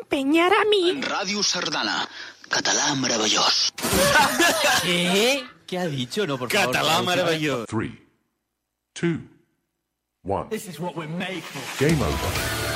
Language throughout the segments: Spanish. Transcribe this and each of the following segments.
empenyar a mi. Radio Sardana, català meravellós. ¿Qué? ¿Qué ha dicho? No, por favor. Català meravelloso. Three, two, one. This is what we're made for. Game over.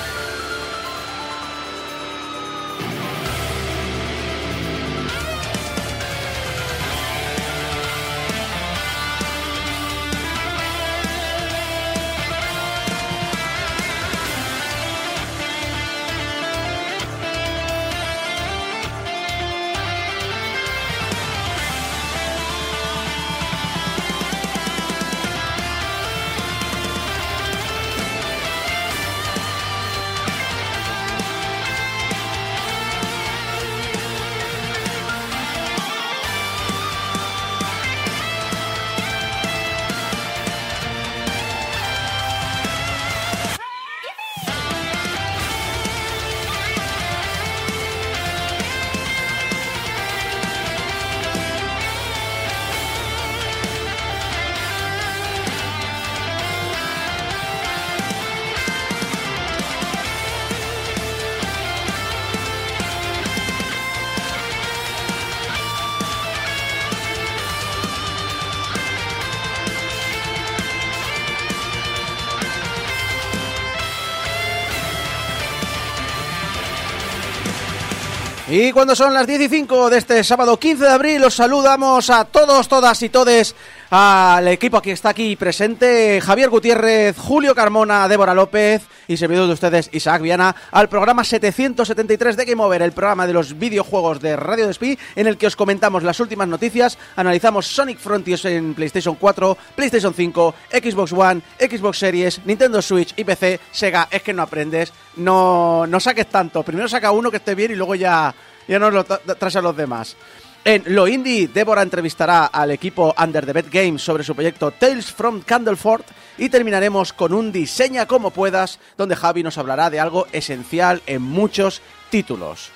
Cuando son las 10 y 5 de este sábado 15 de abril, os saludamos a todos, todas y todes, al equipo que está aquí presente, Javier Gutiérrez, Julio Carmona, Débora López y servidor de ustedes, Isaac Viana, al programa 773 de Game Over, el programa de los videojuegos de Radio Despí, en el que os comentamos las últimas noticias, analizamos Sonic Frontiers en PlayStation 4, PlayStation 5, Xbox One, Xbox Series, Nintendo Switch y PC, Sega, es que no aprendes, no, no saques tanto, primero saca uno que esté bien y luego ya, ya nos lo tra- traes a los demás. En Lo Indie, Débora entrevistará al equipo Under the Bed Games sobre su proyecto Tales from Candleford y terminaremos con un Diseña como puedas, donde Javi nos hablará de algo esencial en muchos títulos,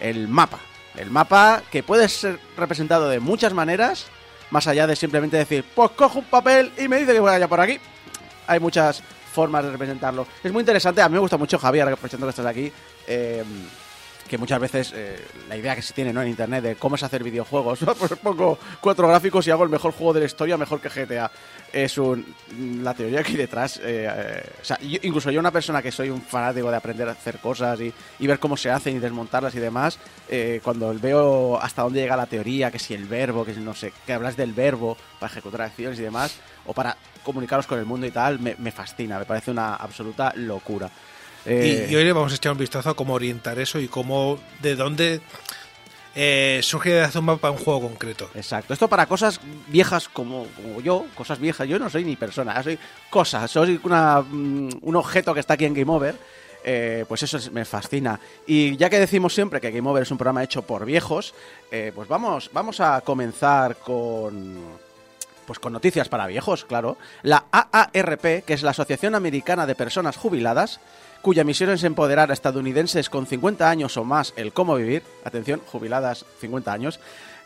el mapa. El mapa que puede ser representado de muchas maneras, más allá de simplemente decir, pues cojo un papel y me dice que vaya por aquí. Hay muchas formas de representarlo. Es muy interesante, a mí me gusta mucho Javier, aprovechando que estás aquí. eh, que muchas veces eh, la idea que se tiene ¿no? en internet de cómo es hacer videojuegos, pues pongo cuatro gráficos y hago el mejor juego de la historia, mejor que GTA. Es un, la teoría aquí detrás. eh, eh, o sea, yo- incluso yo, una persona que soy un fanático de aprender a hacer cosas y, y ver cómo se hacen y desmontarlas y demás, eh, cuando veo hasta dónde llega la teoría, que si el verbo, que si no sé, que hablas del verbo para ejecutar acciones y demás, o para comunicaros con el mundo y tal, me, me fascina, me parece una absoluta locura. Eh, Y, y hoy le vamos a echar un vistazo a cómo orientar eso y cómo, de dónde eh, surge de hacer un mapa para un juego concreto. Exacto. Esto para cosas viejas como, como yo, cosas viejas. Yo no soy ni persona, soy cosas. Soy una, mm, un objeto que está aquí en Game Over. eh, pues eso es- me fascina. Y ya que decimos siempre que Game Over es un programa hecho por viejos, eh, pues vamos, vamos a comenzar con pues con noticias para viejos, claro. La AARP, que es la Asociación Americana de Personas Jubiladas, cuya misión es empoderar a estadounidenses con 50 años o más el cómo vivir, atención, jubiladas 50 años,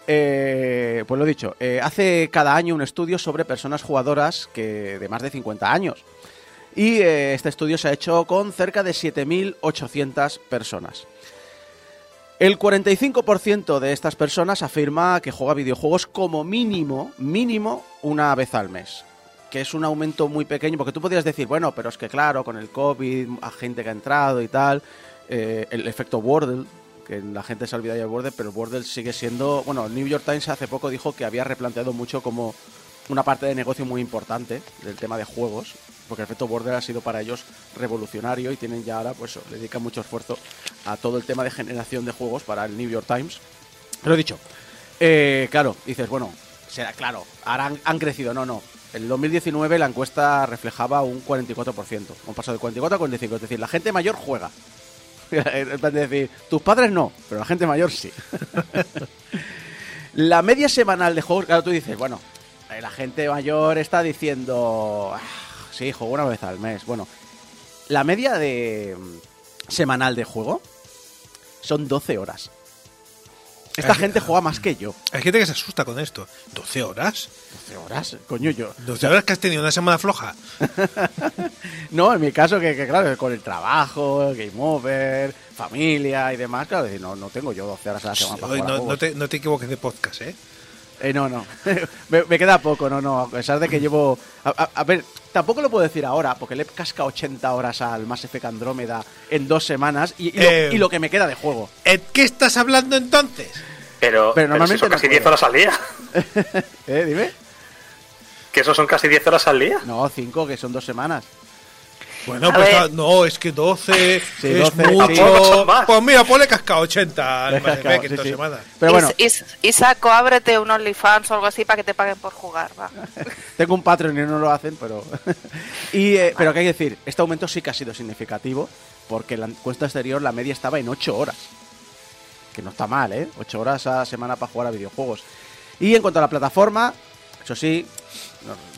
eh, pues lo dicho, eh, hace cada año un estudio sobre personas jugadoras que de más de 50 años. Y eh, este estudio se ha hecho con cerca de 7.800 personas. El 45% de estas personas afirma que juega videojuegos como mínimo, mínimo, una vez al mes. Que es un aumento muy pequeño, porque tú podrías decir, bueno, pero es que claro, con el COVID, a gente que ha entrado y tal, eh, el efecto Wordle, que la gente se ha olvidado ya de Wordle, pero Wordle sigue siendo... Bueno, el New York Times hace poco dijo que había replanteado mucho como una parte de negocio muy importante del tema de juegos, porque el efecto Border ha sido para ellos revolucionario y tienen ya ahora, pues, dedican mucho esfuerzo a todo el tema de generación de juegos para el New York Times. Pero he dicho, eh, claro, dices, bueno, será claro, ahora han, crecido, no, no. En el 2019 la encuesta reflejaba un 44%, un pasado de 44 a 45, es decir, la gente mayor juega. En plan de decir, tus padres no, pero la gente mayor sí. la media semanal de juegos, claro, tú dices, bueno, eh, la gente mayor está diciendo, "Ah, sí, juego una vez al mes. Bueno, la media de mm, semanal de juego son 12 horas. Esta gente juega más que yo. Hay gente que se asusta con esto. ¿12 horas? 12 horas, coño, yo. ¿12 horas que has tenido una semana floja? No, en mi caso, que, que claro, con el trabajo, game over, familia y demás, claro, decir, no, no tengo yo 12 horas a la semana para a no, te, no te equivoques de podcast, ¿eh? Eh, no, no. me, me queda poco, no, no. A pesar de que llevo. A, a- a ver, tampoco lo puedo decir ahora, porque le he cascado 80 horas al Mass Effect Andrómeda en dos semanas y, y lo, Eh. y lo que me queda de juego. ¿En qué estás hablando entonces? Pero, Pero pero normalmente si son no casi puedo. 10 horas al día. ¿Eh? Dime. Que eso son casi 10 horas al día. No, 5, que son dos semanas. Bueno, A pues ver. no, es que 12 Sí, es 12, Tampoco mucho. Pues mira, ponle cascado 80 al Mass en sí, dos sí. semanas. Pero bueno, Is- Is- Isaco, ábrete un OnlyFans o algo así para que te paguen por jugar, va. tengo un Patreon y no lo hacen, pero. y, eh, pero qué hay que decir, este aumento sí que ha sido significativo, porque en la encuesta exterior la media estaba en 8 horas. Que no está mal, ¿eh? 8 horas a la semana para jugar a videojuegos. Y en cuanto a la plataforma, eso sí,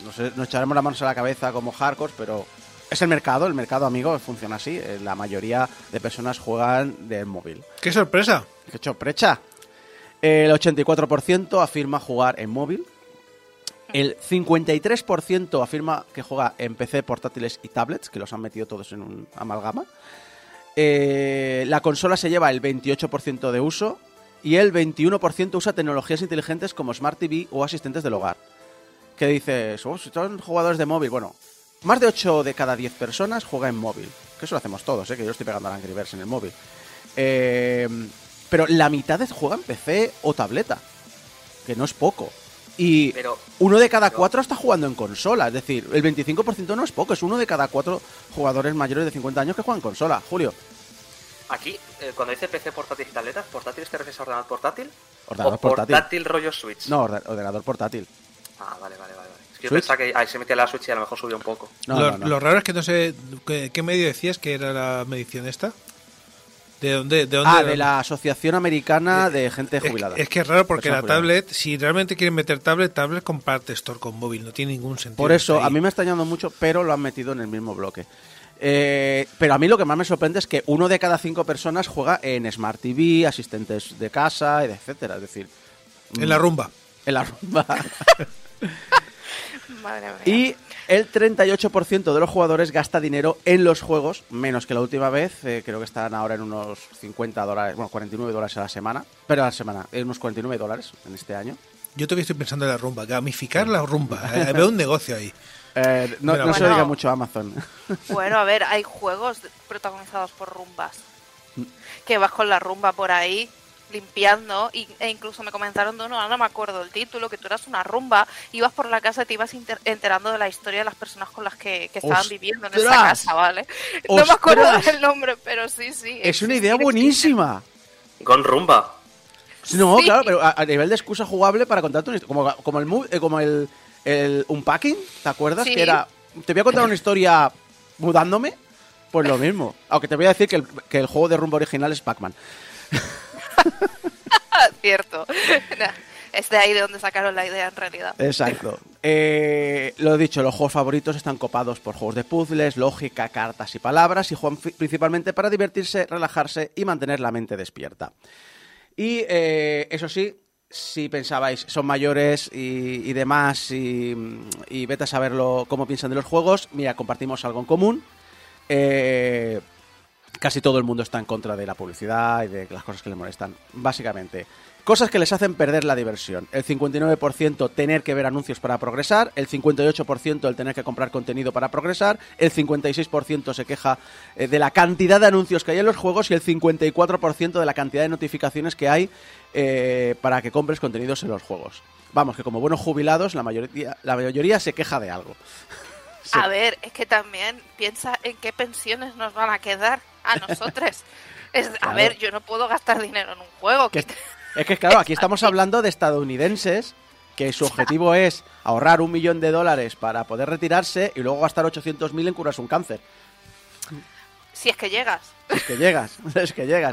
nos, nos- nos echaremos las manos a la cabeza como hardcore, pero es el mercado, el mercado amigo funciona así. eh, La mayoría de personas juegan del móvil. ¡Qué sorpresa! ¡Qué sorpresa! El 84% afirma jugar en móvil. El 53% afirma que juega en PC, portátiles y tablets, que los han metido todos en un amalgama. Eh, la consola se lleva el 28% de uso y el 21% usa tecnologías inteligentes como Smart TV o asistentes del hogar. ¿Qué dices? Oh, si son jugadores de móvil. Bueno, más de 8 de cada 10 personas juega en móvil. Que eso lo hacemos todos, ¿eh? que yo estoy pegando al Angry Birds en el móvil. Eh, pero la mitad juega en PC o tableta. Que no es poco. Y Pero- uno de cada pero- cuatro está jugando en consola. Es decir, el 25% no es poco. Es uno de cada cuatro jugadores mayores de 50 años que juegan en consola. Julio, Aquí, eh, cuando dice PC portátil y tabletas, ¿portátil te refieres a ordenador portátil? Ordenador ¿O portátil. portátil rollo Switch? no, orde- ordenador portátil. Ah, vale, vale, vale. vale. Yo ¿Switch? pensaba que ahí se metía la Switch y a lo mejor subió un poco. No, lo, no, no. lo raro es que no sé. ¿Qué, qué medio decías que era la medición esta? ¿De dónde? De dónde Ah, era? de la Asociación Americana de Gente Jubilada. es que es raro porque Persona la jubilada. tablet, si realmente quieren meter tablet, tablet comparte store con móvil, no tiene ningún sentido. Por eso, a mí me está extrañando mucho, pero lo han metido en el mismo bloque. Eh, pero a mí lo que más me sorprende es que uno de cada cinco personas juega en Smart TV, asistentes de casa, etcétera. Es decir, En la rumba. en la rumba. Madre mía. y el 38% de los jugadores gasta dinero en los juegos, menos que la última vez. eh, creo que están ahora en unos 50 dólares, bueno, 49 dólares a la semana. Pero a la semana, en unos 49 dólares en este año. Yo todavía estoy pensando en la rumba, gamificar la rumba. Eh, Veo un negocio ahí. Eh, no, se diga mucho a Amazon. Bueno, a ver, hay juegos protagonizados por rumbas. Mm. Que vas con la rumba por ahí limpiando y, e incluso me comentaron de uno, ahora no me acuerdo el título, que tú eras una rumba, ibas por la casa y te ibas inter- enterando de la historia de las personas con las que, que estaban ¡Ostras! viviendo en esa casa, ¿vale? No me acuerdo del nombre, pero sí, sí. es una idea buenísima. Con rumba. No, Sí. claro, pero a, a nivel de excusa jugable para contarte una historia. Como, como el, mu- eh, como el, el unpacking, ¿te acuerdas? Sí. Que era. Te voy a contar una historia mudándome. Pues lo mismo. Aunque te voy a decir que el, que el juego de rumbo original es Pac-Man. Cierto. Es de ahí de donde sacaron la idea en realidad. Exacto. Eh, lo dicho, los juegos favoritos están copados por juegos de puzzles, lógica, cartas y palabras y juegan principalmente para divertirse, relajarse y mantener la mente despierta. Y eh, eso sí, si pensabais, son mayores y, y demás y, y vete a saberlo cómo piensan de los juegos, mira, compartimos algo en común. Eh, casi todo el mundo está en contra de la publicidad y de las cosas que le molestan. Básicamente, cosas que les hacen perder la diversión. El 59% tener que ver anuncios para progresar, el 58% el tener que comprar contenido para progresar, el 56% se queja eh, de la cantidad de anuncios que hay en los juegos y el 54% de la cantidad de notificaciones que hay eh, para que compres contenidos en los juegos. Vamos, que como buenos jubilados, la mayoría, la mayoría se queja de algo. Sí. A ver, es que también piensa en qué pensiones nos van a quedar a nosotros. Es, a ver, yo no puedo gastar dinero en un juego. Que es, que, claro, aquí estamos hablando de estadounidenses que su objetivo es ahorrar un millón de dólares para poder retirarse y luego gastar 800.000 en curarse un cáncer. Si es que llegas. Es que llegas, es que llegas.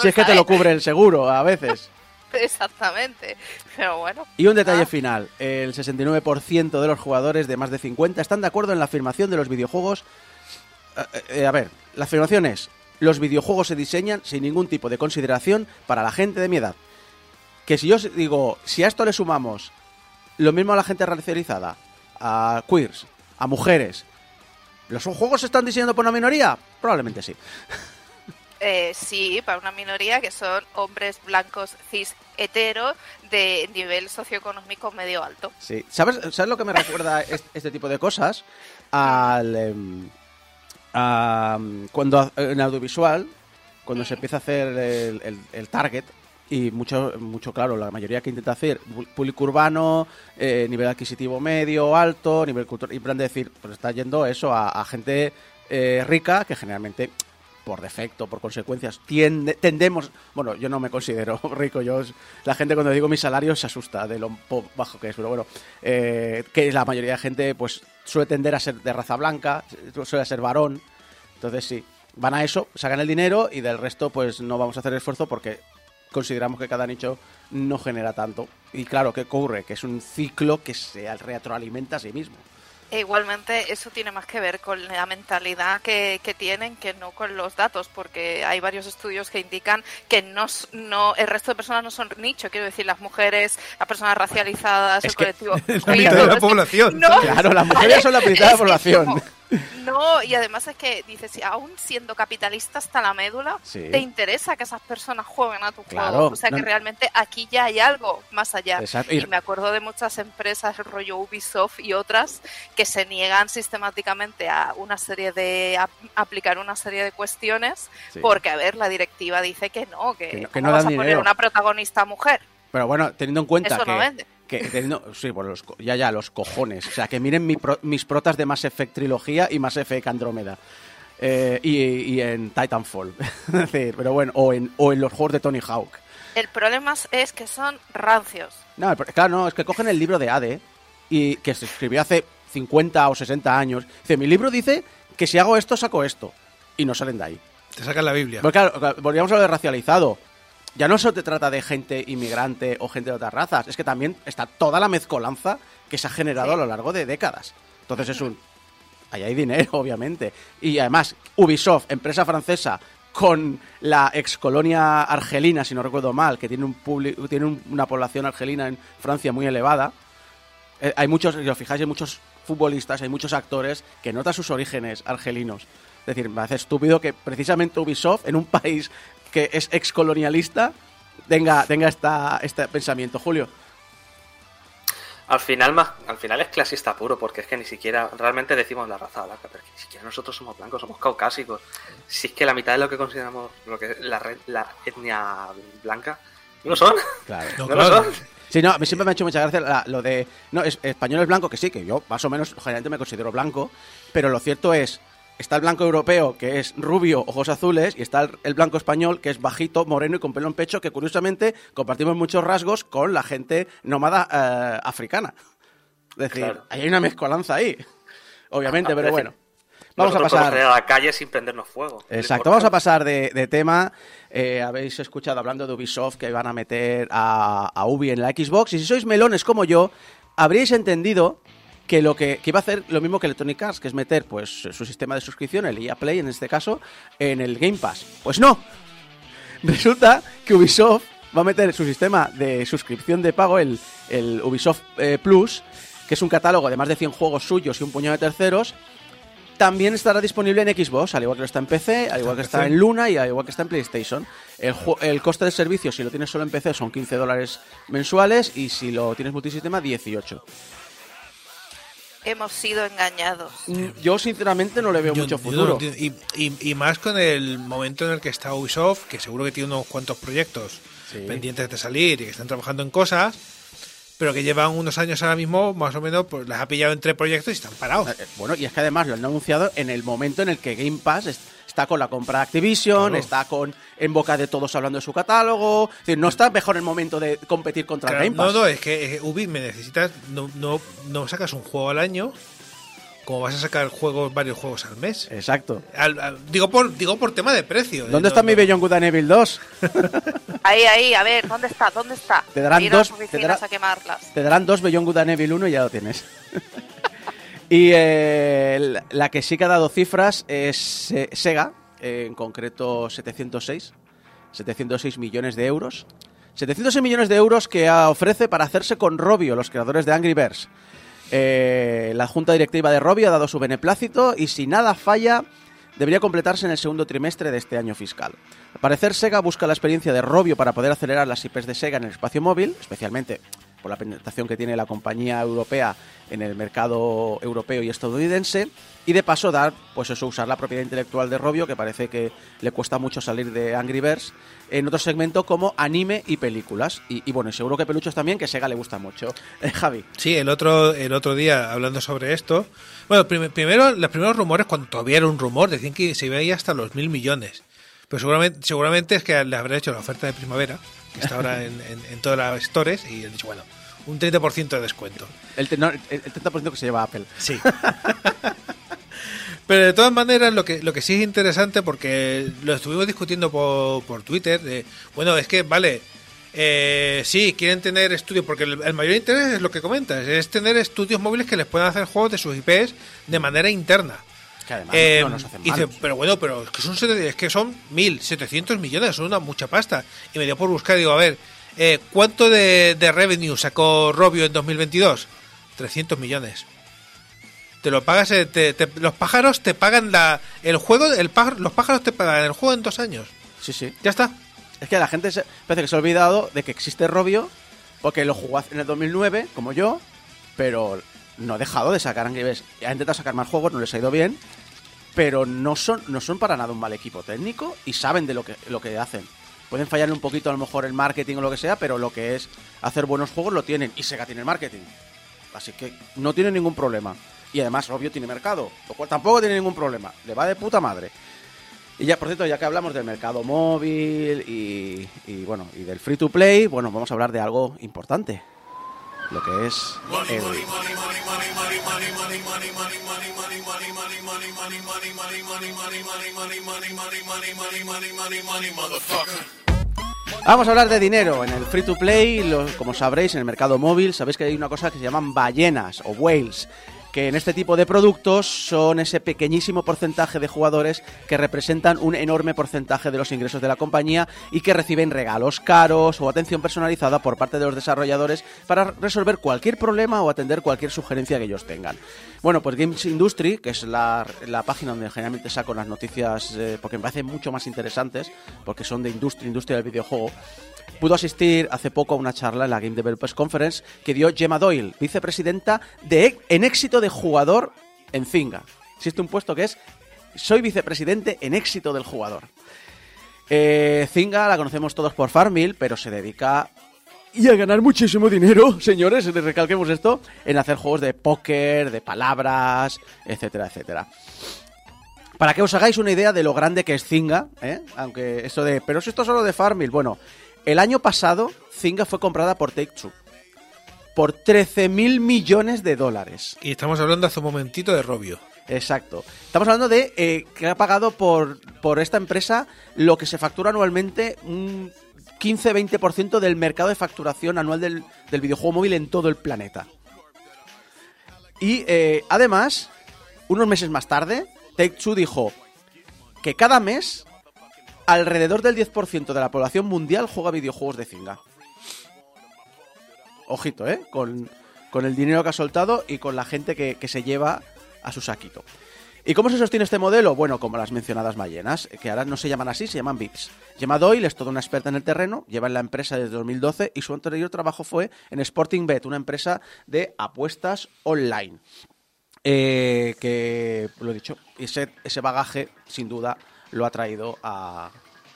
Si es que te lo cubre el seguro a veces. Exactamente. Pero bueno. Y un detalle Ah. final, el 69% de los jugadores de más de 50 están de acuerdo en la afirmación de los videojuegos. Eh, eh, a ver, la afirmación es, los videojuegos se diseñan sin ningún tipo de consideración para la gente de mi edad. que si yo digo, si a esto le sumamos lo mismo a la gente racializada, a queers, a mujeres, ¿los juegos se están diseñando por una minoría? Probablemente sí. Eh, sí, para una minoría que son hombres blancos cis hetero de nivel socioeconómico medio alto. Sí. ¿Sabes, ¿Sabes lo que me recuerda es- este tipo de cosas? Al. em, cuando en audiovisual, cuando se empieza a hacer el, el- target, y mucho, mucho, claro, la mayoría que intenta hacer público urbano, eh, nivel adquisitivo medio, alto, nivel cultural, y plan de decir, pues está yendo eso a, gente eh, rica que generalmente por defecto, por consecuencias, tiende- tendemos, bueno, yo no me considero rico, yo la gente cuando digo mi salario se asusta de lo bajo que es, pero bueno, eh, que la mayoría de gente pues suele tender a ser de raza blanca, suele ser varón, entonces sí, van a eso, sacan el dinero y del resto pues no vamos a hacer esfuerzo porque consideramos que cada nicho no genera tanto. Y claro, ¿qué ocurre? Que es un ciclo que se retroalimenta a sí mismo. E igualmente eso tiene más que ver con la mentalidad que, que tienen que no con los datos, porque hay varios estudios que indican que no, no el resto de personas no son nicho, quiero decir, las mujeres, las personas racializadas, Es el que colectivo. es la mitad de la población. No, Claro, las mujeres son la mitad de la que población. no. No, y además es que dices, si aún siendo capitalista hasta la médula, Sí. te interesa que esas personas jueguen a tu Claro, juego. O sea que realmente aquí ya hay algo más allá. Exacto. Y me acuerdo de muchas empresas, rollo Ubisoft y otras, que se niegan sistemáticamente a una serie de a aplicar una serie de cuestiones, Sí. porque a ver, la directiva dice que no, que, Que no- que ¿cómo no vas a poner dinero. una protagonista mujer. Pero bueno, teniendo en cuenta Eso que, no que sí, los co- ya ya los cojones, o sea, que miren mi pro- mis protas de Mass Effect trilogía y Mass Effect Andrómeda. Eh, y, y en Titanfall. Es decir, pero bueno, o en, o en los juegos de Tony Hawk. El problema es que son rancios. No, claro, no, es que cogen el libro de ADE y que se escribió hace 50 o 60 años. Dice, mi libro dice que si hago esto, saco esto. Y no salen de ahí. Te sacan la Biblia. Porque claro, claro, volvíamos a lo de racializado. Ya no solo te trata de gente inmigrante o gente de otras razas, es que también está toda la mezcolanza que se ha generado Sí. a lo largo de décadas. Entonces es un... Ahí hay dinero, obviamente. Y además, Ubisoft, empresa francesa, con la excolonia argelina, si no recuerdo mal, que tiene, un publi- tiene un- una población argelina en Francia muy elevada. Eh, hay muchos, si os fijáis, hay muchos futbolistas, hay muchos actores que notan sus orígenes argelinos. Es decir, me hace estúpido que precisamente Ubisoft, en un país que es excolonialista, tenga, tenga esta, este pensamiento. Julio. Al final, más, al final es clasista puro, porque es que ni siquiera realmente decimos la raza blanca, pero es que ni siquiera nosotros somos blancos, somos caucásicos. Si es que la mitad de lo que consideramos lo que la, etnia blanca no lo son. Claro. No, no lo claro. son. Sí, no, a mí siempre me ha hecho mucha gracia la- lo de... No, es, español es blanco, que sí, que yo más o menos generalmente me considero blanco, pero lo cierto es, está el blanco europeo, que es rubio, ojos azules, y está el, blanco español, que es bajito, moreno y con pelo en pecho, que curiosamente compartimos muchos rasgos con la gente nómada eh, africana. Es decir, Claro. hay una mezcolanza ahí, obviamente, Ah, pero bueno. Vamos a pasar... a la calle sin prendernos fuego. Exacto, vamos a pasar de, de tema. Eh, habéis escuchado hablando de Ubisoft que van a meter a, a Ubi en la Xbox. Y si sois melones como yo, habréis entendido que lo que, que iba a hacer lo mismo que Electronic Arts, que es meter pues su sistema de suscripción, el EA Play en este caso, en el Game Pass. Pues no. Resulta que Ubisoft va a meter su sistema de suscripción de pago, el, el Ubisoft eh, Plus, que es un catálogo de más de 100 juegos suyos y un puñado de terceros, también estará disponible en Xbox, al igual que lo está en PC, al igual que está en Luna y al igual que está en PlayStation. El, el coste del servicio, si lo tienes solo en PC, son 15 dólares mensuales y si lo tienes multisistema, 18. Hemos sido engañados. Mm, Yo, sinceramente, no le veo Yo- mucho no futuro. y, y- y más con el momento en el que está Ubisoft, que seguro que tiene unos cuantos proyectos Sí. pendientes de salir y que están trabajando en cosas, pero que llevan unos años ahora mismo, más o menos, pues las ha pillado entre proyectos y están parados. Eh, Bueno, y es que además lo han anunciado en el momento en el que Game Pass es- está con la compra de Activision, Claro. está con en boca de todos hablando de su catálogo. Es decir, no está mejor el momento de competir contra Claro, Game no, Pass. no, es que eh, Ubi me necesitas, no, no, no sacas un juego al año, como vas a sacar juegos, varios juegos al mes. Exacto. Al- al- digo por digo por tema de precio. ¿Dónde No- está mi no- Beyond Good and Evil 2? Ahí, ahí, a ver, ¿dónde está? ¿Dónde está? Te darán dos- te oficinas dará- a quemarlas. Te darán dos Beyond Good and Evil 1 y ya lo tienes. y eh, la- que sí que ha dado cifras es eh, Sega, eh, en concreto 706. 706 millones de euros. 706 millones de euros que ofrece para hacerse con Robio, los creadores de Angry Birds. Eh, la junta directiva de Robio ha dado su beneplácito y si nada falla, debería completarse en el segundo trimestre de este año fiscal. Al parecer, Sega busca la experiencia de Robio para poder acelerar las IPs de Sega en el espacio móvil, especialmente por la penetración que tiene la compañía europea en el mercado europeo y estadounidense, y de paso dar, pues eso, usar la propiedad intelectual de Robio, que parece que le cuesta mucho salir de Angry Birds, en otro segmento como anime y películas. Y, y bueno, seguro que peluchos también, que Sega le gusta mucho. Eh, Javi. Sí, el otro, el otro día hablando sobre esto. Bueno, prim- primero, los primeros rumores, cuando todavía era un rumor, decían que se iba a ir hasta los mil millones. Pero seguramente, seguramente es que le habrá hecho la oferta de primavera, que está ahora en, en- en todas las stores, y he dicho, bueno, un 30% de descuento. El, no, el- el 30% que se lleva Apple. Sí. Pero de todas maneras, lo que, lo que sí es interesante, porque lo estuvimos discutiendo por, por Twitter, de, bueno, es que, vale, eh, sí, quieren tener estudios, porque el, el mayor interés es lo que comentas, es tener estudios móviles que les puedan hacer juegos de sus IPs de manera interna. Que además Eh, no nos hacen y dice, mal. pero bueno, pero es que son, es que son 1.700 millones, son una mucha pasta. Y me dio por buscar, digo, a ver, eh, ¿cuánto de, de revenue sacó Robio en 2022? 300 millones. Te lo pagas, eh, te- te- los pájaros te pagan la, el juego, el pájaro- los pájaros te pagan el juego en dos años. Sí, sí. Ya está. Es que la gente se, parece que se ha olvidado de que existe Robio, porque lo jugó en el 2009, como yo, pero no ha dejado de sacar Angry Birds. Ha intentado sacar más juegos, no les ha ido bien, pero no son, no son para nada un mal equipo técnico y saben de lo que, lo que hacen. Pueden fallarle un poquito a lo mejor el marketing o lo que sea, pero lo que es hacer buenos juegos lo tienen. Y Sega tiene el marketing. Así que no tiene ningún problema. Y además Robio tiene mercado, lo cual tampoco tiene ningún problema. Le va de puta madre. Y ya, por cierto, ya que hablamos del mercado móvil y, y, bueno, y del free to play, bueno, vamos a hablar de algo importante. Lo que es el, Vamos a hablar de dinero. En el free to play, como sabréis, en el mercado móvil, sabéis que hay una cosa que se llaman ballenas o whales, que en este tipo de productos son ese pequeñísimo porcentaje de jugadores que representan un enorme porcentaje de los ingresos de la compañía y que reciben regalos caros o atención personalizada por parte de los desarrolladores para resolver cualquier problema o atender cualquier sugerencia que ellos tengan. Bueno, pues Games Industry, que es la, la página donde generalmente saco las noticias, eh, porque me parecen mucho más interesantes, porque son de industria, industria del videojuego, pudo asistir hace poco a una charla en la Game Developers Conference que dio Gemma Doyle, vicepresidenta de en éxito de jugador en Zynga. Existe un puesto que es soy vicepresidente en éxito del jugador. Eh, Zynga la conocemos todos por Farmville, pero se dedica y a ganar muchísimo dinero, señores, recalquemos esto, en hacer juegos de póker, de palabras, etcétera, etcétera. Para que os hagáis una idea de lo grande que es Zynga, ¿eh? aunque eso de, pero si esto es solo de Farmville, bueno, el año pasado Zynga fue comprada por Take-Two por 13 mil millones de dólares. Y estamos hablando hace un momentito de Robio. Exacto. Estamos hablando de eh, que ha pagado por, por esta empresa lo que se factura anualmente un 15-20% del mercado de facturación anual del, del videojuego móvil en todo el planeta. Y eh, además, unos meses más tarde, Take-Two dijo que cada mes alrededor del 10% de la población mundial juega videojuegos de Zynga. Ojito, ¿eh? Con, con el dinero que ha soltado y con la gente que, que se lleva a su saquito. ¿Y cómo se sostiene este modelo? Bueno, como las mencionadas ballenas, que ahora no se llaman así, se llaman VIPs. Gemma Doyle es toda una experta en el terreno, lleva en la empresa desde 2012 y su anterior trabajo fue en Sporting Bet, una empresa de apuestas online. Eh, que, lo he dicho, ese, ese bagaje sin duda lo ha traído a,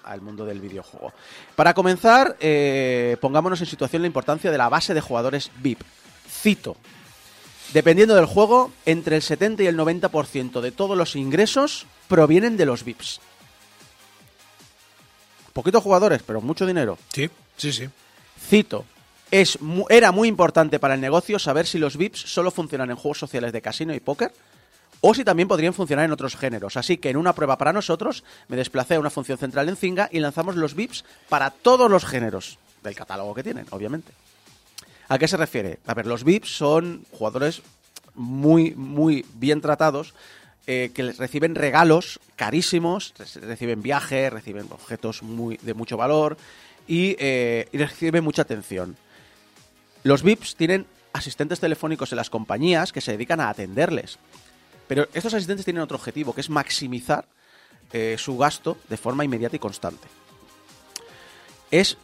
al mundo del videojuego. Para comenzar, eh, pongámonos en situación la importancia de la base de jugadores VIP. Cito, Dependiendo del juego, entre el 70 y el 90% de todos los ingresos provienen de los VIPs. Poquitos jugadores, pero mucho dinero. Sí, sí, sí. Cito, es, mu- era muy importante para el negocio saber si los VIPs solo funcionan en juegos sociales de casino y póker o si también podrían funcionar en otros géneros. Así que en una prueba para nosotros me desplacé a una función central en Zynga y lanzamos los VIPs para todos los géneros del catálogo que tienen, obviamente. ¿A qué se refiere? A ver, los VIPs son jugadores muy, muy bien tratados eh, que reciben regalos carísimos, reciben viajes, reciben objetos muy, de mucho valor y, eh, y recibe mucha atención. Los VIPs tienen asistentes telefónicos en las compañías que se dedican a atenderles. Pero estos asistentes tienen otro objetivo, que es maximizar eh, su gasto de forma inmediata y constante. Es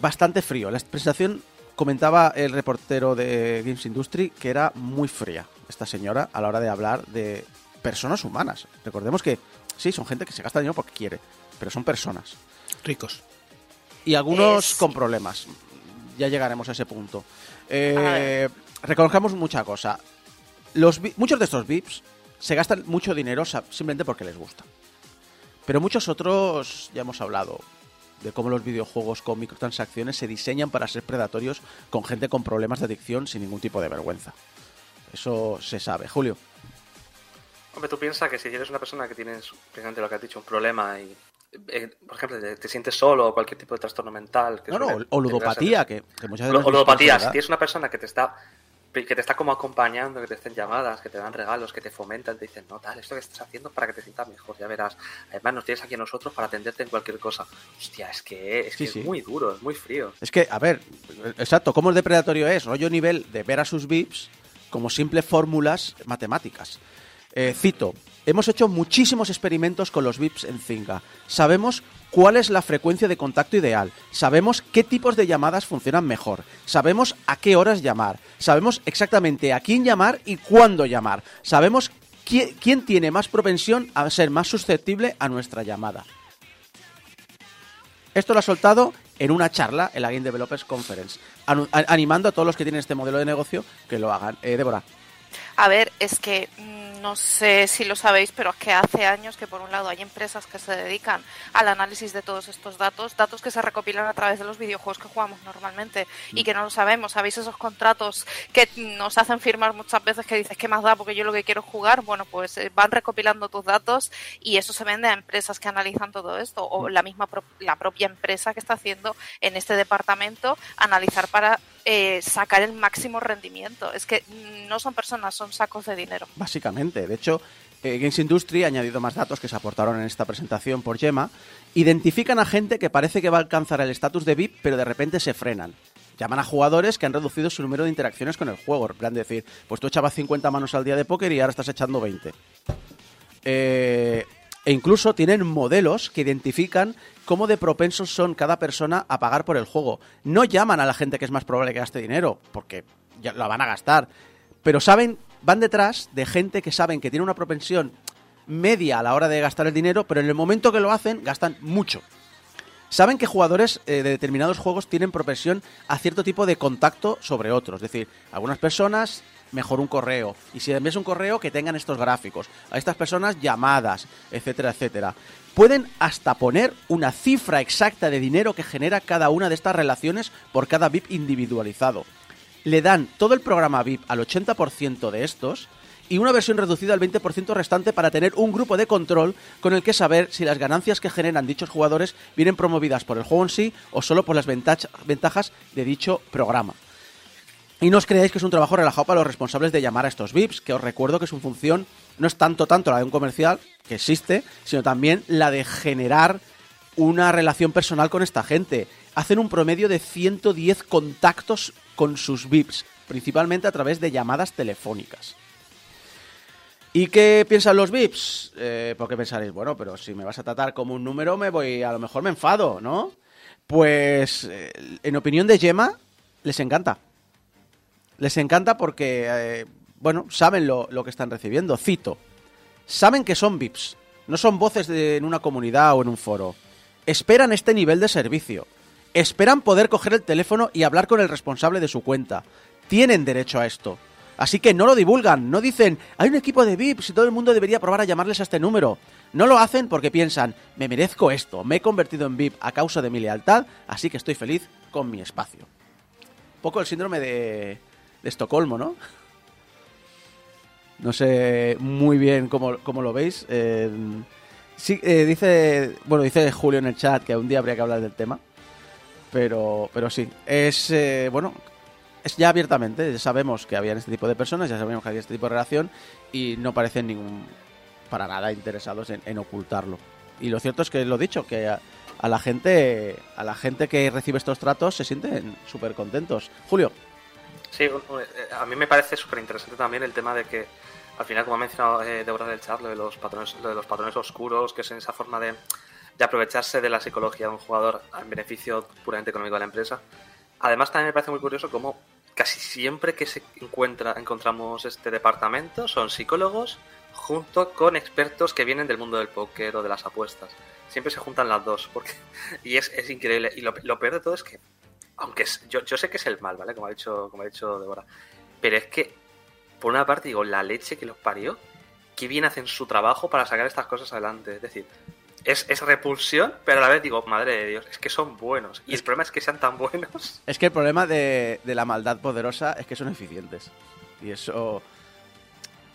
bastante frío. La presentación comentaba el reportero de Games Industry que era muy fría esta señora a la hora de hablar de personas humanas. Recordemos que sí, son gente que se gasta dinero porque quiere, pero son personas. Ricos. Y algunos Es- con problemas. Ya llegaremos a ese punto. Eh, reconozcamos mucha cosa. Los muchos de estos VIPs se gastan mucho dinero simplemente porque les gusta. Pero muchos otros, ya hemos hablado de cómo los videojuegos con microtransacciones se diseñan para ser predatorios con gente con problemas de adicción sin ningún tipo de vergüenza. Eso se sabe. Julio. Hombre, tú piensas que si eres una persona que tienes, precisamente lo que has dicho, un problema y, eh, por ejemplo, te, te sientes solo o cualquier tipo de trastorno mental... Que No, no, o ludopatía, que, que muchas veces... o ludopatía, es si tienes una persona que te está que te está como acompañando, que te estén llamadas, que te dan regalos, que te fomentan, te dicen, no, tal, esto que estás haciendo para que te sientas mejor, ya verás. Además, nos tienes aquí a nosotros para atenderte en cualquier cosa. Hostia, es que, es, Sí, que sí. es muy duro, es muy frío. Es que, a ver, exacto, ¿cómo el depredatorio es? Rollo nivel de ver a sus VIPs como simples fórmulas matemáticas. Eh, cito, hemos hecho muchísimos experimentos con los VIPs en Zynga. Sabemos cuál es la frecuencia de contacto ideal. Sabemos qué tipos de llamadas funcionan mejor. Sabemos a qué horas llamar. Sabemos exactamente a quién llamar y cuándo llamar. Sabemos qui- quién tiene más propensión a ser más susceptible a nuestra llamada. Esto lo ha soltado en una charla en la Game Developers Conference, animando a todos los que tienen este modelo de negocio que lo hagan. Eh, Débora. A ver, es que mm, no sé si lo sabéis, pero es que hace años que por un lado hay empresas que se dedican al análisis de todos estos datos, datos que se recopilan a través de los videojuegos que jugamos normalmente y que no lo sabemos. ¿Sabéis esos contratos que nos hacen firmar muchas veces que dices qué más da porque yo lo que quiero es jugar? Bueno, pues eh, van recopilando tus datos y eso se vende a empresas que analizan todo esto o la misma la propia empresa que está haciendo en este departamento analizar para eh, sacar el máximo rendimiento. Es que no son personas, son sacos de dinero. Básicamente, de hecho, eh, Games Industry ha añadido más datos que se aportaron en esta presentación por Gemma. Identifican a gente que parece que va a alcanzar el estatus de VIP, pero de repente se frenan. Llaman a jugadores que han reducido su número de interacciones con el juego. En plan de decir, pues tú echabas 50 manos al día de póker y ahora estás echando 20. Eh, e incluso tienen modelos que identifican cómo de propensos son cada persona a pagar por el juego. No llaman a la gente que es más probable que gaste dinero, porque ya la van a gastar. Pero saben, van detrás de gente que saben que tiene una propensión media a la hora de gastar el dinero, pero en el momento que lo hacen, gastan mucho. Saben que jugadores eh, de determinados juegos tienen propensión a cierto tipo de contacto sobre otros. Es decir, algunas personas mejor un correo. Y si envías un correo, que tengan estos gráficos. A estas personas llamadas, etcétera, etcétera. Pueden hasta poner una cifra exacta de dinero que genera cada una de estas relaciones por cada VIP individualizado. Le dan todo el programa VIP al 80% de estos y una versión reducida al 20% restante para tener un grupo de control con el que saber si las ganancias que generan dichos jugadores vienen promovidas por el juego en sí o solo por las ventajas de dicho programa. Y no os creáis que es un trabajo relajado para los responsables de llamar a estos VIPs, que os recuerdo que su función no es tanto tanto la de un comercial, que existe, sino también la de generar una relación personal con esta gente. Hacen un promedio de 110 contactos con sus VIPs, principalmente a través de llamadas telefónicas. ¿Y qué piensan los VIPs? Eh, porque pensaréis, bueno, pero si me vas a tratar como un número, me voy, a lo mejor me enfado, ¿no? Pues, eh, en opinión de Gemma, les encanta. Les encanta porque, eh, bueno, saben lo, lo que están recibiendo. Cito, saben que son VIPs, no son voces de- en una comunidad o en un foro. Esperan este nivel de servicio. Esperan poder coger el teléfono y hablar con el responsable de su cuenta. Tienen derecho a esto. Así que no lo divulgan, no dicen, hay un equipo de VIPs y todo el mundo debería probar a llamarles a este número. No lo hacen porque piensan, me merezco esto, me he convertido en VIP a causa de mi lealtad, así que estoy feliz con mi espacio. Un poco el síndrome de, de Estocolmo, ¿no? No sé muy bien cómo, cómo lo veis. Eh, sí, eh, dice, bueno, dice Julio en el chat que un día habría que hablar del tema. Pero, pero sí, es, eh, bueno, es ya abiertamente, ya sabemos que había este tipo de personas, ya sabemos que había este tipo de relación y no parecen ningún, para nada interesados en, ocultarlo. Y lo cierto es que lo dicho, que, a la gente, a la gente que recibe estos tratos se sienten súper contentos. Julio. Sí, eh, a mí me parece súper interesante también el tema de que, al final, como ha mencionado eh, Deborah del chat, lo de los patrones, lo de los patrones oscuros, que es esa forma de, aprovecharse de la psicología de un jugador en beneficio puramente económico de la empresa. Además, también me parece muy curioso cómo casi siempre que se encuentra, encontramos este departamento son psicólogos junto con expertos que vienen del mundo del póker o de las apuestas. Siempre se juntan las dos, porque y es, increíble. Y lo peor de todo es que, aunque es- yo, yo sé que es el mal, ¿vale? Como ha dicho, como ha dicho Débora, pero es que, por una parte, digo, la leche que los parió, que bien hacen su trabajo para sacar estas cosas adelante. Es decir, es, es repulsión, pero a la vez digo, madre de Dios, es que son buenos. Y el problema es que sean tan buenos. Es que el problema de, de la maldad poderosa es que son eficientes. Y eso.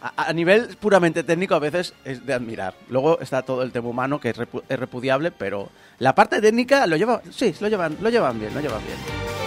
A, nivel puramente técnico, a veces es de admirar. Luego está todo el tema humano que es repudiable, pero la parte técnica lo lleva. Sí, lo llevan, lo llevan bien, lo llevan bien.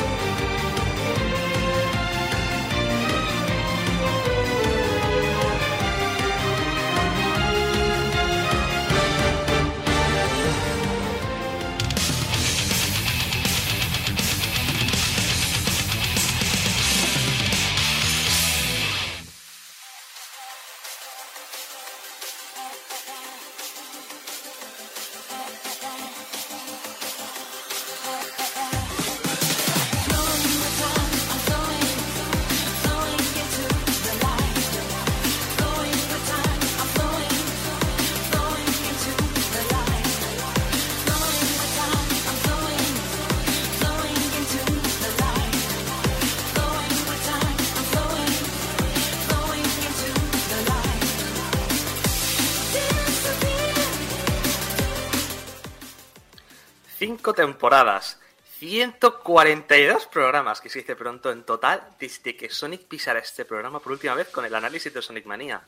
Temporadas, 142 programas, que se dice pronto en total, desde que Sonic pisara este programa por última vez con el análisis de Sonic Manía.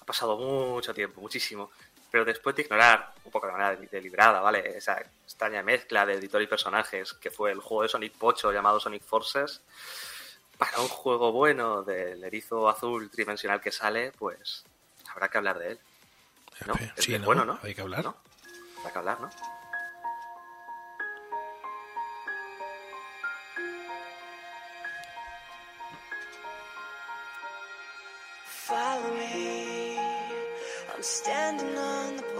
Ha pasado mucho tiempo, muchísimo. Pero después de ignorar, un poco de manera deliberada, ¿vale? Esa extraña mezcla de editor y personajes que fue el juego de Sonic Pocho llamado Sonic Forces, para un juego bueno del erizo azul tridimensional que sale, pues habrá que hablar de él. ¿No? Es Sí, bien ¿no? bueno, ¿no? Hay que hablar. ¿No? Habrá que hablar, ¿no? Standing on the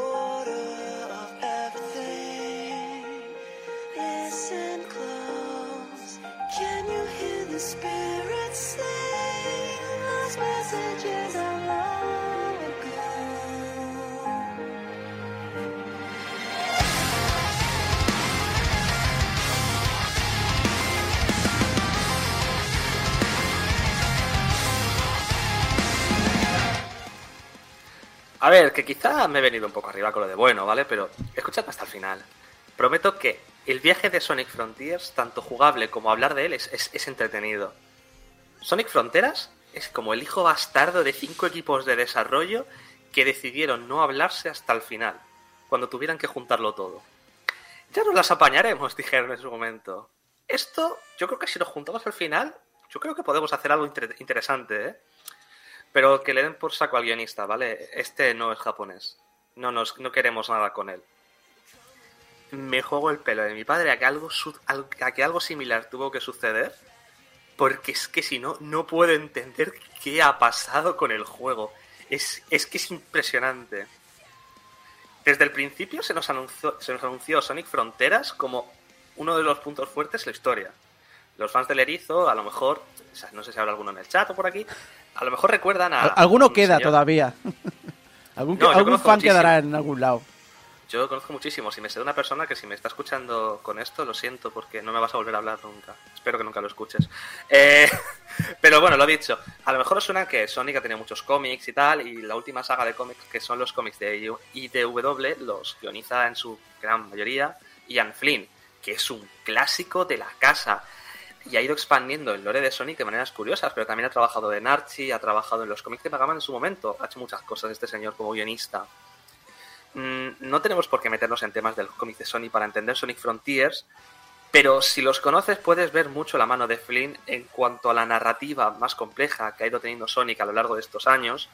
A ver, que quizá me he venido un poco arriba con lo de bueno, ¿vale? Pero escuchad hasta el final. Prometo que el viaje de Sonic Frontiers, tanto jugable como hablar de él, es, es- entretenido. Sonic Fronteras es como el hijo bastardo de cinco equipos de desarrollo que decidieron no hablarse hasta el final, cuando tuvieran que juntarlo todo. Ya nos las apañaremos, dijeron en su momento. Esto, yo creo que si nos juntamos al final, yo creo que podemos hacer algo inter- interesante, ¿eh? Pero que le den por saco al guionista, ¿vale? Este no es japonés. No, nos, no queremos nada con él. Me juego el pelo de mi padre a que algo, a algo similar tuvo que suceder. Porque es que si no, no puedo entender qué ha pasado con el juego. Es, es que es impresionante. Desde el principio se nos, anunció, se nos anunció Sonic Fronteras como uno de los puntos fuertes de la historia. Los fans del erizo, a lo mejor, no sé si habrá alguno en el chat o por aquí, a lo mejor recuerdan a... Al- Alguno un queda señor- todavía. algún No, fan muchísimo. quedará en algún lado. Yo conozco muchísimo. Si me sé de una persona que si me está escuchando con esto, lo siento, porque no me vas a volver a hablar nunca. Espero que nunca lo escuches. Eh, pero bueno, lo dicho. A lo mejor os suena que Sonic ha tenido muchos cómics y tal, y la última saga de cómics, que son los cómics de IDW, los guioniza en su gran mayoría Ian Flynn, que es un clásico de la casa. Y ha ido expandiendo el lore de Sonic de maneras curiosas, pero también ha trabajado en Archie, ha trabajado en los cómics de Pagaman en su momento. Ha hecho muchas cosas este señor como guionista. Mm, no tenemos por qué meternos en temas del cómic de Sonic para entender Sonic Frontiers, pero si los conoces puedes ver mucho la mano de Flynn en cuanto a la narrativa más compleja que ha ido teniendo Sonic a lo largo de estos años.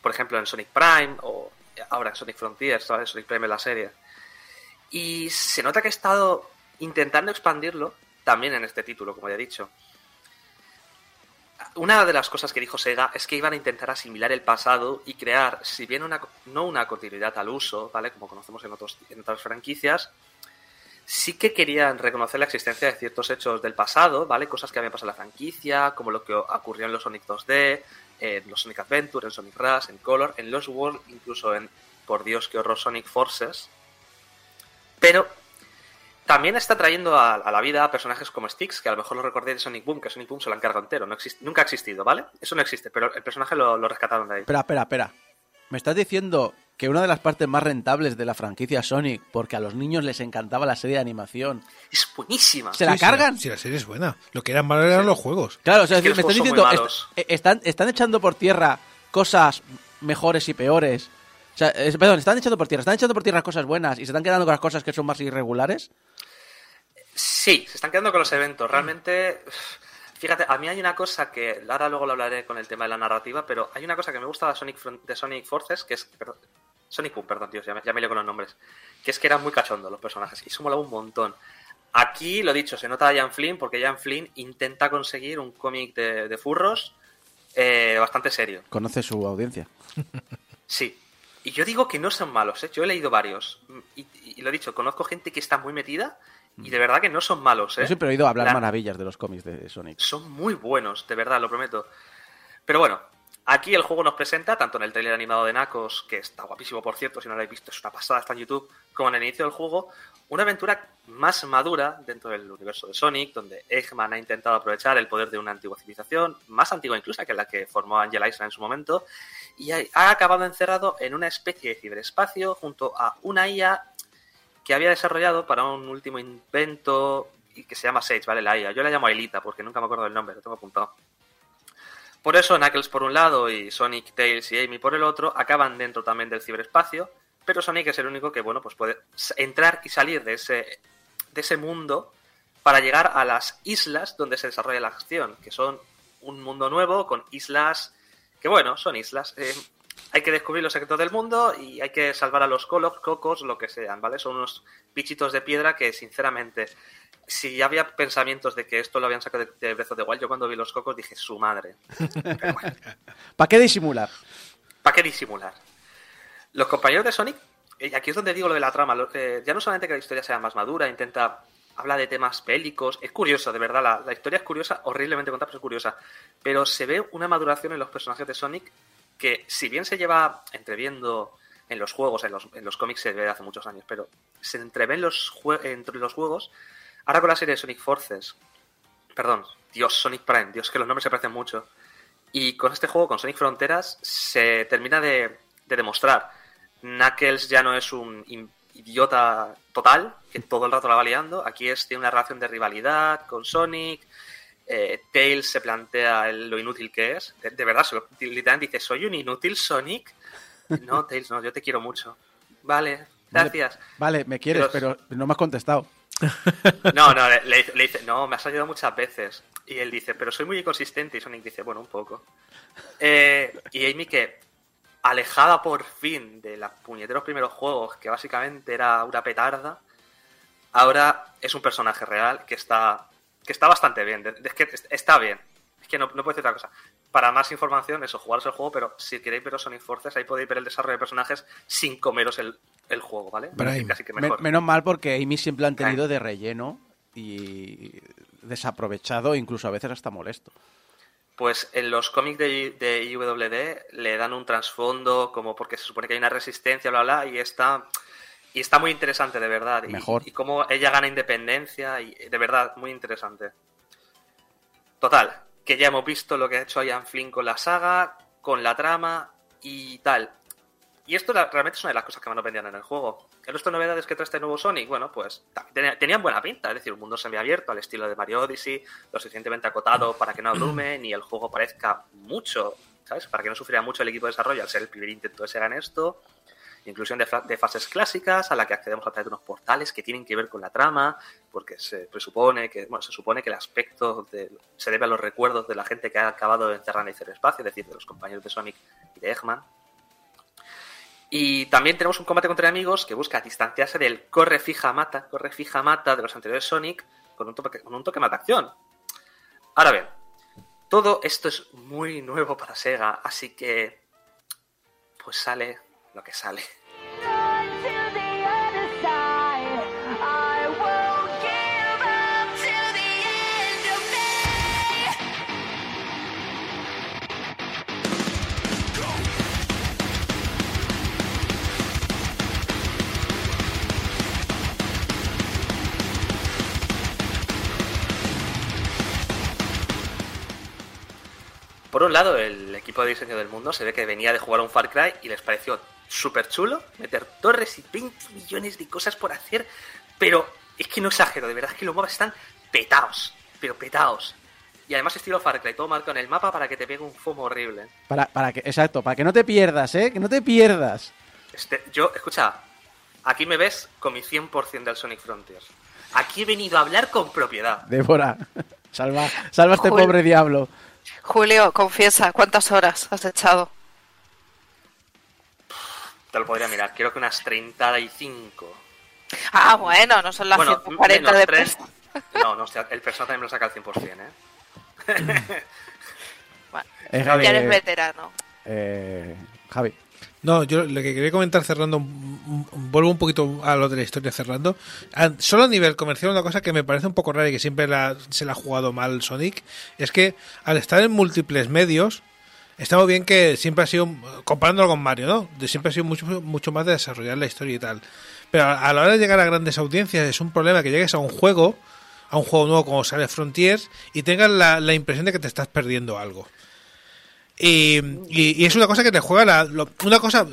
Por ejemplo, en Sonic Prime o ahora en Sonic Frontiers. Sonic Prime en la serie. Y se nota que he estado intentando expandirlo también en este título, como ya he dicho. Una de las cosas que dijo Sega es que iban a intentar asimilar el pasado y crear, si bien una, no una continuidad al uso, ¿vale? Como conocemos en, otros, en otras franquicias, sí que querían reconocer la existencia de ciertos hechos del pasado, ¿vale? Cosas que habían pasado en la franquicia, como lo que ocurrió en los Sonic 2D, en los Sonic Adventure, en Sonic Rush, en Color, en Lost World, incluso en, por Dios, qué horror, Sonic Forces. Pero también está trayendo a, a la vida a personajes como Styx, que a lo mejor lo recordé de Sonic Boom, que Sonic Boom se lo han cargado entero. No existe, nunca ha existido, ¿vale? Eso no existe, pero el personaje lo, lo rescataron de ahí. Espera, espera, espera. ¿Me estás diciendo que una de las partes más rentables de la franquicia Sonic, porque a los niños les encantaba la serie de animación, Es buenísima. ¿se la Sí, cargan? Sí, la serie es buena. Lo que eran malos eran los juegos. Claro, o sea, Es decir, me estás diciendo, est- eh, están, están echando por tierra cosas mejores y peores. O sea, es- perdón, están echando por tierra, están echando por tierra cosas buenas y se están quedando con las cosas que son más irregulares. Sí, se están quedando con los eventos. Realmente, fíjate, a mí hay una cosa que, ahora luego lo hablaré con el tema de la narrativa, pero hay una cosa que me gusta de Sonic, Front- de Sonic Forces, que es... perdón, Sonic Boom, perdón, tío, ya me, ya me con los nombres. Que es que eran muy cachondos los personajes y eso molaba un montón. Aquí, lo dicho, se nota a Jan Flynn porque Jan Flynn intenta conseguir un cómic de, de furros eh, bastante serio. Conoce su audiencia. Sí. Y yo digo que no son malos, ¿eh? Yo he leído varios. Y, y lo he dicho, conozco gente que está muy metida y de verdad que no son malos, ¿eh? Yo siempre he oído hablar La- maravillas de los cómics de Sonic. Son muy buenos, de verdad, lo prometo. Pero bueno, aquí el juego nos presenta, tanto en el trailer animado de Knuckles, que está guapísimo por cierto, si no lo habéis visto, es una pasada, está en YouTube, como en el inicio del juego, una aventura más madura dentro del universo de Sonic, donde Eggman ha intentado aprovechar el poder de una antigua civilización, más antigua incluso que la que formó Angel Island en su momento, y ha acabado encerrado en una especie de ciberespacio junto a una IA que había desarrollado para un último invento y que se llama Sage, ¿vale? La IA. Yo la llamo Aelita porque nunca me acuerdo del nombre, lo tengo apuntado. Por eso Knuckles por un lado y Sonic, Tails y Amy por el otro acaban dentro también del ciberespacio, pero Sonic es el único que, bueno, pues puede entrar y salir de ese, de ese mundo para llegar a las islas donde se desarrolla la acción, que son un mundo nuevo con islas que, bueno, son islas. Eh, hay que descubrir los secretos del mundo y hay que salvar a los colos, cocos, lo que sean, ¿vale? Son unos bichitos de piedra que, sinceramente, si ya había pensamientos de que esto lo habían sacado de, de of the Wild, yo cuando vi los cocos dije, su madre. Bueno, ¿Para qué disimular? ¿para qué disimular? Los compañeros de Sonic, y aquí es donde digo lo de la trama, eh, ya no solamente que la historia sea más madura, intenta habla de temas bélicos, es curioso, de verdad, la, la historia es curiosa, horriblemente contada, pero es curiosa, pero se ve una maduración en los personajes de Sonic que si bien se lleva entreviendo en los juegos, en los, en los cómics se ve hace muchos años, pero se entrevé en los, entre los juegos, ahora con la serie Sonic Forces, perdón, Dios, Sonic Prime, Dios, que los nombres se parecen mucho, y con este juego, con Sonic Fronteras, se termina de, de demostrar. Knuckles ya no es un idiota total, que todo el rato la va liando. Aquí es, tiene una relación de rivalidad con Sonic. Eh, Tails se plantea lo inútil que es. De, de verdad, lo- literalmente dice, ¿soy un inútil Sonic? No, Tails, no, yo te quiero mucho. Vale, gracias. Vale, me quieres, pero no me has contestado. No, no, le, le dice- le dice, no, me has ayudado muchas veces. Y él dice, pero soy muy inconsistente. Y Sonic dice, bueno, un poco. Eh, y Amy que, alejada por fin de los puñeteros primeros juegos, que básicamente era una petarda, ahora es un personaje real que está, que está bastante bien. Es que está bien. Es que no, no puedo decir otra cosa. Para más información, eso, jugaros el juego, pero si queréis ver Sonic Forces, ahí podéis ver el desarrollo de personajes sin comeros el, el juego, ¿vale? Casi que Men- mejor. menos mal porque Amy siempre han tenido de relleno y desaprovechado, incluso a veces hasta molesto. Pues en los cómics de, de IWD le dan un trasfondo como porque se supone que hay una resistencia, bla, bla, y está, y está muy interesante, de verdad. Y, Mejor. Y, cómo ella gana independencia, y de verdad, muy interesante. Total, que ya hemos visto lo que ha hecho Ian Flynn con la saga, con la trama y tal. Y esto la- realmente es una de las cosas que más nos vendían en el juego. El resto de novedades que trae este nuevo Sonic, bueno, pues tenían buena pinta, es decir, un mundo semiabierto al estilo de Mario Odyssey, lo suficientemente acotado para que no abrume, ni el juego parezca mucho, ¿sabes? Para que no sufriera mucho el equipo de desarrollo al ser el primer intento de Sega en esto. Inclusión de, fa- de fases clásicas a la que accedemos a través de unos portales que tienen que ver con la trama, porque se presupone que, bueno, se supone que el aspecto de- se debe a los recuerdos de la gente que ha acabado de encerrar en el ciberespacio, es decir, de los compañeros de Sonic y de Eggman. Y también tenemos un combate contra enemigos que busca distanciarse del corre fija mata, corre fija mata de los anteriores Sonic con un toque, con un toque mata acción. Ahora bien, todo esto es muy nuevo para Sega, así que pues sale lo que sale. Por un lado, el equipo de diseño del mundo se ve que venía de jugar un Far Cry y les pareció súper chulo meter torres y 20 millones de cosas por hacer, pero es que no exagero, de verdad es que los mapas están petados, pero petados. Y además estilo Far Cry, todo marcado en el mapa para que te pegue un fomo horrible. Para, para que, exacto, para que no te pierdas, ¿eh? Que no te pierdas. Este, yo, escucha, aquí me ves con mi 100% del Sonic Frontiers. Aquí he venido a hablar con propiedad. Débora, salva, salva a este pobre diablo. Julio, confiesa, ¿cuántas horas has echado? Te lo podría mirar, creo que unas 35. Ah, bueno, no son las bueno, 140 menos de tres. peso. No, no, el personaje también me lo saca al 100%, ¿eh? Bueno, Eh, ya eres eh, veterano. eh, Javi. No, yo lo que quería comentar cerrando, vuelvo un poquito a lo de la historia cerrando. A- Solo a nivel comercial, una cosa que me parece un poco rara y que siempre la- se la ha jugado mal Sonic, es que al estar en múltiples medios, está muy bien que siempre ha sido, comparándolo con Mario, ¿no? Siempre ha sido mucho, mucho más de desarrollar la historia y tal. Pero a, la hora de llegar a grandes audiencias es un problema que llegues a un juego, a un juego nuevo como sale Frontiers, y tengas la, la impresión de que te estás perdiendo algo. Y, y- es una cosa que te juega la, una cosa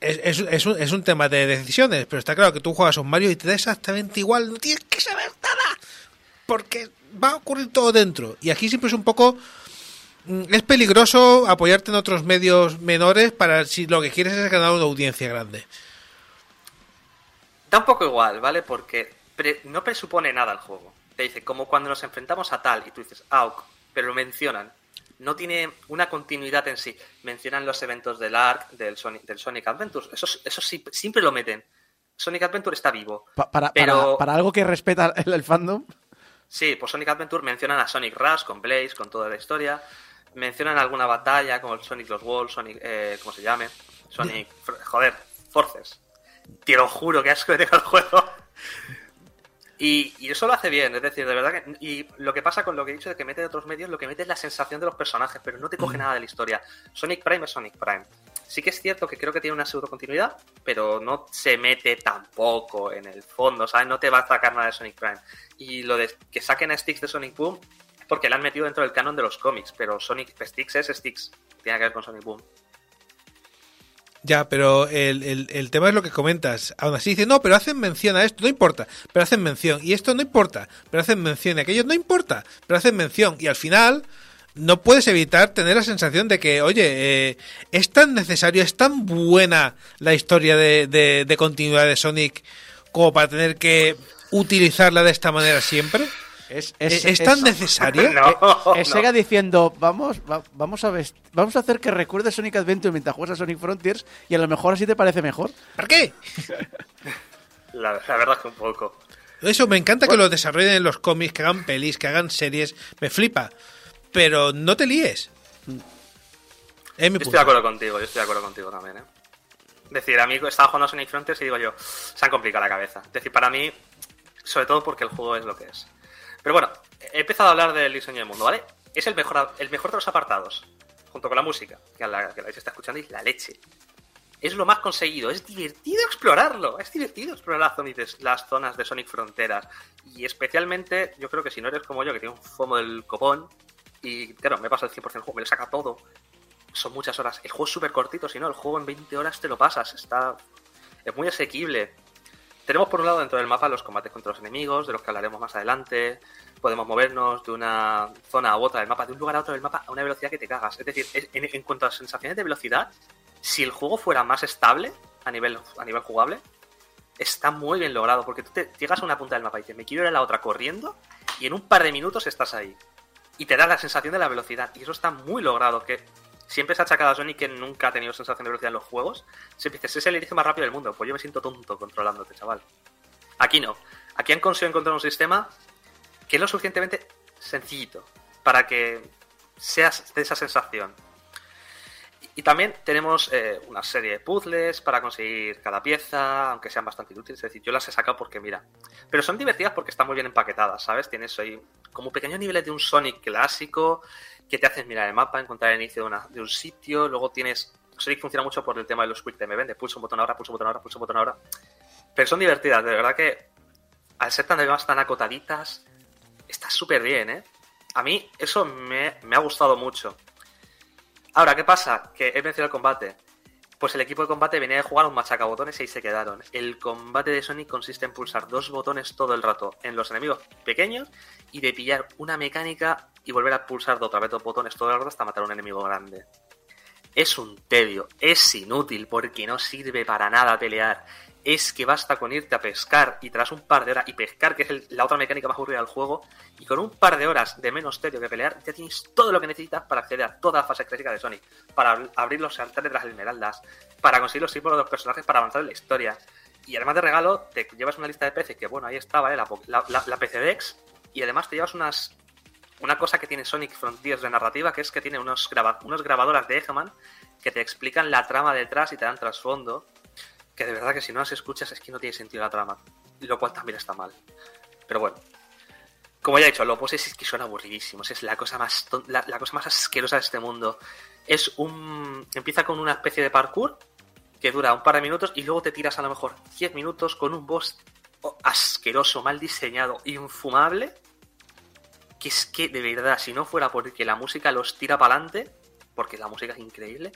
es, es- un, es un tema de decisiones, pero está claro que tú juegas a un Mario y te da exactamente igual, no tienes que saber nada, porque va a ocurrir todo dentro. Y aquí siempre es un poco es peligroso apoyarte en otros medios menores para si lo que quieres es ganar una audiencia grande. Da un poco igual, ¿vale? Porque pre- no presupone nada el juego. Te dice, como cuando nos enfrentamos a tal, y tú dices, ah, ok, pero lo mencionan. No tiene una continuidad en sí. Mencionan los eventos del ARC, del Sonic, del Sonic Adventures. Eso, eso sí, siempre lo meten. Sonic Adventure está vivo. Pa- para, Pero- para, para algo que respeta el, el fandom. Sí, por Sonic Adventure mencionan a Sonic Rush con Blaze, con toda la historia. Mencionan alguna batalla como el Sonic Los Walls, Sonic, eh, ¿cómo se llame? Sonic, joder, Forces. Te lo juro que asco que el juego. Y, y eso lo hace bien, es decir, de verdad que. Y lo que pasa con lo que he dicho de que mete de otros medios, lo que mete es la sensación de los personajes, pero no te coge nada de la historia. Sonic Prime es Sonic Prime. Sí que es cierto que creo que tiene una pseudo continuidad, pero no se mete tampoco en el fondo, ¿sabes? No te va a sacar nada de Sonic Prime. Y lo de que saquen a Sticks de Sonic Boom, porque le han metido dentro del canon de los cómics, pero Sonic Sticks es Sticks, tiene que ver con Sonic Boom. Ya, pero el, el- el tema es lo que comentas. Aún así dice, no, pero hacen mención a esto, no importa, pero hacen mención. Y esto no importa, pero hacen mención. Y aquello no importa, pero hacen mención. Y al final no puedes evitar tener la sensación de que, oye, eh, es tan necesario, es tan buena la historia de, de- de continuidad de Sonic como para tener que utilizarla de esta manera siempre. Es, ¿Es, es tan necesario? No, no. es Sega diciendo, vamos, va- vamos a vest- vamos a hacer que recuerdes Sonic Adventure mientras juegas a Sonic Frontiers y a lo mejor así te parece mejor. ¿Para qué? La, la verdad es que un poco. Eso, me encanta que lo desarrollen en los cómics, que hagan pelis, que hagan series, me flipa. Pero no te líes. Es mi Yo estoy de acuerdo contigo, yo estoy de acuerdo contigo también, ¿eh? Es decir, a mí estaba jugando a Sonic Frontiers y digo yo, se han complicado la cabeza. Es decir, para mí, sobre todo porque el juego es lo que es. Pero bueno, he empezado a hablar del diseño del mundo, ¿vale? Es el mejor, el mejor de los apartados, junto con la música, que la que la está escuchando, y la leche. Es lo más conseguido, es divertido explorarlo, es divertido explorar las zonas de Sonic Fronteras. Y especialmente, yo creo que si no eres como yo, que tiene un fomo del copón, y claro, me pasa el 100% del juego, me lo saca todo, son muchas horas. El juego es súper cortito, si no, el juego en 20 horas te lo pasas. Está. Es muy asequible. Tenemos por un lado dentro del mapa los combates contra los enemigos, de los que hablaremos más adelante. Podemos movernos de una zona a otra del mapa, de un lugar a otro del mapa a una velocidad que te cagas. Es decir, en cuanto a sensaciones de velocidad, si el juego fuera más estable a nivel, a nivel jugable, está muy bien logrado. Porque tú te llegas a una punta del mapa y dices, me quiero ir a la otra corriendo, y en un par de minutos estás ahí. Y te da la sensación de la velocidad. Y eso está muy logrado. Que siempre se ha achacado a Sonic que nunca ha tenido sensación de velocidad en los juegos. Siempre dices, es el inicio más rápido del mundo. Pues yo me siento tonto controlándote, chaval. Aquí no. Aquí han conseguido encontrar un sistema que es lo suficientemente sencillito para que seas de esa sensación. Y también tenemos eh, una serie de puzzles para conseguir cada pieza, aunque sean bastante inútiles. Es decir, yo las he sacado porque mira. Pero son divertidas porque están muy bien empaquetadas, ¿sabes? Tienes ahí como pequeños niveles de un Sonic clásico que te haces mirar el mapa, encontrar el inicio de, una- un sitio. Luego tienes. Sonic funciona mucho por el tema de los Quick Time de pulsa un botón ahora, pulsa un botón ahora, pulsa un botón ahora. Pero son divertidas, de verdad que al ser tan además tan acotaditas, está súper bien, ¿eh? A mí eso me, me ha gustado mucho. Ahora, ¿qué pasa? Que he mencionado el combate. Pues el equipo de combate venía de jugar un machacabotones y ahí se quedaron. El combate de Sonic consiste en pulsar dos botones todo el rato en los enemigos pequeños y de pillar una mecánica y volver a pulsar otra vez dos botones todo el rato hasta matar a un enemigo grande. Es un tedio, es inútil porque no sirve para nada pelear. Es que basta con irte a pescar y tras un par de horas, y pescar, que es el- la otra mecánica más aburrida del juego, y con un par de horas de menos tedio que pelear, ya tienes todo lo que necesitas para acceder a toda la fase clásica de Sonic, para ab- abrir los altares de las esmeraldas, para conseguir los símbolos de los personajes para avanzar en la historia. Y además de regalo, te llevas una lista de peces, que bueno, ahí estaba, ¿eh? la, la, la, y además te llevas unas una cosa que tiene Sonic Frontiers de narrativa, que es que tiene unos, graba unos grabadoras de Eggman que te explican la trama detrás y te dan trasfondo, que de verdad que si no las escuchas es que no tiene sentido la trama, lo cual también está mal. Pero bueno, como ya he dicho, los bosses es que son aburridísimos, es la cosa más la, la cosa más asquerosa de este mundo. Es un empieza con una especie de parkour que dura un par de minutos y luego te tiras a lo mejor 10 minutos con un boss asqueroso, mal diseñado, infumable que es que de verdad, si no fuera porque la música los tira para adelante, porque la música es increíble,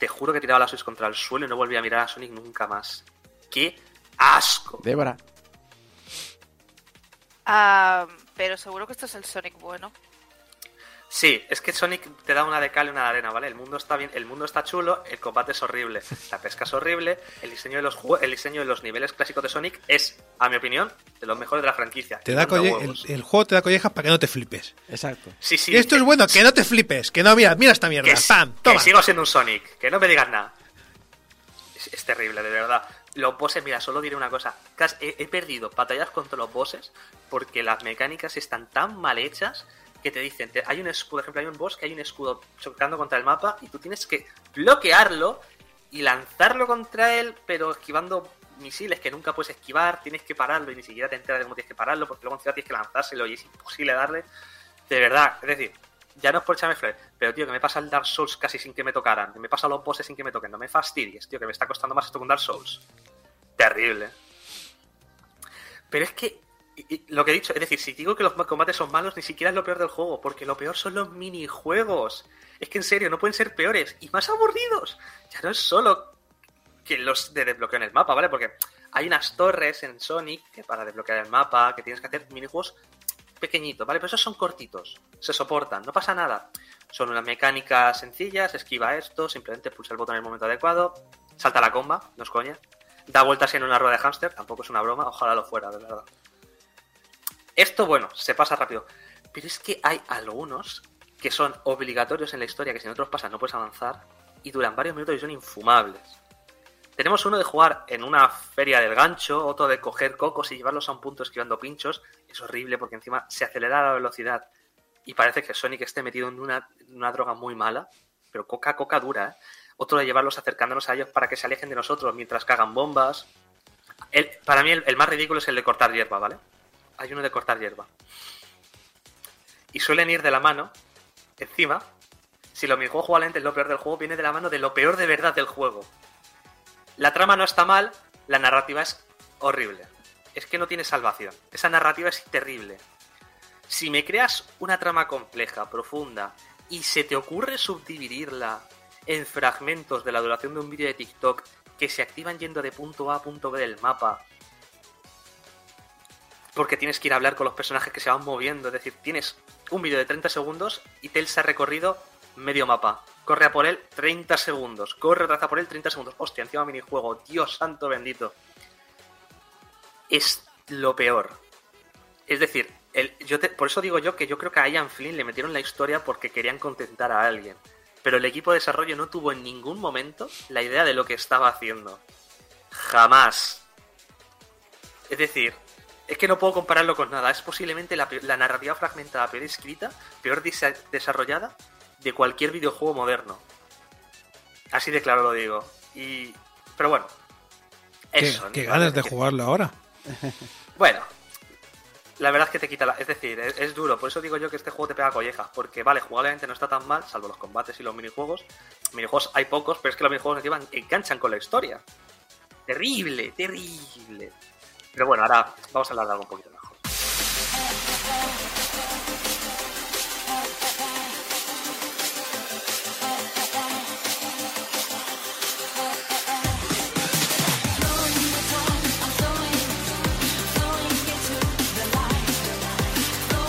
te juro que tiraba la Switch contra el suelo y no volví a mirar a Sonic nunca más. ¡Qué asco! Débora. Ah, pero seguro que esto es el Sonic bueno. Sí, es que Sonic te da una de cal y una de arena, ¿vale? El mundo está bien, el mundo está chulo, el combate es horrible, la pesca es horrible, el diseño de los el diseño de los niveles clásicos de Sonic es, a mi opinión, de los mejores de la franquicia. Te da el, el juego te da collejas para que no te flipes. Exacto. Sí, sí. y esto es bueno, que no te flipes. Que no, mira, mira esta mierda. que, ¡Pam! que sigo siendo un Sonic, que no me digas nada. Es, es terrible, de verdad. Los bosses, mira, solo diré una cosa. He perdido batallas contra los bosses porque las mecánicas están tan mal hechas que te dicen, hay un escudo, por ejemplo, hay un boss que hay un escudo chocando contra el mapa y tú tienes que bloquearlo y lanzarlo contra él, pero esquivando misiles que nunca puedes esquivar, tienes que pararlo y ni siquiera te enteras de cómo tienes que pararlo porque luego encima tienes que lanzárselo y es imposible darle. De verdad, es decir, ya no es por echarme flores, pero tío, que me pasa el Dark Souls casi sin que me tocaran, que me pasa los bosses sin que me toquen, no me fastidies, tío, que me está costando más esto con Dark Souls. Terrible. Pero es que, y- lo que he dicho, es decir, si digo que los combates son malos, ni siquiera es lo peor del juego, porque lo peor son los minijuegos. Es que en serio, no pueden ser peores y más aburridos. Ya no es solo que los de desbloqueo en el mapa, ¿vale? Porque hay unas torres en Sonic que para desbloquear el mapa, que tienes que hacer minijuegos pequeñitos, ¿vale? Pero esos son cortitos, se soportan, no pasa nada. Son unas mecánicas sencillas, esquiva esto, simplemente pulsa el botón en el momento adecuado, salta la comba, no es coña, da vueltas en una rueda de hámster, tampoco es una broma, ojalá lo fuera, de verdad. Esto, bueno, se pasa rápido, pero es que hay algunos que son obligatorios en la historia, que si no te los pasas no puedes avanzar, y duran varios minutos y son infumables. Tenemos uno de jugar en una feria del gancho, otro de coger cocos y llevarlos a un punto esquivando pinchos. Es horrible porque encima se acelera la velocidad y parece que Sonic esté metido en una, una droga muy mala, pero coca, coca dura, ¿eh? Otro de llevarlos acercándonos a ellos para que se alejen de nosotros mientras cagan bombas. El- para mí el, el más ridículo es el de cortar hierba, ¿vale? Hay uno de cortar hierba. Y suelen ir de la mano, encima, si lo minijuego jugablemente es lo peor del juego, viene de la mano de lo peor de verdad del juego. La trama no está mal, la narrativa es horrible. Es que no tiene salvación. Esa narrativa es terrible. Si me creas una trama compleja, profunda, y se te ocurre subdividirla en fragmentos de la duración de un vídeo de TikTok que se activan yendo de punto A a punto B del mapa, porque tienes que ir a hablar con los personajes que se van moviendo, es decir, tienes un vídeo de 30 segundos y Tails ha recorrido medio mapa. Corre a por él 30 segundos. Corre otra por él 30 segundos. Hostia, encima minijuego. Dios santo bendito. Es lo peor. Es decir, yo por eso digo yo que yo creo que a Ian Flynn le metieron la historia porque querían contentar a alguien. pero el equipo de desarrollo no tuvo en ningún momento la idea de lo que estaba haciendo. Jamás. Es decir, es que no puedo compararlo con nada. Es posiblemente la, la narrativa fragmentada peor escrita, peor desarrollada de cualquier videojuego moderno. Así de claro lo digo. Y. Pero bueno. Qué, Eso. qué ¿no? ganas de Que- jugarlo ahora. Bueno, la verdad es que te quita la. Es decir, es, es duro. Por eso digo yo que este juego te pega collejas. Porque, vale, jugablemente no está tan mal, salvo los combates y los minijuegos. Minijuegos hay pocos, pero es que los minijuegos encima enganchan con la historia. Terrible, terrible. Pero bueno, ahora vamos a hablar de algo un poquito mejor.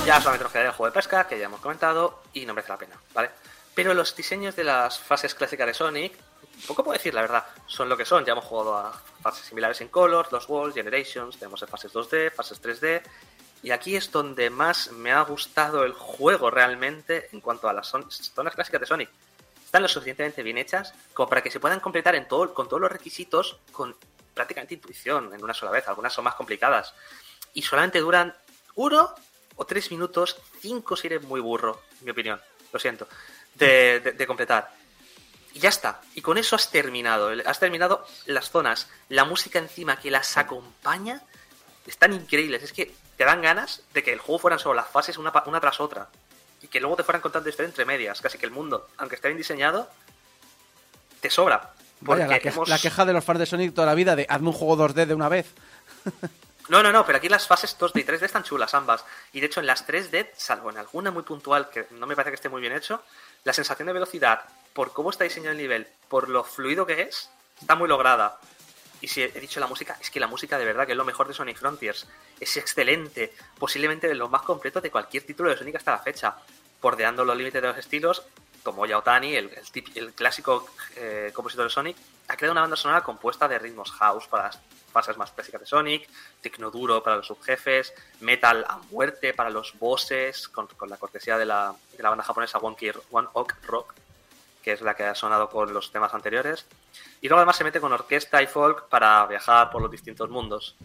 Ya solamente nos quedaría el juego de pesca, que ya hemos comentado, y no merece la pena, ¿vale? Pero los diseños de las fases clásicas de Sonic, poco puedo decir, la verdad, son lo que son. Ya hemos jugado a fases similares en Colors, Los Worlds, Generations, tenemos en fases 2D, fases 3D, y aquí es donde más me ha gustado el juego realmente en cuanto a las zonas clásicas de Sonic. Están lo suficientemente bien hechas como para que se puedan completar en todo, con todos los requisitos con prácticamente intuición en una sola vez. Algunas son más complicadas. Y solamente duran uno o tres minutos, cinco si eres muy burro, en mi opinión. Lo siento. De completar. Y ya está. Y con eso has terminado. Has terminado las zonas. La música encima que las acompaña están increíbles. Es que te dan ganas de que el juego fueran solo las fases una, una tras otra. Y que luego te fueran contando historia entre medias. Casi que el mundo, aunque esté bien diseñado, te sobra. Vaya, la, que- hemos- la queja de los fans de Sonic toda la vida de hazme un juego 2D de una vez. No, no, no, pero aquí las fases 2D y 3D están chulas ambas. Y de hecho en las 3D, salvo en alguna muy puntual que no me parece que esté muy bien hecho, la sensación de velocidad, por cómo está diseñado el nivel, por lo fluido que es, está muy lograda. Y si he dicho la música, es que la música de verdad que es lo mejor de Sonic Frontiers. Es excelente, posiblemente de lo más completo de cualquier título de Sonic hasta la fecha. Bordeando los límites de los estilos, Tomoya Otani, el, el, clásico eh, compositor de Sonic, ha creado una banda sonora compuesta de ritmos house para las fases más clásicas de Sonic, tecno duro para los subjefes, metal a muerte para los bosses, con, la cortesía de la, de la banda japonesa One, Key- One Ok Rock, que es la que ha sonado con los temas anteriores. Y luego además se mete con orquesta y folk para viajar por los distintos mundos.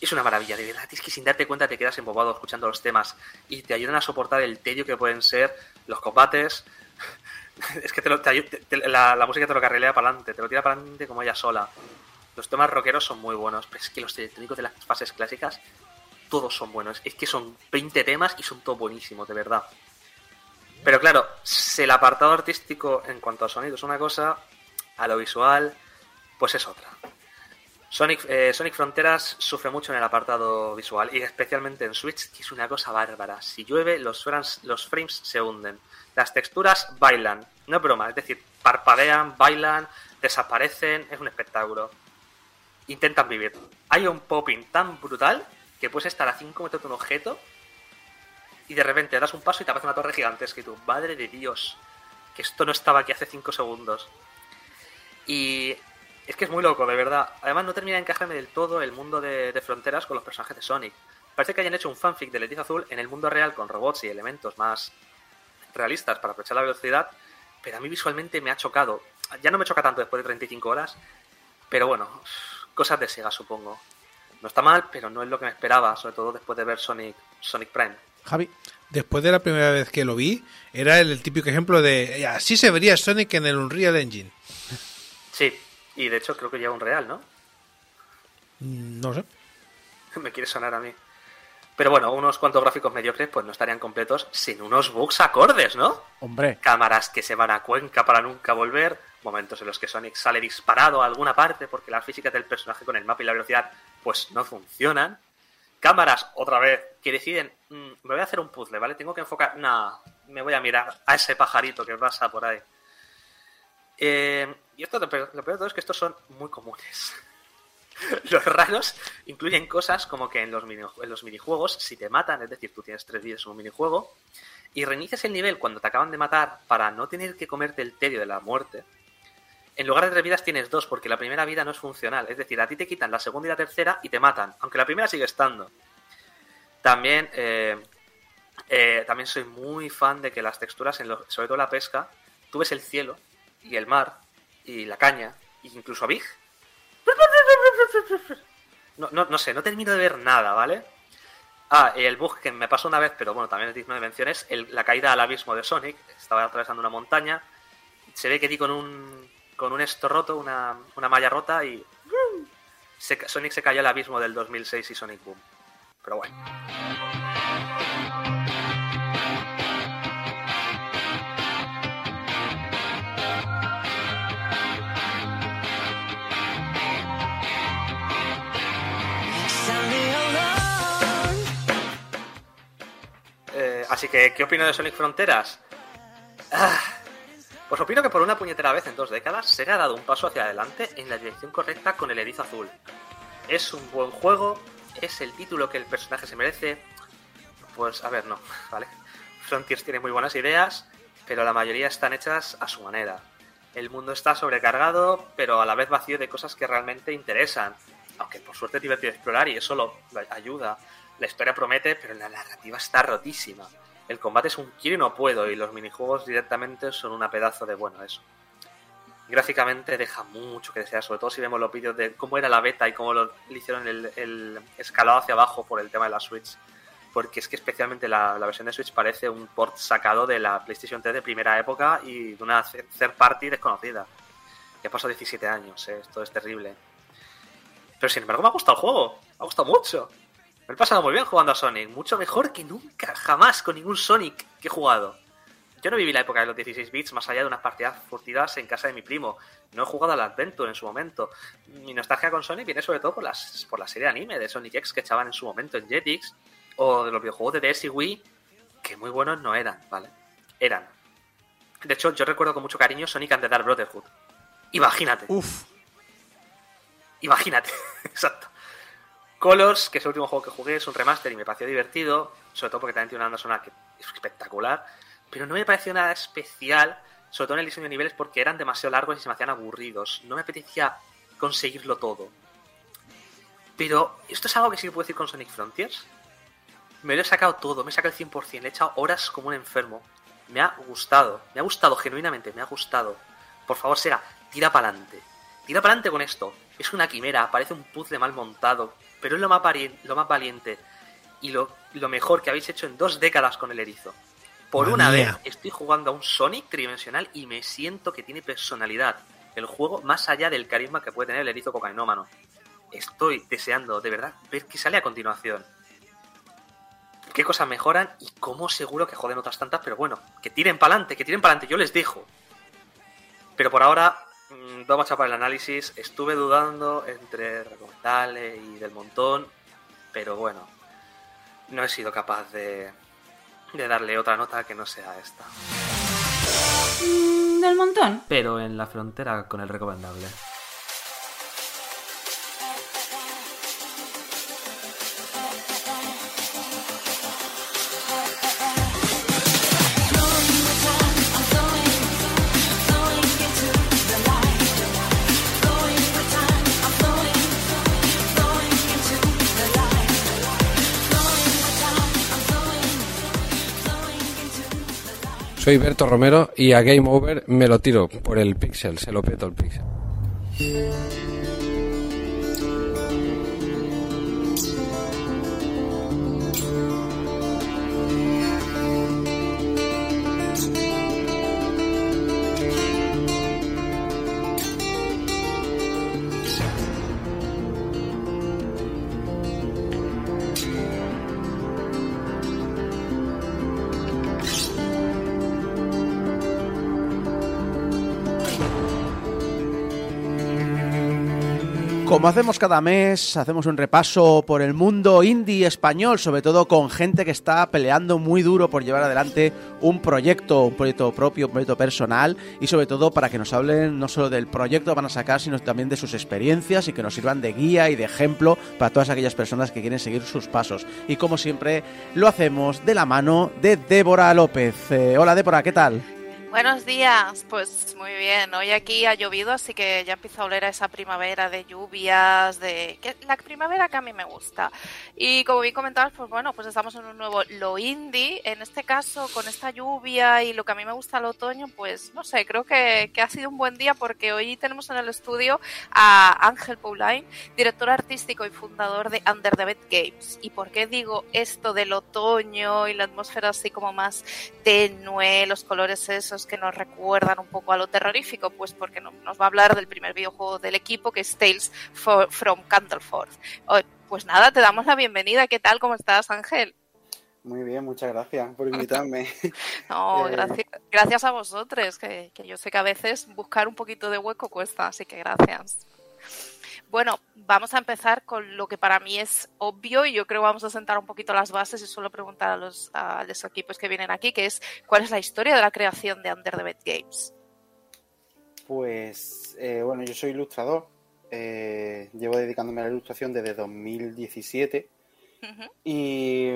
Es una maravilla, de verdad. Es que sin darte cuenta te quedas embobado escuchando los temas y te ayudan a soportar el tedio que pueden ser los combates. es que te lo- te la música te lo carrilea para adelante, te lo tira para adelante como ella sola. Los temas rockeros son muy buenos, pero es que los electrónicos de las fases clásicas, todos son buenos. Es que son 20 temas y son todos buenísimos, de verdad. Pero claro, si el apartado artístico en cuanto a sonido es una cosa, a lo visual, pues es otra. Sonic, eh, Sonic Fronteras sufre mucho en el apartado visual y especialmente en Switch, que es una cosa bárbara. Si llueve, los frames, los frames se hunden. Las texturas bailan, no es broma, es decir, parpadean, bailan, desaparecen, es un espectáculo. Intentan vivir. Hay un popping tan brutal que puedes estar a 5 metros de un objeto y de repente das un paso y te aparece una torre gigantesca y tú, madre de Dios, que esto no estaba aquí hace 5 segundos. Y es que es muy loco, de verdad. Además, no termina de encajarme del todo el mundo de, fronteras con los personajes de Sonic. Parece que hayan hecho un fanfic de Leticia Azul en el mundo real con robots y elementos más realistas para aprovechar la velocidad, pero a mí visualmente me ha chocado. Ya no me choca tanto después de 35 horas, pero bueno, cosas de Sega supongo. No está mal, pero no es lo que me esperaba, sobre todo después de ver Sonic, Sonic Prime. Javi, Después de la primera vez que lo vi, era el, el típico ejemplo de "Eh, así se vería Sonic en el Unreal Engine. Sí, y de hecho creo que lleva un real, ¿no? Mm, No sé. me quiere sonar a mí. Pero bueno, unos cuantos gráficos mediocres pues no estarían completos sin unos bugs acordes, ¿no? hombre, Cámaras que se van a Cuenca para nunca volver, momentos en los que Sonic sale disparado a alguna parte porque las físicas del personaje con el mapa y la velocidad pues no funcionan. Cámaras, otra vez, que deciden, "Mm, me voy a hacer un puzzle, ¿vale? Tengo que enfocar, no, me voy a mirar a ese pajarito que pasa por ahí. Eh, y esto lo peor, lo peor de todo es que estos son muy comunes. Los raros incluyen cosas como que en los, mini- en los minijuegos, si te matan, es decir, tú tienes tres vidas en un minijuego, y reinicias el nivel cuando te acaban de matar para no tener que comerte el tedio de la muerte, en lugar de tres vidas tienes dos, porque la primera vida no es funcional. Es decir, a ti te quitan la segunda y la tercera y te matan, aunque la primera sigue estando. También, eh, eh, también soy muy fan de que las texturas, sobre todo la pesca, tú ves el cielo y el mar y la caña, e incluso a Big. No, no, no sé, no termino de ver nada, ¿vale? Ah, el bug que me pasó una vez, pero bueno, también es digno de mención, es el- la caída al abismo de Sonic. Estaba atravesando una montaña, se ve que di con un, con un esto roto, una, una malla rota y Sonic se cayó al abismo del 2006 y Sonic Boom. Pero bueno. Eh, así que, ¿qué opino de Sonic Fronteras? Ah, pues opino que por una puñetera vez en dos décadas se ha dado un paso hacia adelante en la dirección correcta con el erizo azul. Es un buen juego, es el título que el personaje se merece. Pues a ver, no, ¿vale? Frontiers tiene muy buenas ideas, pero la mayoría están hechas a su manera. El mundo está sobrecargado, pero a la vez vacío de cosas que realmente interesan. Aunque por suerte es divertido explorar y eso lo, lo ayuda. La historia promete, pero la narrativa está rotísima. El combate es un quiero y no puedo, y los minijuegos directamente son una pedazo de bueno eso. Gráficamente deja mucho que desear, sobre todo si vemos los vídeos de cómo era la beta y cómo lo hicieron el, escalado hacia abajo por el tema de la Switch. Porque es que especialmente la, la versión de Switch parece un port sacado de la PlayStation 3 de primera época y de una third party desconocida. Ya pasó 17 años, ¿eh? esto es terrible. Pero sin embargo me ha gustado el juego, me ha gustado mucho. Me he pasado muy bien jugando a Sonic, mucho mejor que nunca, jamás con ningún Sonic que he jugado. Yo no viví la época de los 16 bits más allá de unas partidas furtivas en casa de mi primo. No he jugado al Adventure en su momento. Mi nostalgia con Sonic viene sobre todo por, las, por la serie anime de Sonic X que echaban en su momento en Jetix o de los videojuegos de DS y Wii que muy buenos no eran, ¿vale? Eran. De hecho, yo recuerdo con mucho cariño Sonic and the Dark Brotherhood. Imagínate. Uf. Imagínate, exacto. Colors, que es el último juego que jugué, es un remaster y me pareció divertido, sobre todo porque también tiene una banda sonora que es espectacular, pero no me pareció nada especial, sobre todo en el diseño de niveles porque eran demasiado largos y se me hacían aburridos. No me apetecía conseguirlo todo. Pero esto es algo que sí que puedo decir con Sonic Frontiers. Me lo he sacado todo, me he sacado el 100%, le he echado horas como un enfermo. Me ha gustado, me ha gustado genuinamente, me ha gustado. Por favor, Sega, tira para adelante. Tira para adelante con esto. Es una quimera, parece un puzzle mal montado, pero es lo más, vari- lo más valiente y lo, lo mejor que habéis hecho en dos décadas con el erizo. Por una vez estoy jugando a un Sonic tridimensional y me siento que tiene personalidad. El juego más allá del carisma que puede tener el erizo cocainómano. Estoy deseando, de verdad, ver qué sale a continuación. Qué cosas mejoran y cómo seguro que joden otras tantas, pero bueno, que tiren para adelante, que tiren para adelante, yo les dejo. Pero por ahora, vamos a chapar el análisis. Estuve dudando entre recomendable y del montón, pero bueno, no he sido capaz de, de darle otra nota que no sea esta. Mm, Del montón. Pero en la frontera con el recomendable. Soy Berto Romero y a Game Over me lo tiro por el pixel, se lo peto el pixel. Como hacemos cada mes, hacemos un repaso por el mundo indie español, sobre todo con gente que está peleando muy duro por llevar adelante un proyecto, un proyecto propio, un proyecto personal y sobre todo para que nos hablen no solo del proyecto que van a sacar, sino también de sus experiencias y que nos sirvan de guía y de ejemplo para todas aquellas personas que quieren seguir sus pasos. Y como siempre, lo hacemos de la mano de Débora López. Eh, hola Débora, ¿qué tal? Buenos días, pues muy bien. Hoy aquí ha llovido, así que ya empieza a oler a esa primavera de lluvias, de la primavera que a mí me gusta. Y como bien comentabas, pues bueno, pues estamos en un nuevo lo indie. En este caso, con esta lluvia y lo que a mí me gusta el otoño, pues no sé, creo que, que ha sido un buen día porque hoy tenemos en el estudio a Ángel Paulain, director artístico y fundador de Under the Bed Games. ¿Y por qué digo esto del otoño y la atmósfera así como más tenue, los colores esos que nos recuerdan un poco a lo terrorífico? Pues porque no- nos va a hablar del primer videojuego del equipo que es Tales for- from Candleforth. Pues nada, te damos la bienvenida. ¿Qué tal? ¿Cómo estás, Ángel? Muy bien, muchas gracias por invitarme. No, Eh, gracias, gracias a vosotros, que, que yo sé que a veces buscar un poquito de hueco cuesta, así que gracias. Bueno, vamos a empezar con lo que para mí es obvio y yo creo que vamos a sentar un poquito las bases y suelo preguntar a los, a los equipos que vienen aquí, que es cuál es la historia de la creación de Under the Bed Games. Pues eh, bueno, yo soy ilustrador. eh, llevo dedicándome a la ilustración desde 2017 Ujú, y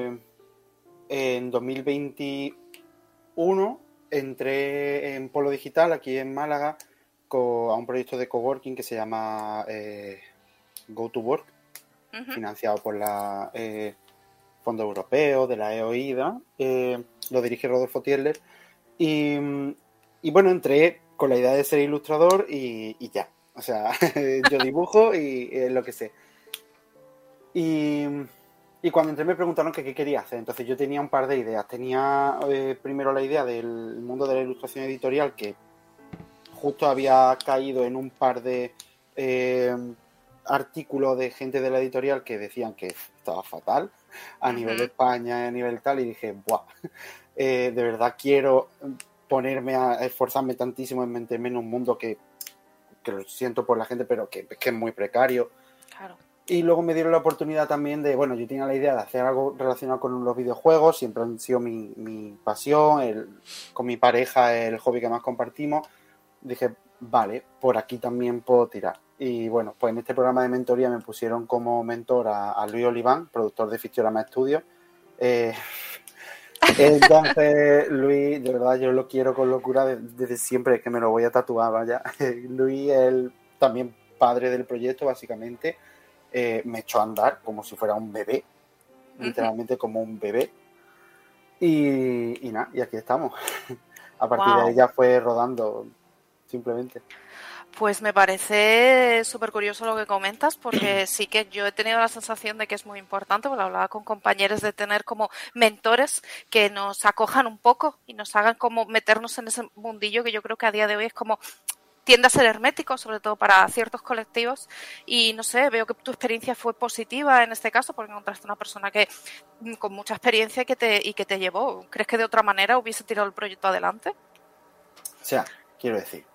en 2021 entré en Polo Digital aquí en Málaga a un proyecto de coworking que se llama eh, Go to Work, financiado por la eh, Fondo Europeo, de la EOIDA. eh, lo dirige Rodolfo Tierler. Y, y bueno, entré con la idea de ser ilustrador y, y ya. O sea, yo dibujo y es lo que sé. Y, y cuando entré me preguntaron que qué quería hacer. Entonces yo tenía un par de ideas. Tenía eh, primero la idea del mundo de la ilustración editorial que justo había caído en un par de eh, artículos de gente de la editorial que decían que estaba fatal a nivel de. España, a nivel tal, y dije, ¡buah! eh, de verdad quiero ponerme a esforzarme tantísimo en meterme en un mundo que, que lo siento por la gente, pero que, que es muy precario. Claro. Y luego me dieron la oportunidad también de, bueno, yo tenía la idea de hacer algo relacionado con los videojuegos, siempre han sido mi, mi pasión, el, con mi pareja el hobby que más compartimos. Dije, vale, por aquí también puedo tirar. Y bueno, pues en este programa de mentoría me pusieron como mentor a, a Luis Oliván, productor de Fictiorama Studios. Eh, entonces, Luis, de verdad yo lo quiero con locura de- desde siempre, que me lo voy a tatuar, vaya. Luis, el también padre del proyecto, básicamente, eh, me echó a andar como si fuera un bebé, literalmente como un bebé. Y, y nada, y aquí estamos. A partir de ahí ya fue rodando, simplemente. Pues me parece súper curioso lo que comentas, porque sí que yo he tenido la sensación de que es muy importante, porque hablaba con compañeros de tener como mentores que nos acojan un poco y nos hagan como meternos en ese mundillo que yo creo que a día de hoy es como tiende a ser hermético, sobre todo para ciertos colectivos. Y no sé, veo que tu experiencia fue positiva en este caso, porque encontraste una persona que mm, con mucha experiencia y que te, y que te llevó. ¿Crees que de otra manera hubiese tirado el proyecto adelante? O sea, quiero decir.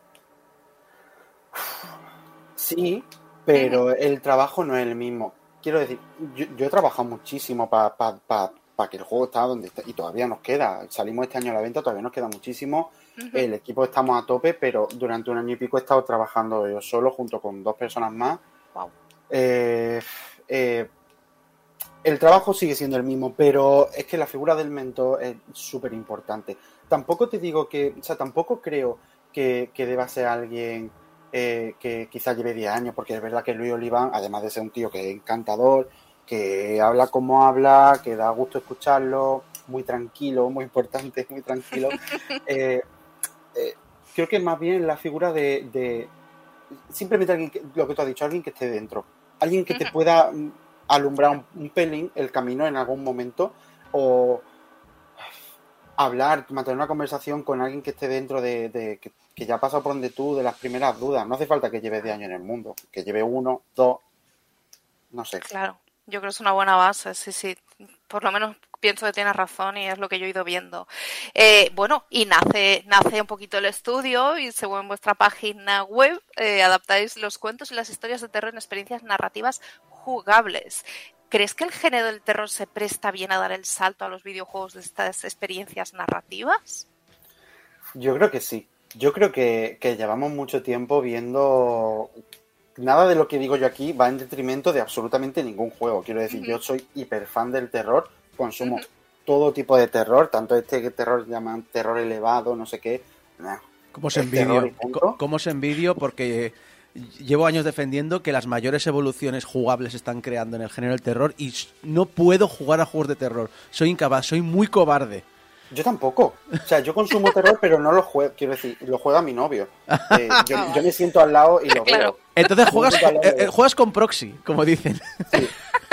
Sí, pero el trabajo no es el mismo. Quiero decir, yo, yo he trabajado muchísimo para que el juego está donde está y todavía nos queda. Salimos este año a la venta, todavía nos queda muchísimo. El equipo estamos a tope, pero durante un año y pico he estado trabajando yo solo junto con dos personas más. Wow. Eh, eh, el trabajo sigue siendo el mismo, pero es que la figura del mentor es súper importante. Tampoco te digo que, o sea, tampoco creo que, que deba ser alguien eh, que quizás lleve 10 años, porque es verdad que Luis Oliván, además de ser un tío que es encantador, que habla como habla, que da gusto escucharlo, muy tranquilo, muy importante, muy tranquilo. eh, eh, creo que más bien la figura de, de simplemente alguien que, lo que tú has dicho, alguien que esté dentro, alguien que te pueda mm, alumbrar un, un pelín el camino en algún momento o hablar, mantener una conversación con alguien que esté dentro de, de- que, que ya ha pasado por donde tú, de las primeras dudas. No hace falta que lleves 10 años en el mundo, que lleve uno, dos, no sé. Claro, yo creo que es una buena base, sí, sí. Por lo menos pienso que tienes razón y es lo que yo he ido viendo. Eh, bueno, y nace, nace un poquito el estudio y según vuestra página web eh, adaptáis los cuentos y las historias de terror en experiencias narrativas jugables. ¿Crees que el género del terror se presta bien a dar el salto a los videojuegos de estas experiencias narrativas? Yo creo que sí. Yo creo que, que llevamos mucho tiempo viendo. Nada de lo que digo yo aquí va en detrimento de absolutamente ningún juego. Quiero decir, yo soy hiper fan del terror, consumo todo tipo de terror, tanto este que terror llaman terror elevado, no sé qué, nah. ¿Cómo se envidio? ¿Cómo se envidio? Porque llevo años defendiendo que las mayores evoluciones jugables se están creando en el género del terror y no puedo jugar a juegos de terror. Soy incapaz, soy muy cobarde. Yo tampoco. O sea, yo consumo terror, pero no lo juego. Quiero decir, lo juega mi novio. Eh, yo, yo me siento al lado y lo Claro. veo. Entonces juegas, eh, eh, juegas con proxy, como dicen. Sí,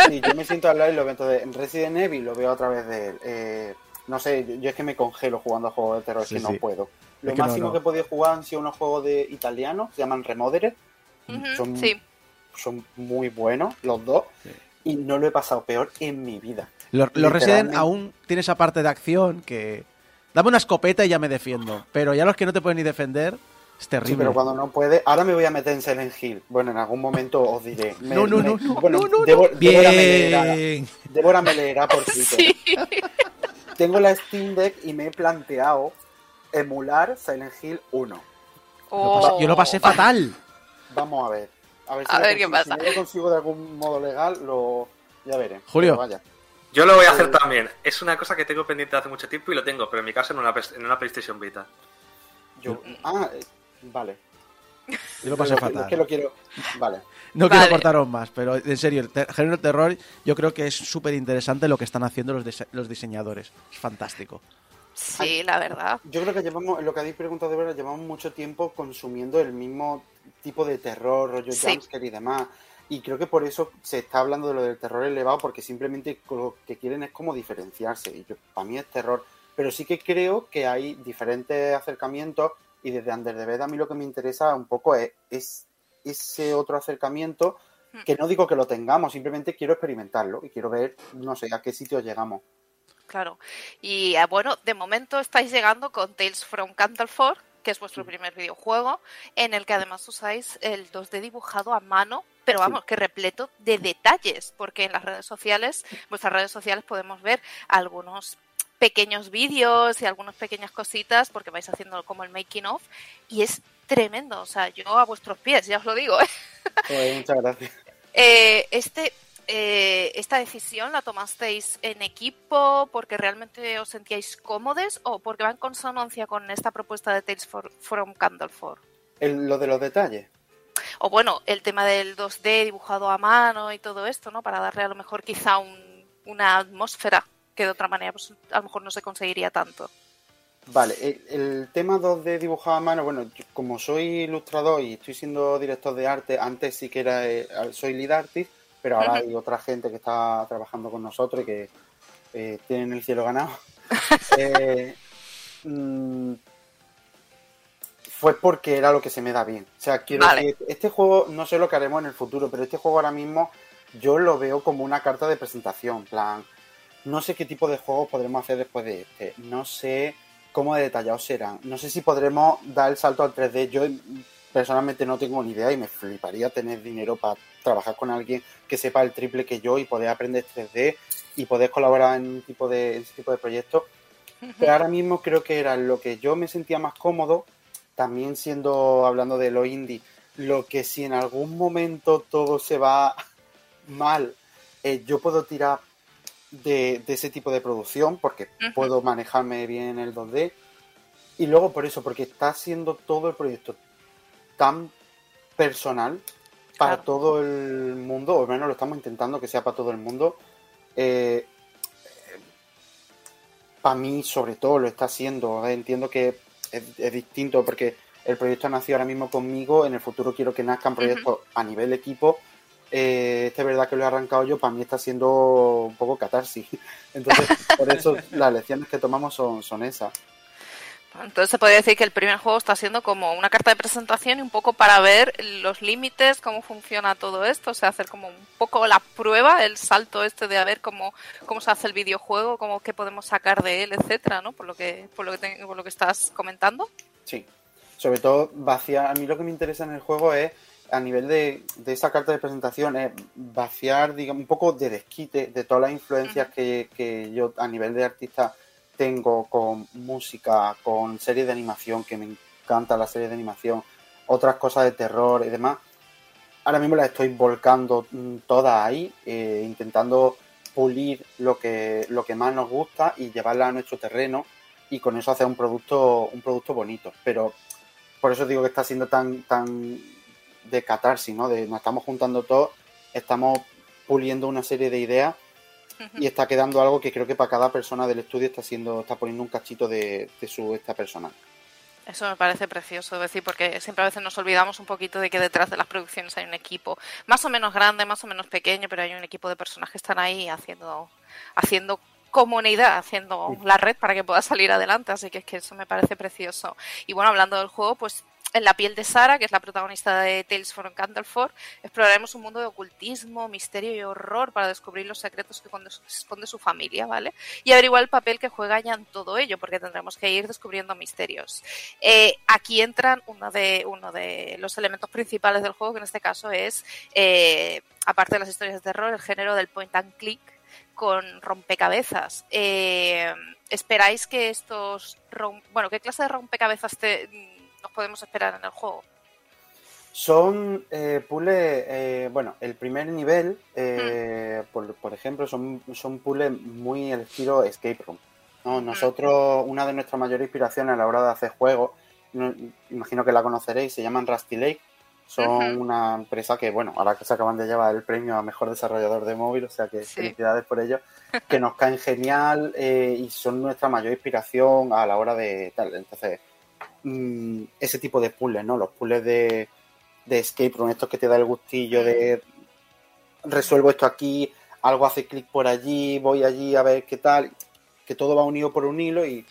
sí, yo me siento al lado y lo veo. Entonces, en Resident Evil lo veo a través de él. Eh, no sé, yo, yo es que me congelo jugando a juegos de terror, Sí, es que sí. no puedo. Lo Es que no, máximo no. que he podido jugar han sido unos juegos de italianos, se llaman Remodered. Ujú, Son, Sí. son muy buenos los dos. Y no lo he pasado peor en mi vida. Los, Resident aún tiene esa parte de acción que... Dame una escopeta y ya me defiendo. Pero ya los que no te pueden ni defender, es Sí, terrible. pero cuando no puede, ahora me voy a meter en Silent Hill. Bueno, en algún momento os diré. Me- No, no, me- no, no, bueno, no, no, Débora- Débora me leerá- Bien. Débora me leerá por Twitter. Sí. Tengo la Steam Deck y me he planteado emular Silent Hill 1. Lo pasé- yo lo pasé fatal. Vamos a ver. A ver, si A lo ver qué consigo- pasa. Si no lo consigo de algún modo legal, lo ya veré. Julio. Vaya. Yo lo voy a hacer Eh, también. Es una cosa que tengo pendiente hace mucho tiempo y lo tengo, pero en mi caso en una, en una PlayStation Vita. Yo, ah, eh, vale. Yo lo pasé que- Es fatal. que lo quiero. Vale. No Vale. quiero cortaros más, pero en serio, el te- género de terror yo creo que es súper interesante lo que están haciendo los, dise- los diseñadores. Es fantástico. Sí, la verdad. Yo creo que llevamos, lo que habéis preguntado de verdad, llevamos mucho tiempo consumiendo el mismo tipo de terror, rollo Sí. jumpscare y demás. Y creo que por eso se está hablando de lo del terror elevado, porque simplemente lo que quieren es como diferenciarse. Y yo, para mí es terror. Pero sí que creo que hay diferentes acercamientos y desde Under the Bed a mí lo que me interesa un poco es, es ese otro acercamiento que no digo que lo tengamos, simplemente quiero experimentarlo y quiero ver, no sé, a qué sitio llegamos. Claro. Y eh, bueno, de momento estáis llegando con Tales from Candlefor, que es vuestro primer videojuego, en el que además usáis el 2D dibujado a mano, pero vamos, que repleto de detalles, porque en las redes sociales, vuestras redes sociales podemos ver algunos pequeños vídeos y algunas pequeñas cositas, porque vais haciendo como el making of, y es tremendo, o sea, yo a vuestros pies, ya os lo digo. ¿eh? Muchas gracias. Eh, este, eh, ¿Esta decisión la tomasteis en equipo porque realmente os sentíais cómodos o porque va en consonancia con esta propuesta de Tales for- from Candlefor? El- lo de los detalles. O bueno, el tema del 2D dibujado a mano y todo esto, ¿no? Para darle a lo mejor quizá un- una atmósfera que de otra manera pues, a lo mejor no se conseguiría tanto. Vale, el, el tema 2D dibujado a mano, bueno, yo como soy ilustrador y estoy siendo director de arte, antes sí que era, eh, soy lead artist, pero ahora hay otra gente que está trabajando con nosotros y que eh, tienen el cielo ganado. Eh, mm, fue porque era lo que se me da bien. O sea, quiero Vale. decir, este juego, no sé lo que haremos en el futuro, pero este juego ahora mismo yo lo veo como una carta de presentación, en plan, no sé qué tipo de juegos podremos hacer después de este, no sé cómo de detallados serán, no sé si podremos dar el salto al 3D, yo personalmente no tengo ni idea y me fliparía tener dinero para trabajar con alguien que sepa el triple que yo y poder aprender 3D y poder colaborar en, un tipo de, en ese tipo de proyectos. Pero ahora mismo creo que era lo que yo me sentía más cómodo, también siendo, hablando de lo indie, lo que si en algún momento todo se va mal, eh, yo puedo tirar de, de ese tipo de producción porque puedo manejarme bien el 2D. Y luego por eso, porque está siendo todo el proyecto tan personal para Claro. todo el mundo, o al menos lo estamos intentando que sea para todo el mundo. Eh, para mí, sobre todo, lo está haciendo. Entiendo que es, es distinto porque el proyecto nació ahora mismo conmigo. En el futuro quiero que nazcan proyectos a nivel equipo. Eh, este es verdad que lo he arrancado yo. Para mí está siendo un poco catarsis. Entonces, por eso las lecciones que tomamos son, son esas. Entonces se podría decir que el primer juego está siendo como una carta de presentación y un poco para ver los límites, cómo funciona todo esto, o sea, hacer como un poco la prueba, el salto este de a ver cómo, cómo se hace el videojuego, cómo qué podemos sacar de él, etcétera, ¿no? Por lo que, por lo que, te- por lo que estás comentando. Sí. Sobre todo vaciar. A mí lo que me interesa en el juego es, a nivel de, de esa carta de presentación, es vaciar, digamos, un poco de desquite de todas las influencias que, que yo a nivel de artista tengo con música, con series de animación, que me encanta la serie de animación, otras cosas de terror y demás. Ahora mismo las estoy volcando mm, todas ahí, eh, intentando pulir lo que, lo que más nos gusta y llevarla a nuestro terreno y con eso hacer un producto, un producto bonito. Pero por eso digo que está siendo tan, tan de catarsis, ¿no? De nos estamos juntando todos, estamos puliendo una serie de ideas y está quedando algo que creo que para cada persona del estudio está siendo, está poniendo un cachito de, de su esta personal. Eso me parece precioso, decir, porque siempre a veces nos olvidamos un poquito de que detrás de las producciones hay un equipo más o menos grande, más o menos pequeño, pero hay un equipo de personas que están ahí haciendo, haciendo comunidad, haciendo la red para que pueda salir adelante, así que es que eso me parece precioso. Y bueno, hablando del juego, pues en la piel de Sara, que es la protagonista de Tales from Candleford, exploraremos un mundo de ocultismo, misterio y horror para descubrir los secretos que esconde su- familia, ¿vale? Y averiguar el papel que juega ella en todo ello, porque tendremos que ir descubriendo misterios. Eh, aquí entran uno de, uno de los elementos principales del juego, que en este caso es, eh, aparte de las historias de terror, el género del point and click con rompecabezas. Eh, ¿Esperáis que estos... rom- Bueno, ¿qué clase de rompecabezas te- nos podemos esperar en el juego? Son eh, puzzles, eh, bueno, el primer nivel, eh, por, por ejemplo, son, son puzzles muy el estilo escape room. ¿no? Nosotros, una de nuestras mayores inspiraciones a la hora de hacer juegos, no- imagino que la conoceréis, se llaman Rusty Lake. Son una empresa que, bueno, ahora que se acaban de llevar el premio a mejor desarrollador de móvil, o sea que Sí. felicidades por ello, que nos caen genial eh, y son nuestra mayor inspiración a la hora de tal. Entonces, mm, ese tipo de puzzles, ¿no? Los puzzles de, de escape room, estos que te da el gustillo de resuelvo esto aquí, algo hace clic por allí, voy allí a ver qué tal, que todo va unido por un hilo y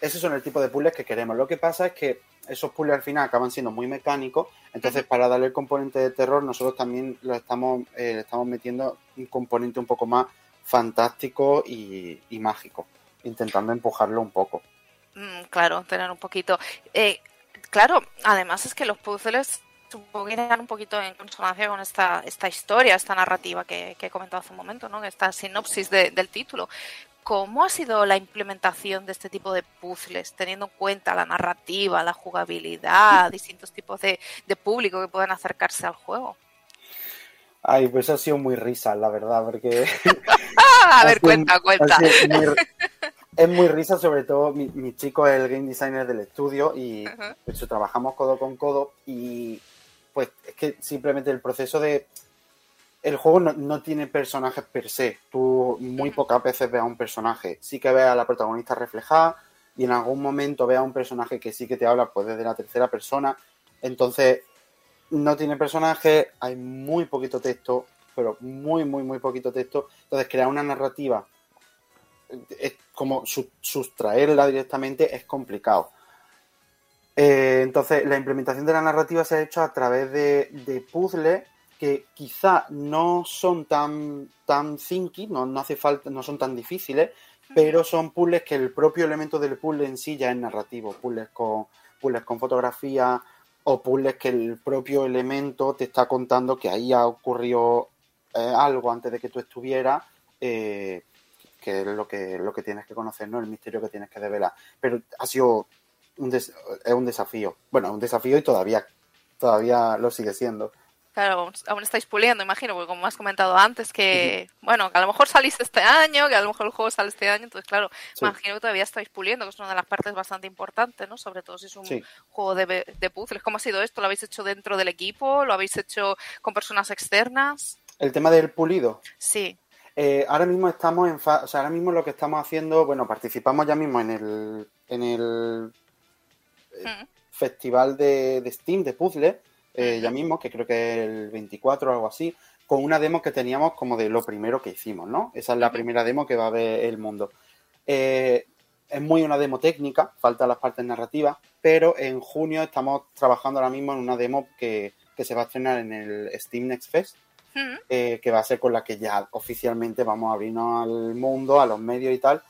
esos son el tipo de puzzles que queremos. Lo que pasa es que esos puzzles al final acaban siendo muy mecánicos, entonces para darle el componente de terror nosotros también lo estamos, eh, le estamos metiendo un componente un poco más fantástico y, y mágico, intentando empujarlo un poco. Mm, claro, tener un poquito. Eh, claro, además es que los puzzles supongo que irán un poquito en consonancia con esta, esta historia, esta narrativa que, que he comentado hace un momento, ¿no? Esta sinopsis de- del título. ¿Cómo ha sido la implementación de este tipo de puzzles, teniendo en cuenta la narrativa, la jugabilidad, distintos tipos de, de público que puedan acercarse al juego? Ay, pues ha sido muy risa, la verdad, porque... A ver, cuenta, cuenta. muy- es muy risa, sobre todo mi, mi chico es el game designer del estudio y de hecho trabajamos codo con codo y pues es que simplemente el proceso de... El juego no, no tiene personajes per se, tú muy pocas veces ves a un personaje, sí que ves a la protagonista reflejada y en algún momento ves a un personaje que sí que te habla pues desde la tercera persona, entonces no tiene personaje, hay muy poquito texto, pero muy, muy, muy poquito texto. Entonces, crear una narrativa, eh, es como su- sustraerla directamente es complicado. Eh, entonces, la implementación de la narrativa se ha hecho a través de, de puzzles que quizá no son tan, tan thinky, no, no hace falta, no son tan difíciles, pero son puzzles que el propio elemento del puzzle en sí ya es narrativo. Puzzles con, puzzles con fotografía o puzzles que el propio elemento te está contando que ahí ha ocurrido eh, algo antes de que tú estuvieras, eh, que es lo que, lo que tienes que conocer, ¿no? El misterio que tienes que develar. Pero ha sido un, des- es un desafío. Bueno, un desafío y todavía, todavía lo sigue siendo. Claro, aún- estáis puliendo, imagino, porque como has comentado antes, que, bueno, que a lo mejor salís este año, que a lo mejor el juego sale este año, entonces, claro, Sí. imagino que todavía estáis puliendo, que es una de las partes bastante importantes, ¿no? Sobre todo si es un Sí. juego de, de puzzles. ¿Cómo ha sido esto? ¿Lo habéis hecho dentro del equipo? ¿Lo habéis hecho con personas externas? El tema del pulido. Sí. Eh, ahora mismo estamos en o sea, ahora mismo lo que estamos haciendo, bueno, participamos ya mismo en el, en el Mm. festival de, de Steam de puzzles, eh, ya mismo, que creo que es el 24 o algo así, con una demo que teníamos como de lo primero que hicimos, ¿no? Esa es la primera demo que va a ver el mundo. Eh, es muy una demo técnica, faltan las partes narrativas, pero en junio estamos trabajando ahora mismo en una demo que, que se va a estrenar en el Steam Next Fest, Mm. eh, que va a ser con la que ya oficialmente vamos a abrirnos al mundo, a los medios y tal.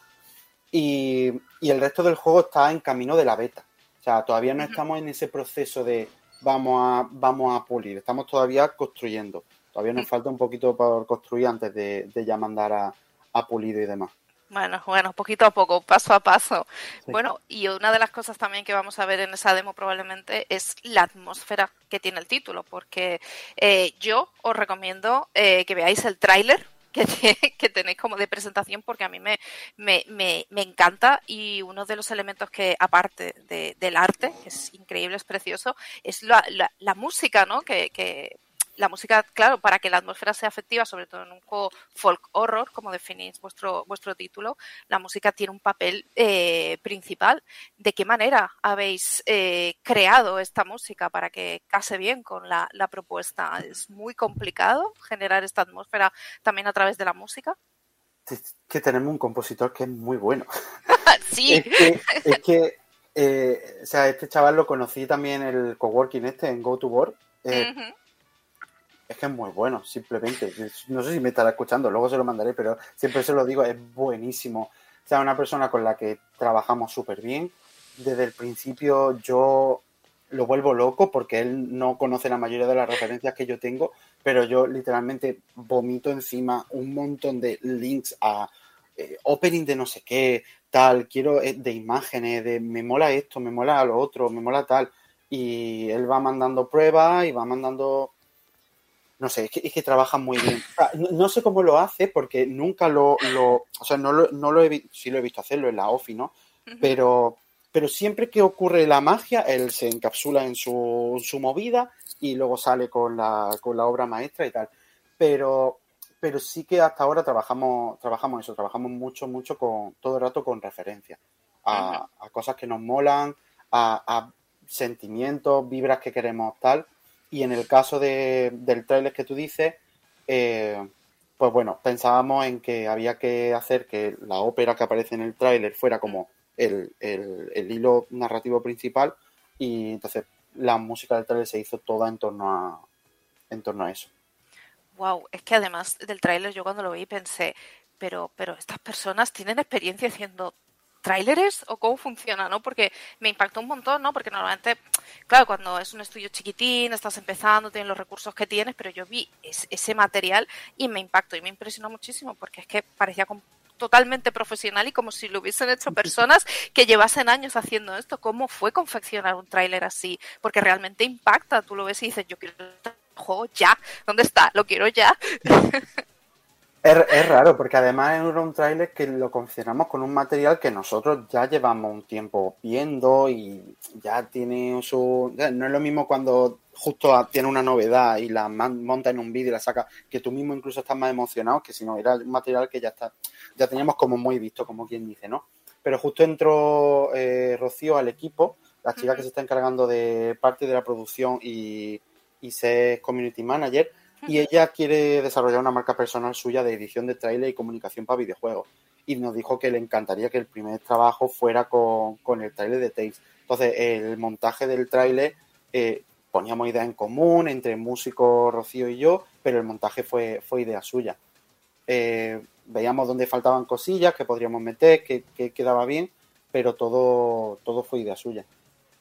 Y, y el resto del juego está en camino de la beta. O sea, todavía no estamos en ese proceso de vamos a, vamos a pulir, estamos todavía construyendo. Todavía nos falta un poquito por construir antes de, de ya mandar a, a pulido y demás. Bueno, bueno, poquito a poco, paso a paso. Bueno, y una de las cosas también que vamos a ver en esa demo probablemente es la atmósfera que tiene el título, porque eh, yo os recomiendo eh, que veáis el tráiler, que, te- que tenéis como de presentación porque a mí me, me, me, me encanta y uno de los elementos que, aparte de- del arte, que es increíble, es precioso, es la, la, la música, ¿no? Que, que la música, claro, para que la atmósfera sea efectiva, sobre todo en un juego folk horror, como definís vuestro, vuestro título, la música tiene un papel eh, principal. ¿De qué manera habéis eh, creado esta música para que case bien con la, la propuesta? ¿Es muy complicado generar esta atmósfera también a través de la música? Es que tenemos un compositor que es muy bueno. sí. Es que, es que, eh, o sea, este chaval lo conocí también en el coworking este, en Go to Work. Eh, Ujú. Es que es muy bueno, simplemente. No sé si me estará escuchando, luego se lo mandaré, pero siempre se lo digo, es buenísimo. O sea, una persona con la que trabajamos súper bien. Desde el principio yo lo vuelvo loco porque él no conoce la mayoría de las referencias que yo tengo, pero yo literalmente vomito encima un montón de links a eh, opening de no sé qué, tal, quiero eh, de imágenes, de me mola esto, me mola lo otro, me mola tal. Y él va mandando pruebas y va mandando no sé, es que, es que trabaja muy bien. O sea, no, no sé cómo lo hace porque nunca lo, lo o sea, no lo, no lo he visto, sí lo he visto hacerlo en la OFI, ¿no? Pero, pero siempre que ocurre la magia, él se encapsula en su, en su movida y luego sale con la, con la obra maestra y tal. Pero, pero sí que hasta ahora trabajamos, trabajamos eso, trabajamos mucho, mucho con, todo el rato con referencia a, a cosas que nos molan, a, a sentimientos, vibras que queremos tal. Y en el caso de, del tráiler que tú dices, eh, pues bueno, pensábamos en que había que hacer que la ópera que aparece en el tráiler fuera como el, el- el hilo narrativo principal y entonces la música del tráiler se hizo toda en torno a, en torno a eso. Wow, es que además del tráiler yo cuando lo vi pensé, pero, pero estas personas tienen experiencia haciendo tráileres o cómo funciona, ¿no? Porque me impactó un montón, ¿no? Porque normalmente, claro, cuando es un estudio chiquitín, estás empezando, tienes los recursos que tienes, pero yo vi es- ese material y me impactó y me impresionó muchísimo porque es que parecía totalmente profesional y como si lo hubiesen hecho personas que llevasen años haciendo esto. ¿Cómo fue confeccionar un tráiler así? Porque realmente impacta, tú lo ves y dices, yo quiero este juego ya, ¿dónde está? Lo quiero ya. Es, es raro porque además era un tráiler que lo confeccionamos con un material que nosotros ya llevamos un tiempo viendo y ya tiene su... No es lo mismo cuando justo tiene una novedad y la monta en un vídeo y la saca, que tú mismo incluso estás más emocionado que si no, era un material que ya está, ya teníamos como muy visto, como quien dice, ¿no? Pero justo entró eh, Rocío al equipo, la chica que se está encargando de parte de la producción y, y ser community manager, y ella quiere desarrollar una marca personal suya de edición de trailer y comunicación para videojuegos. Y nos dijo que le encantaría que el primer trabajo fuera con, con el trailer de Tales. Entonces, el montaje del trailer eh, poníamos ideas en común entre músico Rocío y yo, pero el montaje fue, fue idea suya. Eh, veíamos dónde faltaban cosillas que podríamos meter, que, que quedaba bien, pero todo, todo fue idea suya.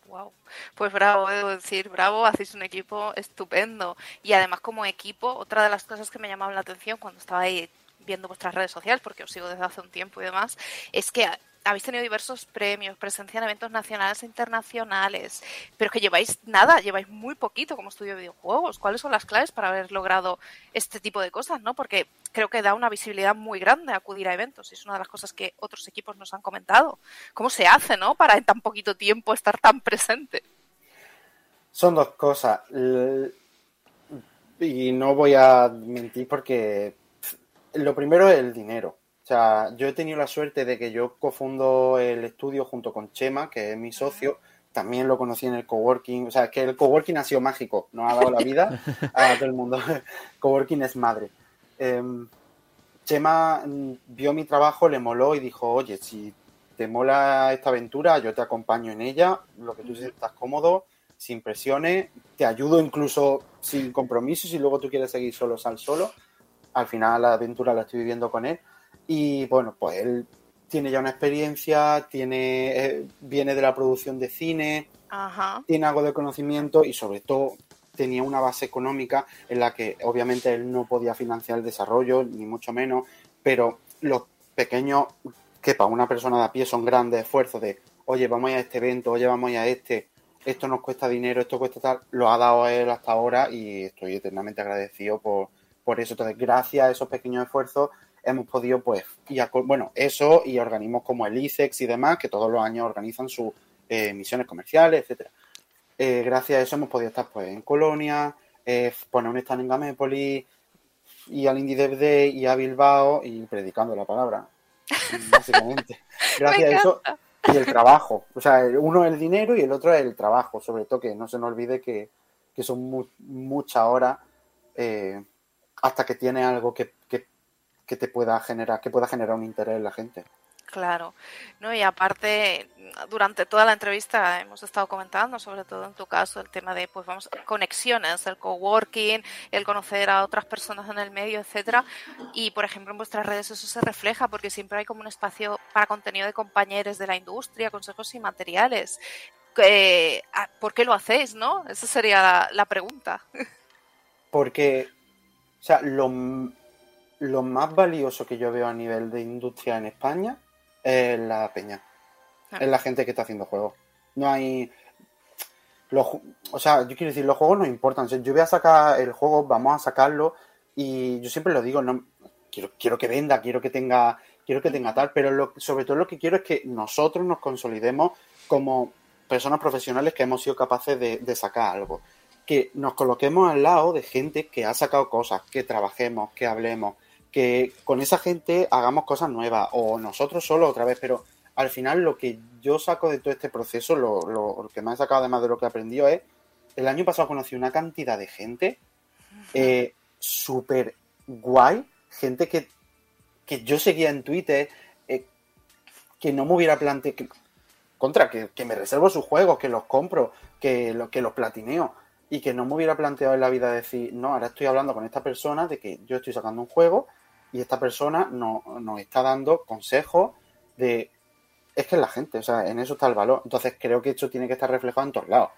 Wow. Pues bravo, debo decir, bravo, hacéis un equipo estupendo. Y además como equipo, otra de las cosas que me llamaban la atención cuando estaba ahí viendo vuestras redes sociales, porque os sigo desde hace un tiempo y demás, es que habéis tenido diversos premios, presencia en eventos nacionales e internacionales, pero que lleváis nada, lleváis muy poquito como estudio de videojuegos. ¿Cuáles son las claves para haber logrado este tipo de cosas, no? Porque creo que da una visibilidad muy grande acudir a eventos y es una de las cosas que otros equipos nos han comentado. ¿Cómo se hace, no? Para en tan poquito tiempo estar tan presente. Son dos cosas. Y no voy a mentir porque lo primero es el dinero. O sea, yo he tenido la suerte de que yo cofundo el estudio junto con Chema, que es mi socio. También lo conocí en el coworking. O sea, es que el coworking ha sido mágico. Nos ha dado la vida a todo el mundo. coworking es madre. Em, Chema vio mi trabajo, le moló y dijo, oye, si te mola esta aventura, yo te acompaño en ella, lo que tú sientas cómodo, sin presiones, te ayudo incluso sin compromisos, si luego tú quieres seguir solo, sal solo. Al final la aventura la estoy viviendo con él. Y bueno, pues él tiene ya una experiencia, tiene, eh, viene de la producción de cine, Ajá. tiene algo de conocimiento y sobre todo tenía una base económica en la que obviamente él no podía financiar el desarrollo, ni mucho menos, pero los pequeños, que para una persona de a pie son grandes esfuerzos de, oye, vamos a este evento, oye, vamos a ir a este, esto nos cuesta dinero, esto cuesta tal, lo ha dado él hasta ahora y estoy eternamente agradecido por, por eso. Entonces, gracias a esos pequeños esfuerzos, hemos podido, pues, y a- bueno, eso y organismos como el ICEX y demás, que todos los años organizan sus eh, misiones comerciales, etcétera. Eh, gracias a eso hemos podido estar, pues, en Colonia, eh, poner un stand en Gamépolis, y al Indie Dev Day y a Bilbao y predicando la palabra, básicamente. Gracias a eso y el trabajo. O sea, uno es el dinero y el otro es el trabajo. Sobre todo que no se nos olvide que, que son mu- muchas horas eh, hasta que tiene algo que, que, que te pueda generar, que pueda generar un interés en la gente. Claro, no y aparte durante toda la entrevista hemos estado comentando, sobre todo en tu caso, el tema de pues vamos conexiones, el coworking, el conocer a otras personas en el medio, etcétera. Y por ejemplo en vuestras redes eso se refleja porque siempre hay como un espacio para contenido de compañeros de la industria, consejos y materiales. Eh, ah, ¿Por qué lo hacéis, no? Esa sería la, la pregunta. Porque, o sea, lo, lo más valioso que yo veo a nivel de industria en España es la peña. Ah. Es la gente que está haciendo juegos. No hay. Los, o sea, yo quiero decir, los juegos no importan. Yo voy a sacar el juego, vamos a sacarlo. Y yo siempre lo digo, no quiero, quiero que venda, quiero que tenga, quiero que tenga tal, pero lo- sobre todo lo que quiero es que nosotros nos consolidemos como personas profesionales que hemos sido capaces de, de sacar algo. Que nos coloquemos al lado de gente que ha sacado cosas, que trabajemos, que hablemos, que con esa gente hagamos cosas nuevas, o nosotros solo otra vez, pero al final lo que yo saco de todo este proceso, lo, lo- lo que me ha sacado además de lo que he aprendido es, el año pasado conocí una cantidad de gente eh, súper guay, gente que, que yo seguía en Twitter, eh, que no me hubiera planteado, que- contra, que, que me reservo sus juegos, que los compro, que, lo, que los platineo, y que no me hubiera planteado en la vida decir, no, ahora estoy hablando con esta persona de que yo estoy sacando un juego y esta persona no- nos está dando consejos de... Es que es la gente, o sea, en eso está el valor. Entonces creo que esto tiene que estar reflejado en todos lados.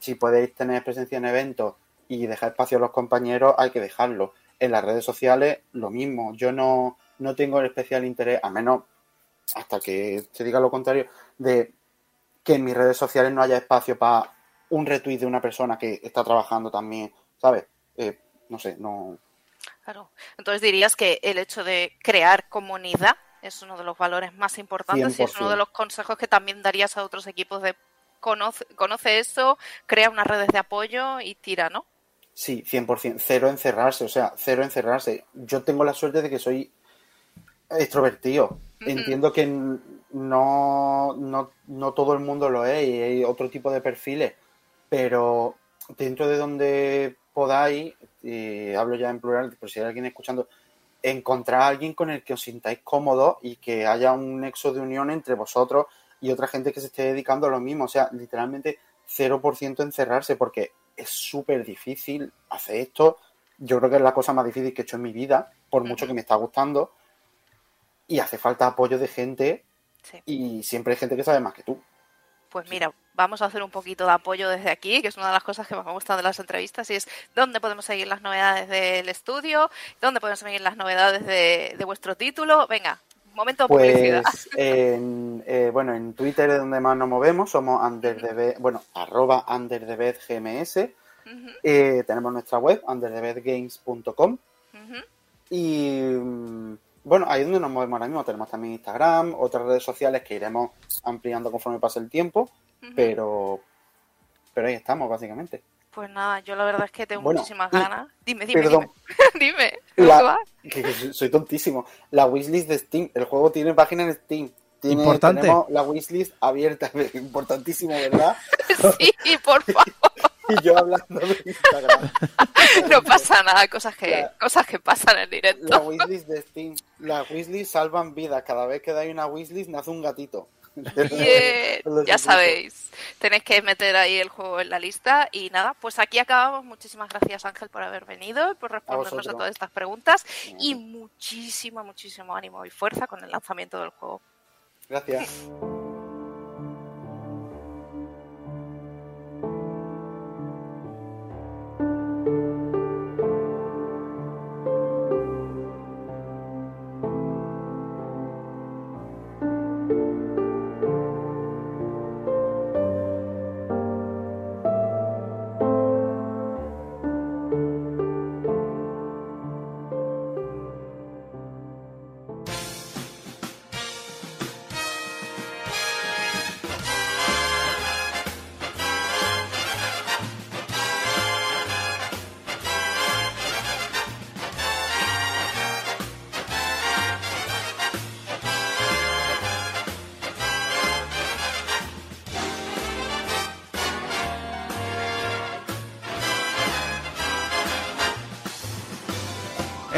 Si podéis tener presencia en eventos y dejar espacio a los compañeros, hay que dejarlo. En las redes sociales, lo mismo. Yo no, no tengo el especial interés, a menos hasta que se diga lo contrario, de que en mis redes sociales no haya espacio para un retweet de una persona que está trabajando también, ¿sabes? Eh, no sé, no. Claro. Entonces dirías que el hecho de crear comunidad es uno de los valores más importantes y es uno 100%. de los consejos que también darías a otros equipos de conoce, conoce eso, crea unas redes de apoyo y tira, ¿no? Sí, 100%. Cero encerrarse, o sea, cero encerrarse. Yo tengo la suerte de que soy extrovertido. Entiendo que no, no, no todo el mundo lo es y hay otro tipo de perfiles, pero dentro de donde podáis, y hablo ya en plural, por si hay alguien escuchando, encontrar a alguien con el que os sintáis cómodos y que haya un nexo de unión entre vosotros y otra gente que se esté dedicando a lo mismo. O sea, literalmente 0% encerrarse porque es súper difícil hacer esto. Yo creo que es la cosa más difícil que he hecho en mi vida, por mucho que me está gustando. Y hace falta apoyo de gente Sí. y siempre hay gente que sabe más que tú. Pues mira, vamos a hacer un poquito de apoyo desde aquí, que es una de las cosas que más me gustan de las entrevistas, y es dónde podemos seguir las novedades del estudio, dónde podemos seguir las novedades de, de vuestro título. Venga, momento de publicidad. Pues en, eh, bueno, en Twitter es donde más nos movemos, somos underdebed, bueno, arroba Eh, tenemos nuestra web, underdebedgames.com. ujú. Y mm, bueno, ahí es donde nos movemos ahora mismo. Tenemos también Instagram, otras redes sociales que iremos ampliando conforme pase el tiempo, pero, pero ahí estamos, básicamente. Pues nada, yo la verdad es que tengo Bueno, muchísimas y- ganas. Dime, dime, Perdón, dime. dime. La- soy tontísimo. La wishlist de Steam, el juego tiene página en Steam. Tiene, Importante. Tenemos la wishlist abierta, importantísimo, ¿verdad? Sí, por favor, Y yo hablando de Instagram. no pasa nada, cosas que, La- cosas que pasan en La directo. wishlist de Steam. Las salvan vidas. Cada vez que dais una wishlist nace un gatito. Ya sabéis, tenéis que meter ahí el juego en la lista y nada, pues aquí acabamos. Muchísimas gracias Ángel por haber venido y por respondernos a, vosotros. todas estas preguntas y muchísimo, muchísimo ánimo y fuerza con el lanzamiento del juego. Gracias.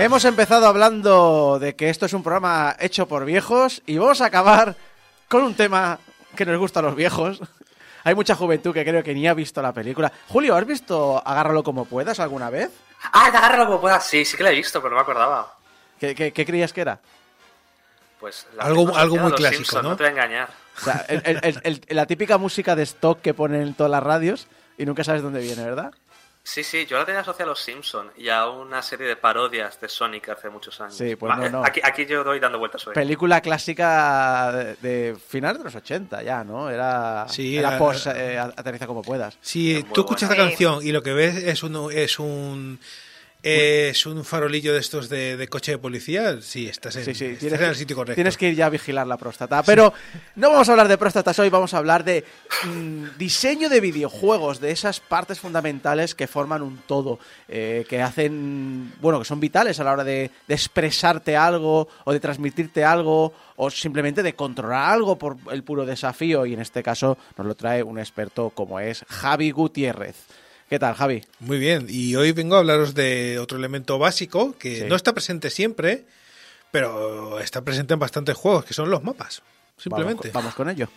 Hemos empezado hablando de que esto es un programa hecho por viejos y vamos a acabar con un tema que nos gusta a los viejos. Hay mucha juventud que creo que ni ha visto la película. Julio, ¿has visto Agárralo como puedas alguna vez? Ah, agárralo como puedas. Sí, sí que la he visto, pero no me acordaba. ¿Qué, qué- qué creías que era? Pues la Algo- película algo muy clásico, ¿no? No te voy a engañar. O sea, el- el- el- el- la típica música de stock que ponen en todas las radios y nunca sabes dónde viene, ¿verdad? Sí, sí, yo la tenía asociada a los Simpson y a una serie de parodias de Sonic hace muchos años. Sí, pues no, eh, no. Aquí, aquí yo doy dando vueltas hoy. Película clásica de, de finales de los 80 ya, ¿no? Era, Sí, era era- post eh, aterriza como puedas. Muy tú escuchas la canción y lo que ves es un es un es un farolillo de estos de, de coche de policía, sí, estás en, Sí, sí, estás tienes, en el sitio correcto. tienes que ir ya a vigilar la próstata. Pero no vamos a hablar de próstatas hoy, vamos a hablar de mm, diseño de videojuegos, de esas partes fundamentales que forman un todo, eh, que hacen, bueno, que son vitales a la hora de, de expresarte algo o de transmitirte algo o simplemente de controlar algo por el puro desafío. Y en este caso nos lo trae un experto como es Javi Gutiérrez. ¿Qué tal, Javi? Muy bien, y hoy vengo a hablaros de otro elemento básico que Sí. no está presente siempre, pero está presente en bastantes juegos, que son los mapas. Simplemente. Vamos con ello.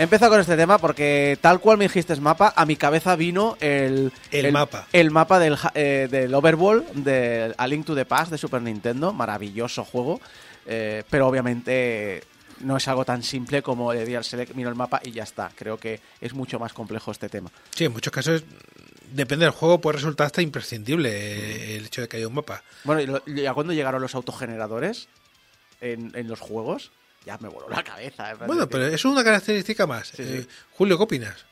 Empiezo con este tema porque tal cual me dijiste mapa, a mi cabeza vino el, El mapa. el mapa del, eh, del Overworld, de A Link to the Past de Super Nintendo, maravilloso juego, eh, pero obviamente no es algo tan simple como le di al select, miro el mapa y ya está. Creo que es mucho más complejo este tema. Sí, en muchos casos, depende del juego, puede resultar hasta imprescindible el hecho de que haya un mapa. Bueno, y lo- ya cuando llegaron los autogeneradores en, en los juegos, ya me voló la cabeza. ¿eh? Bueno, pero eso es una característica más. Sí, sí. Eh, Julio, ¿qué opinas?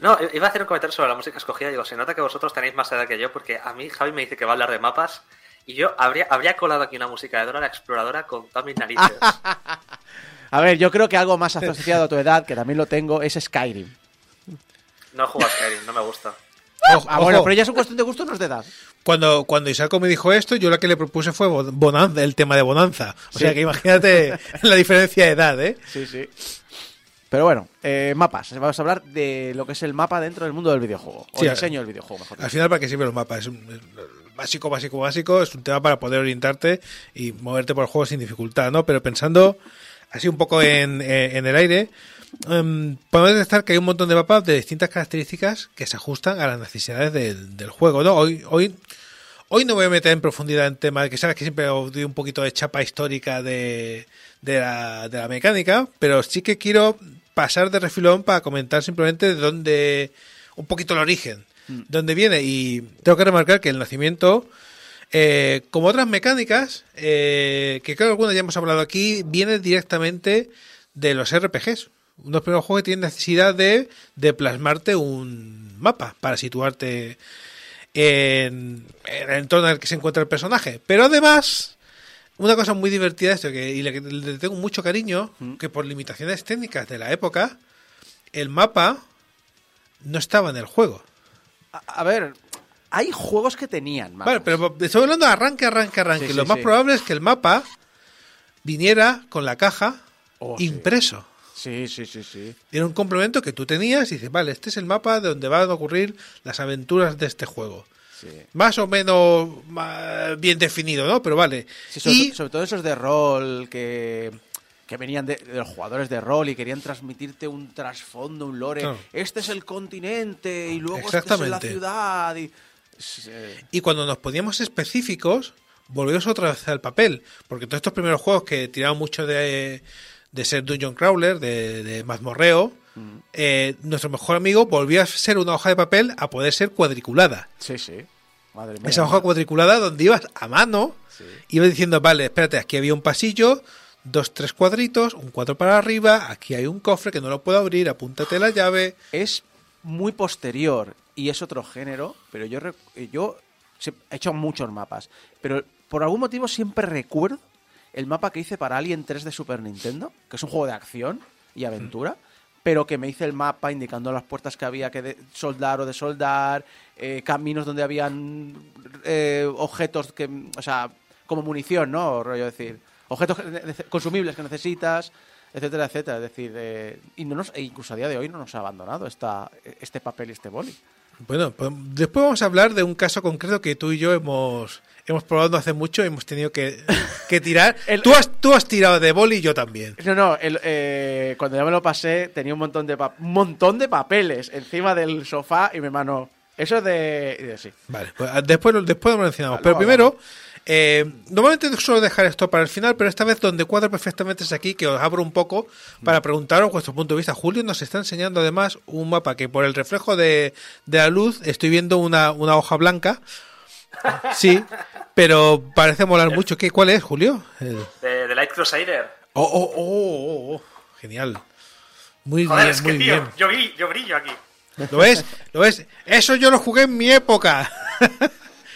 No, iba a hacer un comentario sobre la música escogida. Digo, se nota que vosotros tenéis más edad que yo, porque a mí Javi me dice que va a hablar de mapas. Y yo habría, habría colado aquí una música de Dora la Exploradora con todas mis narices. A ver, yo creo que algo más asociado a tu edad, que también lo tengo, es Skyrim. No juego a Skyrim, no me gusta. Ojo, Ah, bueno, ojo. pero ya es un cuestión de gusto, no es de edad. Cuando, cuando Isaaco me dijo esto, yo la que le propuse fue Bo- Bonanza, el tema de Bonanza. O Sí. sea que imagínate la diferencia de edad, ¿eh? Sí, sí. Pero bueno, eh, mapas. Vamos a hablar de lo que es el mapa dentro del mundo del videojuego. O Sí, el diseño del videojuego, mejor Al dicho. final, ¿para qué sirven los mapas? Es un, es básico, básico, básico. Es un tema para poder orientarte y moverte por el juego sin dificultad, ¿no? Pero pensando así un poco en, en- en el aire, em, podemos detectar que hay un montón de mapas de distintas características que se ajustan a las necesidades del, del juego, ¿no? Hoy, hoy, hoy no voy a meter en profundidad en tema de que sabes que siempre os doy un poquito de chapa histórica de, de, la, de la mecánica, pero sí que quiero pasar de refilón para comentar simplemente de dónde, un poquito el origen, dónde viene. Y tengo que remarcar que el nacimiento, eh, como otras mecánicas, eh, que creo que algunas ya hemos hablado aquí, viene directamente de los RPGs. Unos primeros juegos que tienen necesidad de, de plasmarte un mapa para situarte en, en el entorno en el que se encuentra el personaje. Pero además, una cosa muy divertida esto, que, y le, que le tengo mucho cariño, que por limitaciones técnicas de la época, el mapa no estaba en el juego. A, a ver, hay juegos que tenían mapas. Vale, pero estoy hablando de arranque, arranque, arranque. Sí, sí, Lo más sí. probable es que el mapa viniera con la caja Oh, impreso. Sí, sí, sí, sí. Era un complemento que tú tenías y dices, vale, este es el mapa de donde van a ocurrir las aventuras de este juego. sí. Más o menos bien definido, ¿no? Pero vale. Sí, sobre, y sobre todo esos de rol que, que venían de, de los jugadores de rol y querían transmitirte un trasfondo, un lore. Claro. Este es el continente y luego este es la ciudad. Y, Y cuando nos poníamos específicos, volvimos otra vez al papel. Porque todos estos primeros juegos que tiraban mucho de, de ser Dungeon Crawler, de, de mazmorreo, Mm. eh, nuestro mejor amigo volvió a ser una hoja de papel a poder ser cuadriculada. sí, sí. Madre mía. Esa hoja cuadriculada donde ibas a mano, Sí. ibas diciendo, vale, espérate, aquí había un pasillo, dos, tres cuadritos, un cuadro para arriba, aquí hay un cofre que no lo puedo abrir, apúntate la llave. es muy posterior y es otro género, pero yo, yo he hecho muchos mapas, pero por algún motivo siempre recuerdo el mapa que hice para Alien 3 de Super Nintendo, que es un juego de acción y aventura, pero que me hice el mapa indicando las puertas que había que de- soldar o desoldar, eh, caminos donde habían eh, objetos que, o sea, como munición, ¿no? Rollo decir, objetos consumibles que necesitas, etcétera, etcétera. Es decir, eh, y no nos, e incluso a día de hoy no nos ha abandonado esta, este papel y este boli. Bueno, pues después vamos a hablar de un caso concreto que tú y yo hemos, hemos probado hace mucho, hemos tenido que, que tirar. El- tú, has, tú has tirado de boli y yo también. No, no, el, eh, cuando ya me lo pasé tenía un montón de pa- un montón de papeles encima del sofá y mi mano, eso es de, y de sí. Vale, pues después, lo- después lo mencionamos. Vale, pero primero, eh, normalmente suelo dejar esto para el final, pero esta vez donde cuadra perfectamente es aquí, que os abro un poco para preguntaros vuestro punto de vista. Julio nos está enseñando además un mapa que por el reflejo de, de la luz estoy viendo una, una hoja blanca. Sí, pero parece molar mucho. ¿Qué, ¿Cuál es, Julio? El- De, de Light Crusader. Oh, oh, oh, oh, oh. Genial. Muy Joder, bien, es que, muy tío, bien. yo, yo brillo aquí. ¿Lo ves? ¿Lo ves? Eso yo lo jugué en mi época.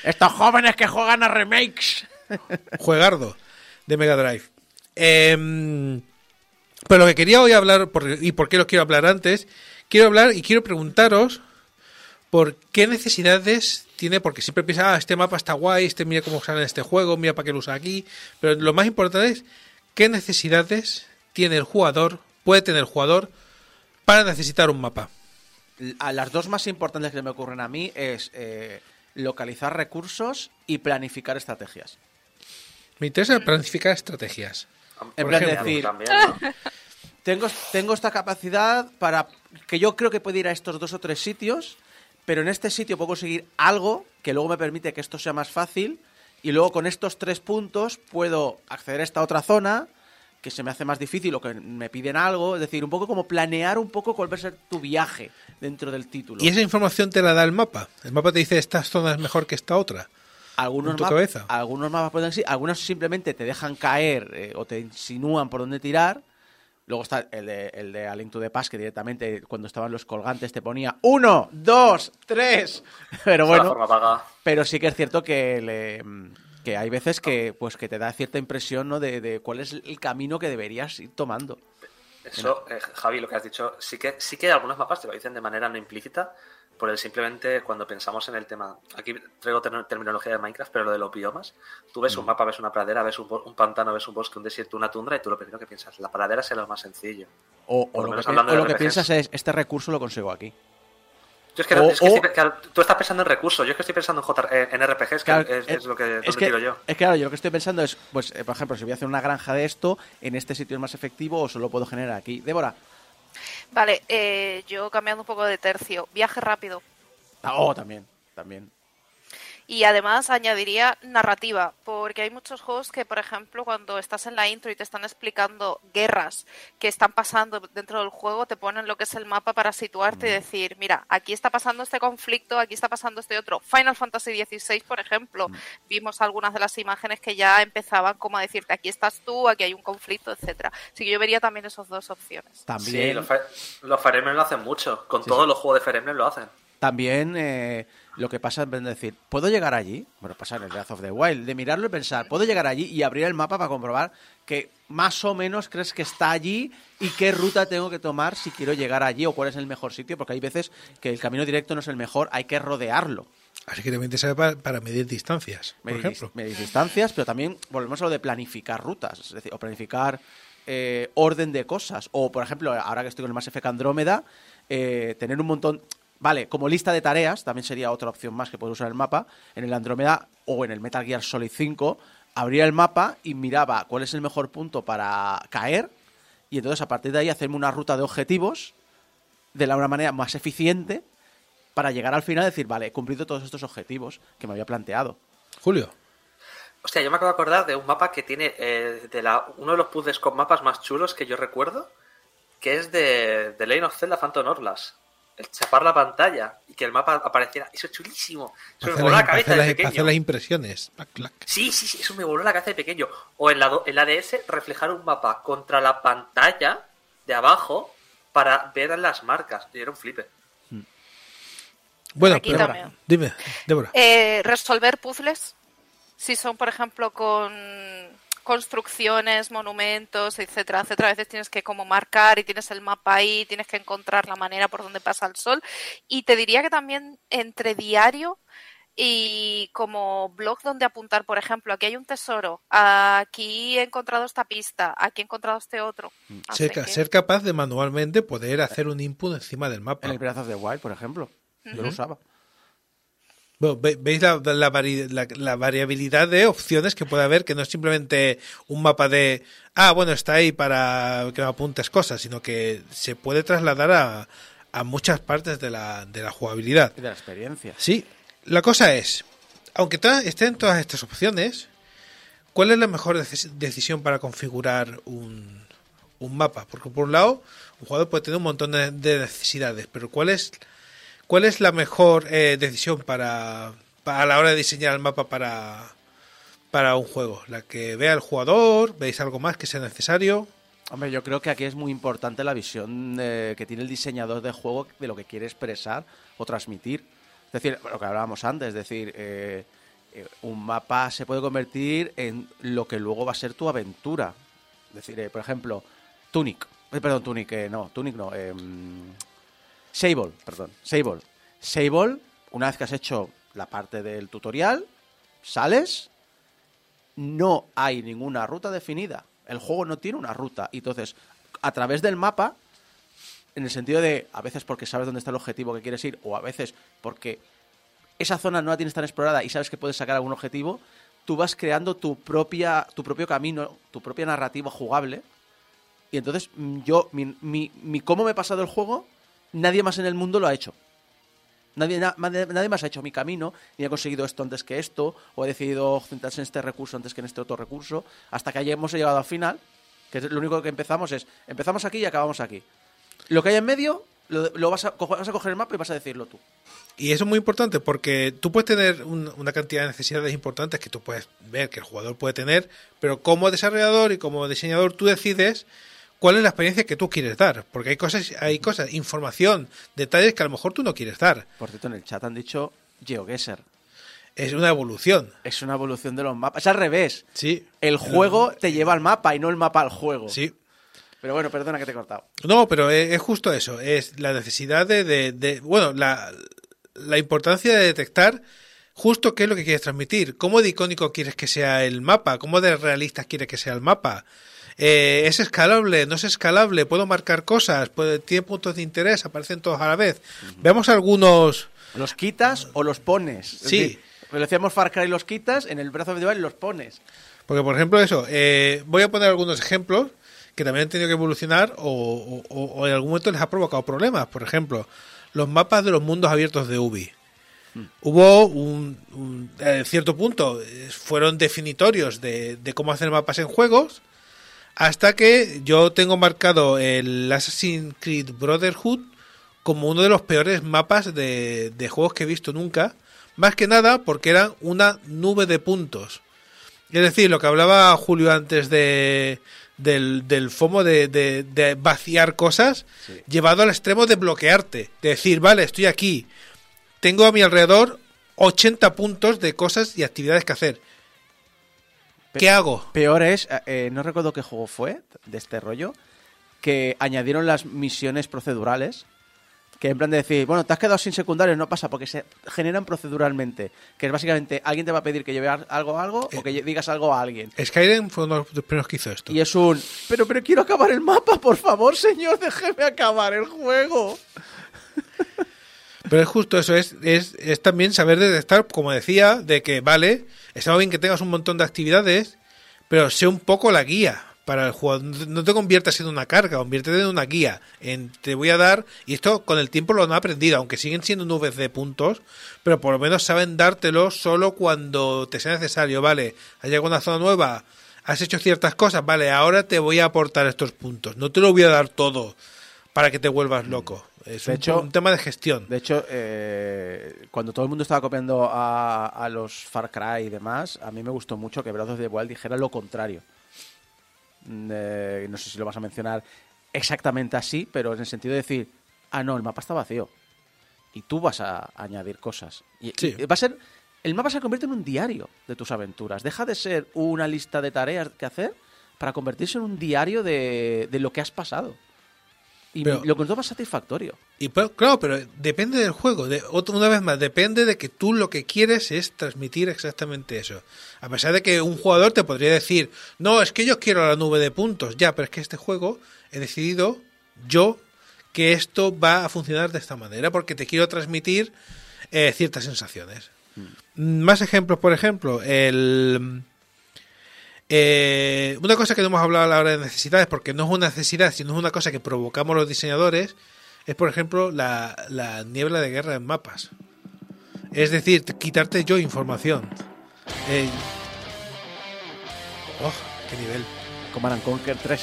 Estos jóvenes que juegan a remakes. Juegardo de Mega Drive. Em, pero lo que quería hoy hablar, por- y por qué lo quiero hablar antes, quiero hablar y quiero preguntaros por qué necesidades tiene, porque siempre piensa, ah, este mapa está guay, este mira cómo sale en este juego, mira para qué lo usa aquí, pero lo más importante es qué necesidades tiene el jugador, puede tener el jugador para necesitar un mapa. A las dos más importantes que me ocurren a mí es eh, localizar recursos y planificar estrategias. Me interesa planificar estrategias. En plan ejemplo. decir, También, ¿no? tengo, tengo esta capacidad para que yo creo que puedo ir a estos dos o tres sitios, pero en este sitio puedo conseguir algo que luego me permite que esto sea más fácil y luego con estos tres puntos puedo acceder a esta otra zona que se me hace más difícil o que me piden algo, es decir, un poco como planear un poco cuál va a ser tu viaje dentro del título. Y esa información te la da el mapa. El mapa te dice esta zona es mejor que esta otra. algunos en tu map- cabeza. Algunos mapas pueden ser, algunos simplemente te dejan caer eh, o te insinúan por dónde tirar. Luego está el de, el de A Link to the Past, que directamente cuando estaban los colgantes te ponía uno, dos, tres. Pero bueno, pero sí que es cierto que, le- que hay veces que pues que te da cierta impresión ¿no? de, de cuál es el camino que deberías ir tomando. Eso, eh, Javi, lo que has dicho, sí que, sí que algunos mapas te lo dicen de manera no implícita, por el simplemente cuando pensamos en el tema, aquí traigo ter- terminología de Minecraft, pero lo de los biomas, tú ves Mm. un mapa, ves una pradera, ves un, pantano, ves un bosque, un desierto, una tundra, y tú lo primero que piensas, la pradera será lo más sencillo. O, lo que, o lo que piensas es, este recurso lo consigo aquí. Yo es que, O- es que o- estoy- claro, tú estás pensando en recursos, yo es que estoy pensando en, J, en RPGs, que Claro, es, es lo que es que, tiro yo. es que, claro, yo lo que estoy pensando es, pues, eh, por ejemplo, si voy a hacer una granja de esto, en este sitio es más efectivo o solo puedo generar aquí. Débora. Vale, eh, yo cambiando un poco de tercio. Viaje rápido. Ah, Oh, también, también. Y además añadiría narrativa, porque hay muchos juegos que, por ejemplo, cuando estás en la intro y te están explicando guerras que están pasando dentro del juego, te ponen lo que es el mapa para situarte y decir, mira, aquí está pasando este conflicto, aquí está pasando este otro. Final Fantasy XVI, por ejemplo, vimos algunas de las imágenes que ya empezaban como a decirte, aquí estás tú, aquí hay un conflicto, etcétera. Así que yo vería también esas dos opciones. Sí, También, los, Fire- los Fire Emblem lo hacen mucho, con Sí, todos sí. los juegos de Fire Emblem lo hacen. también eh, lo que pasa de decir, ¿puedo llegar allí? Bueno, pasa en el Breath of the Wild, de mirarlo y pensar, ¿puedo llegar allí? Y abrir el mapa para comprobar que más o menos crees que está allí y qué ruta tengo que tomar si quiero llegar allí o cuál es el mejor sitio, porque hay veces que el camino directo no es el mejor, hay que rodearlo. Así que también te sirve para, para medir distancias, por ejemplo. medir distancias, pero también volvemos a lo de planificar rutas, es decir, o planificar eh, orden de cosas. O, por ejemplo, ahora que estoy con el Mass Effect Andrómeda, eh, tener un montón. Vale, como lista de tareas, también sería otra opción más que puedo usar el mapa. En el Andrómeda o en el Metal Gear Solid 5, abría el mapa y miraba cuál es el mejor punto para caer. Y entonces, a partir de ahí, hacerme una ruta de objetivos de la una manera más eficiente para llegar al final y decir, vale, he cumplido todos estos objetivos que me había planteado. Julio. Hostia, yo me acabo de acordar de un mapa que tiene eh, de la, uno de los puzzles con mapas más chulos que yo recuerdo, que es de, de Lane of Zelda Phantom Hourglass. El chapar la pantalla y que el mapa apareciera. Eso es chulísimo. Eso me Hacer voló las, la cabeza de las- pequeño. hacer las impresiones. Clac, clac. Sí, sí, sí, eso me voló la cabeza de pequeño. O en la, do- en la DS, reflejar un mapa contra la pantalla de abajo para ver las marcas. Y era un flipe. Bueno, Aquí pero- también. dime, Débora. Eh, resolver puzzles, si son, por ejemplo, con construcciones, monumentos, etcétera, etcétera. A veces tienes que como marcar y tienes el mapa ahí, tienes que encontrar la manera por donde pasa el sol. Y te diría que también entre diario y como blog donde apuntar, por ejemplo, aquí hay un tesoro, aquí he encontrado esta pista, aquí he encontrado este otro. Ser, que- ser capaz de manualmente poder hacer un input encima del mapa. En el Breath of the Wild, por ejemplo. Yo lo usaba. Bueno, ve- ¿Veis la, la vari- la- la variabilidad de opciones que puede haber? Que no es simplemente un mapa de, ah, bueno, está ahí para que me apuntes cosas, sino que se puede trasladar a, a muchas partes de la, de la jugabilidad. Y de la experiencia. Sí, la cosa es, aunque estén todas estas opciones, ¿cuál es la mejor decis- decisión para configurar un, un mapa? Porque por un lado, un jugador puede tener un montón de, de necesidades, pero ¿cuál es, cuál es la mejor eh, decisión para, a la hora de diseñar el mapa para, para un juego? ¿La que vea el jugador? ¿Veis algo más que sea necesario? Hombre, yo creo que aquí es muy importante la visión que tiene el diseñador de juego de lo que quiere expresar o transmitir. Es decir, lo que hablábamos antes, es decir, eh, eh, un mapa se puede convertir en lo que luego va a ser tu aventura. Es decir, eh, por ejemplo, Tunic. Eh, perdón, Tunic, no, Tunic no. Sable, perdón, Sable. Sable, una vez que has hecho la parte del tutorial, sales, no hay ninguna ruta definida. El juego no tiene una ruta. Y entonces, a través del mapa, en el sentido de, a veces porque sabes dónde está el objetivo que quieres ir, o a veces porque esa zona no la tienes tan explorada y sabes que puedes sacar algún objetivo, tú vas creando tu propia, tu propio camino, tu propia narrativa jugable. Y entonces, mm, yo, mi, mi, mi cómo me he pasado el juego, nadie más en el mundo lo ha hecho. Nadie, na- nadie, más ha hecho mi camino, ni ha conseguido esto antes que esto, o ha decidido centrarse en este recurso antes que en este otro recurso, hasta que hemos llegado al final, que lo único que empezamos es, empezamos aquí y acabamos aquí. Lo que hay en medio, lo, vas, a, coger el mapa y vas a decirlo tú. Y eso es muy importante porque tú puedes tener un- una cantidad de necesidades importantes que tú puedes ver que el jugador puede tener, pero como desarrollador y como diseñador tú decides cuál es la experiencia que tú quieres dar, porque hay cosas, hay cosas, información, detalles que a lo mejor tú no quieres dar. Por cierto, en el chat han dicho GeoGuessr. Es una evolución. Es una evolución de los mapas. Es al revés. Sí. El juego te lleva al mapa y no el mapa al juego. Sí. Pero bueno, perdona que te he cortado. No, pero es, justo eso, es la necesidad de, de- de- bueno, la, la importancia de detectar justo qué es lo que quieres transmitir, cómo de icónico quieres que sea el mapa, cómo de realista quieres que sea el mapa. Eh, ¿Es escalable? ¿No es escalable? ¿Puedo marcar cosas? ¿Puede- ¿Tiene puntos de interés? ¿Aparecen todos a la vez? Veamos algunos... ¿Los quitas o los pones? Es Sí. decir, lo decíamos Far Cry los quitas, en el of the Wild los pones. Porque, por ejemplo, eso, eh, voy a poner algunos ejemplos que también han tenido que evolucionar o, o- o- o en algún momento les ha provocado problemas. Por ejemplo, los mapas de los mundos abiertos de Ubi. Hubo un, un- en cierto punto, eh, fueron definitorios de, de cómo hacer mapas en juegos, hasta que yo tengo marcado el Assassin's Creed Brotherhood como uno de los peores mapas de, de juegos que he visto nunca, más que nada porque eran una nube de puntos. Es decir, lo que hablaba Julio antes de, del, del FOMO de, de- de vaciar cosas, llevado al extremo de bloquearte. De decir, vale, estoy aquí, tengo a mi alrededor 80 puntos de cosas y actividades que hacer. ¿Qué hago? Peor es, eh, eh, no recuerdo qué juego fue de este rollo, que añadieron las misiones procedurales. Que en plan de decir, bueno, te has quedado sin secundarios, no pasa, porque se generan proceduralmente. Que es básicamente, alguien te va a pedir que lleve al- algo a algo o que lle- digas algo a alguien. Skyrim fue uno de los primeros que hizo esto. Y es un, pero, pero quiero acabar el mapa, por favor, señor, déjeme acabar el juego. Pero es justo eso, es, es, es también saber detectar, como decía, de que, vale, está bien que tengas un montón de actividades, pero sé un poco la guía para el jugador. No te conviertas en una carga, conviértete en una guía. En, te voy a dar, y esto con el tiempo lo han aprendido, aunque siguen siendo nubes de puntos, pero por lo menos saben dártelo solo cuando te sea necesario. Vale, has llegado a una zona nueva, has hecho ciertas cosas, vale, ahora te voy a aportar estos puntos. No te lo voy a dar todo para que te vuelvas loco. Es De un, hecho- un tema de gestión. De hecho, eh, cuando todo el mundo estaba copiando a, a los Far Cry y demás, a mí me gustó mucho que of the Wild dijera lo contrario. Mm, eh, no sé si lo vas a mencionar exactamente así, pero en el sentido de decir, ah, no, el mapa está vacío. Y tú vas a añadir cosas. Y, Sí. y va a ser el mapa se convierte en un diario de tus aventuras. Deja de ser una lista de tareas que hacer para convertirse en un diario de, de lo que has pasado. Y Pero- lo encuentro más satisfactorio. Y pero- claro, pero depende del juego. De, otra- una vez más, depende de que tú lo que quieres es transmitir exactamente eso. A pesar de que un jugador te podría decir, no, es que yo quiero la nube de puntos. Ya, pero es que este juego he decidido yo que esto va a funcionar de esta manera porque te quiero transmitir eh, ciertas sensaciones. Más ejemplos, por ejemplo, el... Eh, una cosa que no hemos hablado a la hora de necesidades, porque no es una necesidad, sino es una cosa que provocamos los diseñadores, es por ejemplo la, la niebla de guerra en mapas. Es decir, quitarte yo información. Eh, oh, qué nivel. Command and Conquer 3.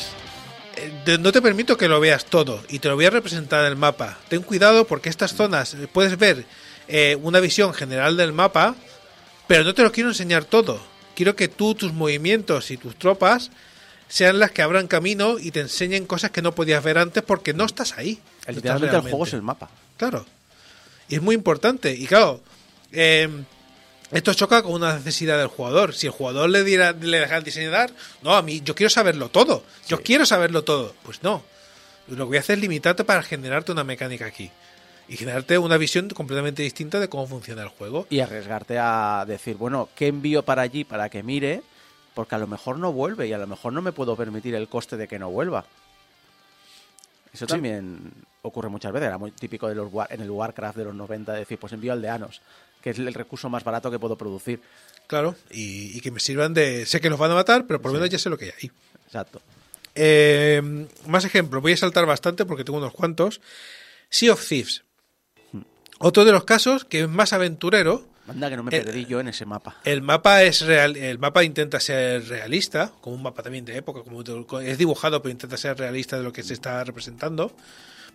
Eh, no te permito que lo veas todo y te lo voy a representar en el mapa. Ten cuidado porque estas zonas eh, puedes ver eh, una visión general del mapa, pero no te lo quiero enseñar todo. Quiero que tú, tus movimientos y tus tropas sean las que abran camino y te enseñen cosas que no podías ver antes porque no estás ahí. No estás Literalmente el juego es el mapa. Claro. Y es muy importante. Y claro, eh, esto choca con una necesidad del jugador. Si el jugador le diera, le deja el diseñar, no, a mí yo quiero saberlo todo. Yo quiero saberlo todo. Pues no. Lo que voy a hacer es limitarte para generarte una mecánica aquí. Y generarte una visión completamente distinta de cómo funciona el juego. Y arriesgarte a decir, bueno, ¿qué envío para allí para que mire? Porque a lo mejor no vuelve y a lo mejor no me puedo permitir el coste de que no vuelva. Eso Sí. también ocurre muchas veces. Era muy típico de los, War- en el Warcraft de los 90 decir, pues envío aldeanos, que es el recurso más barato que puedo producir. Claro. Y, y que me sirvan de... Sé que los van a matar, pero por lo menos ya sé lo que hay ahí. Exacto. Eh, más ejemplos, voy a saltar bastante porque tengo unos cuantos. Sea of Thieves. Otro de los casos que es más aventurero. Manda que no me Eh, perdí yo en ese mapa. El mapa es real, el mapa intenta ser realista, como un mapa también de época, como es dibujado, pero intenta ser realista de lo que se está representando.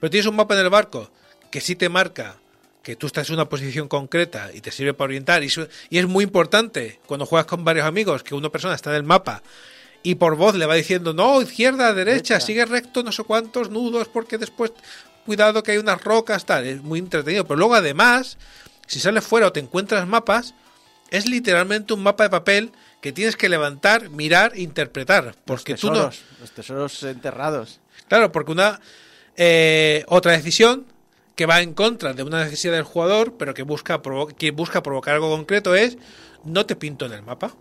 Pero tienes un mapa en el barco que sí te marca que tú estás en una posición concreta y te sirve para orientar. Y, su- y es muy importante cuando juegas con varios amigos que una persona está en el mapa y por voz le va diciendo, no, izquierda, derecha, Derecha. sigue recto, no sé cuántos nudos, porque después, cuidado que hay unas rocas, tal. Es muy entretenido. Pero luego además, si sales fuera o te encuentras mapas, es literalmente un mapa de papel que tienes que levantar, mirar interpretar. Porque los tú no, los tesoros enterrados. Claro, porque una eh, otra decisión que va en contra de una necesidad del jugador, pero que busca que busca provocar algo concreto es no te pinto en el mapa.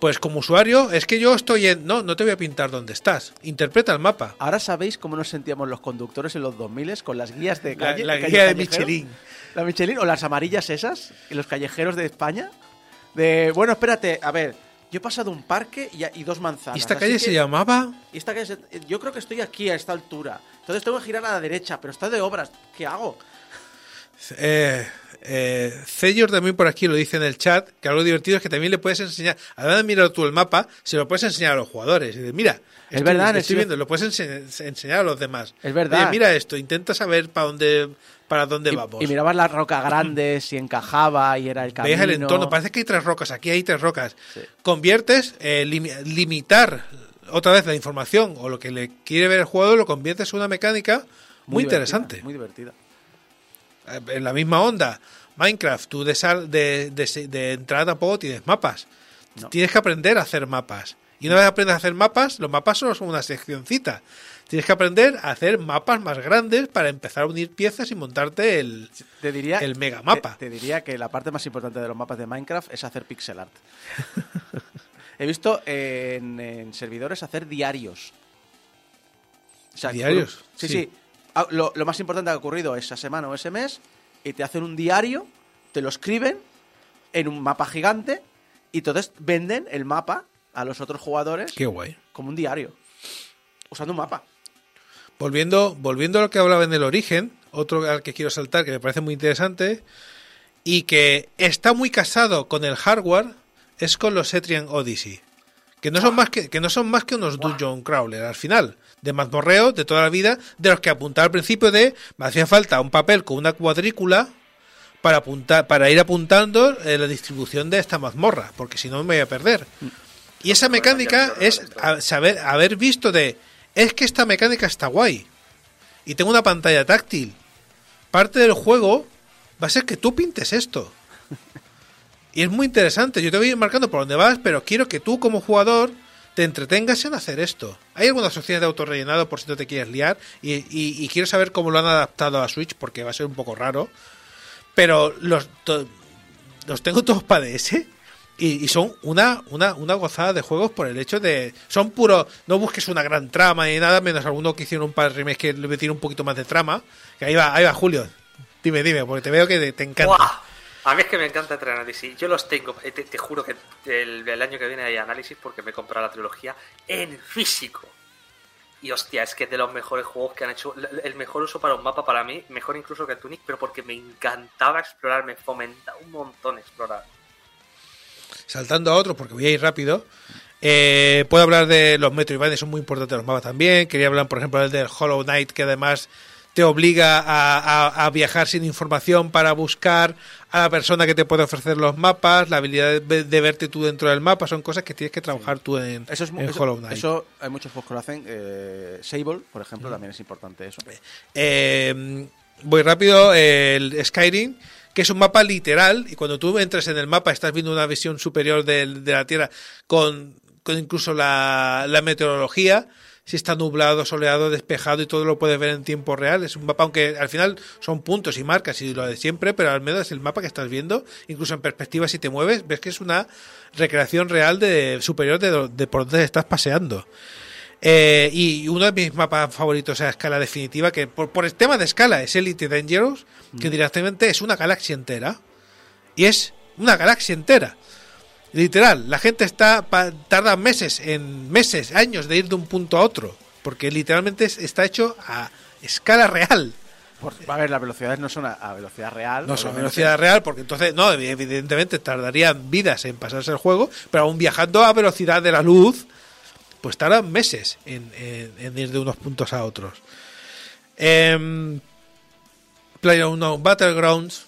Pues como usuario, es que yo estoy en. No, no te voy a pintar dónde estás. Interpreta el mapa. Ahora sabéis cómo nos sentíamos los conductores en los 2000 con las guías de La, calle. la calle guía de callejero. Michelin. La Michelin o las amarillas esas, en los callejeros de España. De, bueno, espérate, a ver, yo he pasado un parque y, y dos manzanas. ¿Y esta calle que- se llamaba? y esta calle se- yo creo que estoy aquí a esta altura. Entonces tengo que girar a la derecha, pero está de obras. ¿Qué hago? Eh, eh, Cellos también por aquí lo dice en el chat, que algo divertido es que también le puedes enseñar, además de mirar tú el mapa, se lo puedes enseñar a los jugadores. Y dices, mira, Es estoy- verdad, estoy es- viendo, lo puedes ense- enseñar a los demás. Es verdad. Oye, mira esto, intenta saber para dónde, para dónde Y, vamos. y mirabas la roca grande, si encajaba y era el camino. Veías el entorno, parece que hay tres rocas, aquí hay tres rocas. Conviertes, eh, limi- limitar otra vez la información o lo que le quiere ver el jugador, lo conviertes en una mecánica muy, divertida, interesante. Muy divertida. Eh, en la misma onda. Minecraft, tú de, sal- de, de- de entrada tampoco tienes mapas. No. Tienes que aprender a hacer mapas. Y una vez aprendes a hacer mapas, los mapas solo son una seccioncita. Tienes que aprender a hacer mapas más grandes para empezar a unir piezas y montarte el, Te diría, el megamapa. Te, te diría que la parte más importante de los mapas de Minecraft es hacer pixel art. He visto en, en servidores hacer diarios. O sea, ¿Diarios? Sí, Sí. sí. Ah, Lo, lo más importante que ha ocurrido esa semana o ese mes y te hacen un diario, te lo escriben en un mapa gigante y entonces venden el mapa a los otros jugadores Qué guay. como un diario. Usando un mapa. Volviendo, volviendo a lo que hablaba en el origen, otro al que quiero saltar que me parece muy interesante y que está muy casado con el hardware es con los Etrian Odyssey, que no son más que, que no son más que unos dungeon crawler al final, de mazmorreo de toda la vida, de los que apuntaba al principio de me hacía falta un papel con una cuadrícula para apuntar para ir apuntando eh, la distribución de esta mazmorra, porque si no me voy a perder. Y esa mecánica es saber haber visto de es que esta mecánica está guay y tengo una pantalla táctil. Parte del juego va a ser que tú pintes esto. Y es muy interesante. Yo te voy a ir marcando por dónde vas, pero quiero que tú como jugador te entretengas en hacer esto. Hay algunas opciones de autorrellenado por si no te quieres liar y, y- y quiero saber cómo lo han adaptado a Switch porque va a ser un poco raro. Pero los, los tengo todos para DS y, y son una, una, una gozada de juegos por el hecho de... Son puro... No busques una gran trama ni nada, menos alguno que hicieron un par de remakes que le metieron un poquito más de trama. Que ahí va, ahí va Julio. Dime, dime, porque te veo que te, te encanta. ¡Guau! A mí es que me encanta en análisis. Yo los tengo. eh, Te, juro que el, año que viene hay análisis porque me he comprado la trilogía en físico. Y hostia, es que es de los mejores juegos que han hecho. El- mejor uso para un mapa para mí, mejor incluso que Tunic, pero porque me encantaba explorar, me fomentaba un montón explorar. saltando a otros porque voy a ir rápido. Eh, puedo hablar de los Metroidvania, son muy importantes los mapas también. Quería hablar, por ejemplo, del Hollow Knight, que además te obliga a viajar sin información para buscar a la persona que te puede ofrecer los mapas, la habilidad de, de verte tú dentro del mapa, son cosas que tienes que trabajar tú en, Eso es en eso, Hollow Knight. eso hay muchos juegos que lo hacen. Eh, Sable, por ejemplo, también es importante eso. Eh, voy rápido, el Skyrim, que es un mapa literal, y cuando tú entras en el mapa estás viendo una visión superior del- de, la Tierra con, con incluso la, la meteorología, si está nublado, soleado, despejado y todo lo puedes ver en tiempo real. Es un mapa, aunque al final son puntos y marcas y lo de siempre, pero al menos es el mapa que estás viendo, incluso en perspectiva si te mueves, ves que es una recreación real de superior de, de por donde estás paseando. Eh, y uno de mis mapas favoritos a escala definitiva, que por, por el tema de escala es Elite Dangerous, que directamente es una galaxia entera. Y es una galaxia entera. Literal, la gente está tarda meses, en meses, años de ir de un punto a otro. Porque literalmente es- está hecho a escala real. Por- a ver, las velocidades no son a, a velocidad real. No son obviamente. velocidad real, porque entonces, no, evidentemente tardarían vidas en pasarse el juego, pero aún viajando a velocidad de la luz, pues tardan meses en, en- en ir de unos puntos a otros. Eh, PlayerUnknown Battlegrounds,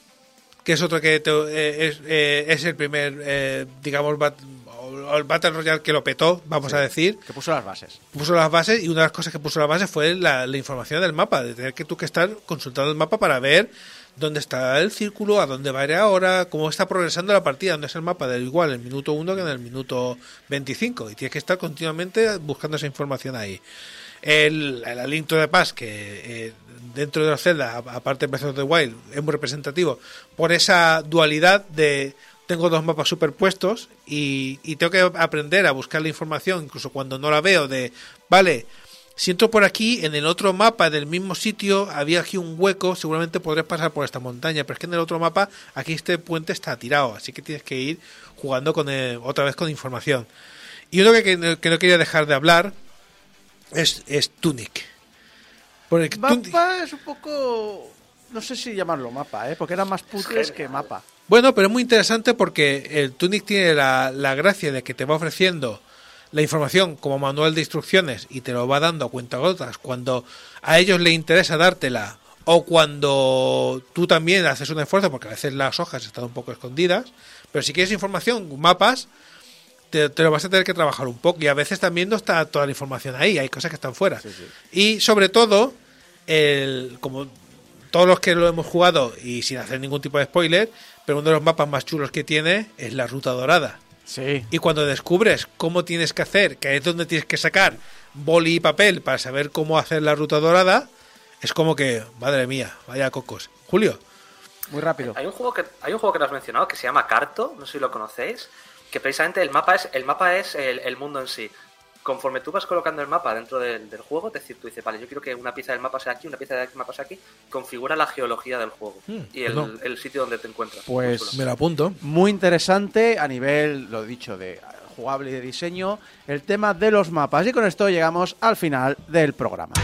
que es otro que te- eh, es, eh, es el primer, eh, digamos, bat- o el Battle Royale que lo petó, vamos Sí, a decir Que puso las bases. puso las bases y una de las cosas que puso las bases fue la, la información del mapa, de tener que tú que estar consultando el mapa para ver dónde está el círculo, a dónde va a ir ahora, cómo está progresando la partida, dónde es el mapa, del igual en el minuto 1 que en el minuto 25 y tienes que estar continuamente buscando esa información ahí. El, el Aliento de Paz, que eh, dentro de los Zelda, a- aparte de Breath of the Wild, es muy representativo por esa dualidad de tengo dos mapas superpuestos y, tengo que aprender a buscar la información, incluso cuando no la veo, de, vale, si entro por aquí, en el otro mapa del mismo sitio había aquí un hueco, seguramente podré pasar por esta montaña, pero es que en el otro mapa aquí este puente está tirado, así que tienes que ir jugando con eh, otra vez con información. Y uno que, que no- que no quería dejar de hablar es, es Tunic. Porque Tunic- Mapa es un poco. No sé si llamarlo mapa, ¿eh? porque eran más puzzles que mapa. Bueno, pero es muy interesante porque el Tunic tiene la, la gracia de que te va ofreciendo la información como manual de instrucciones y te lo va dando a cuentagotas cuando a ellos les interesa dártela o cuando tú también haces un esfuerzo porque a veces las hojas están un poco escondidas, pero si quieres información, mapas, te, te lo vas a tener que trabajar un poco y a veces también no está toda la información ahí, hay cosas que están fuera. Y sobre todo, el, como todos los que lo hemos jugado y sin hacer ningún tipo de spoiler, pero uno de los mapas más chulos que tiene es la ruta dorada. Sí. Y cuando descubres cómo tienes que hacer, que es donde tienes que sacar boli y papel para saber cómo hacer la ruta dorada, es como que, madre mía, vaya cocos. Julio, Muy rápido. Hay un juego que hay un juego que no has mencionado que se llama Carto, no sé si lo conocéis, que precisamente el mapa es el mapa es el, el mundo en sí. Conforme tú vas colocando el mapa dentro del, del juego, es decir, tú dices, vale, yo quiero que una pieza del mapa sea aquí, una pieza del mapa sea aquí, configura la geología del juego Hmm, y el, no. el sitio donde te encuentras. Pues- me lo apunto. Muy interesante a nivel, lo dicho, de jugable y de diseño, el tema de los mapas. Y con esto llegamos al final del programa.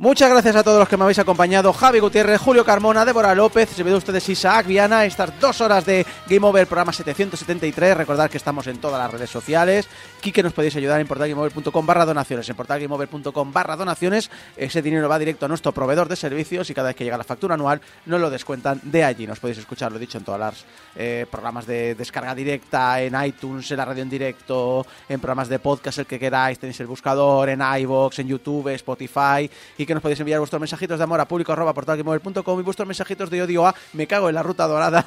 Muchas gracias a todos los que me habéis acompañado. Javi Gutiérrez, Julio Carmona, Débora López, se ve ustedes Isaac Viana. Estas dos horas de Game Over, programa 773. Recordad que estamos en todas las redes sociales. Quique nos podéis ayudar en portalgameover.com barra donaciones. En portalgameover.com barra donaciones. Ese dinero va directo a nuestro proveedor de servicios y cada vez que llega la factura anual nos lo descuentan de allí. Nos podéis escuchar, lo he dicho, en todas las eh, programas de descarga directa, en iTunes, en la radio en directo, en programas de podcast, el que queráis. Tenéis el buscador, en iVoox, en YouTube, Spotify y que nos podéis enviar vuestros mensajitos de amor a público arroba portalgameover.com y vuestros mensajitos de odio a me cago en la ruta dorada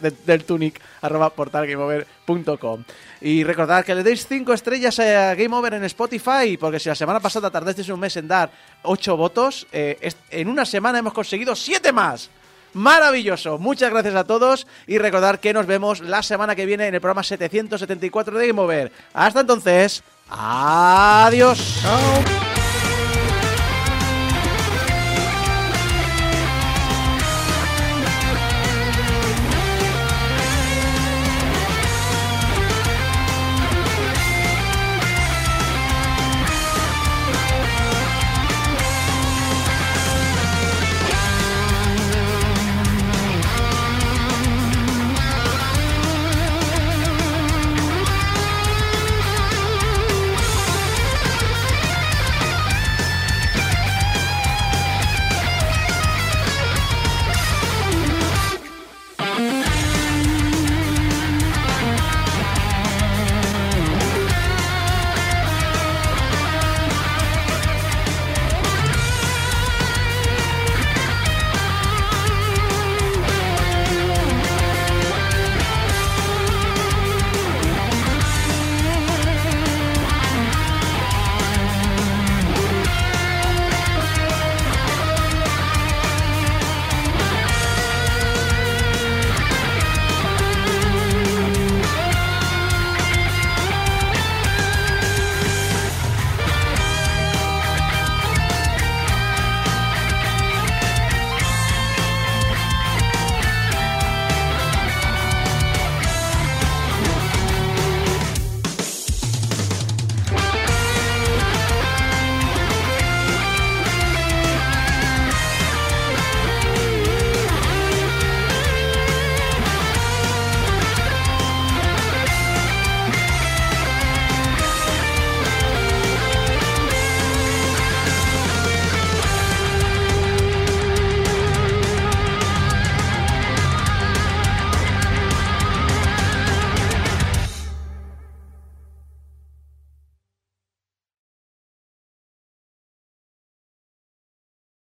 del tunic arroba portalgameover.com y recordad que le deis 5 estrellas a Game Over en Spotify porque si la semana pasada tardasteis un mes en dar 8 votos eh, en una semana hemos conseguido 7 más Maravilloso, muchas gracias a todos y recordad que nos vemos la semana que viene en el programa 774 de Game Over. Hasta entonces, adiós.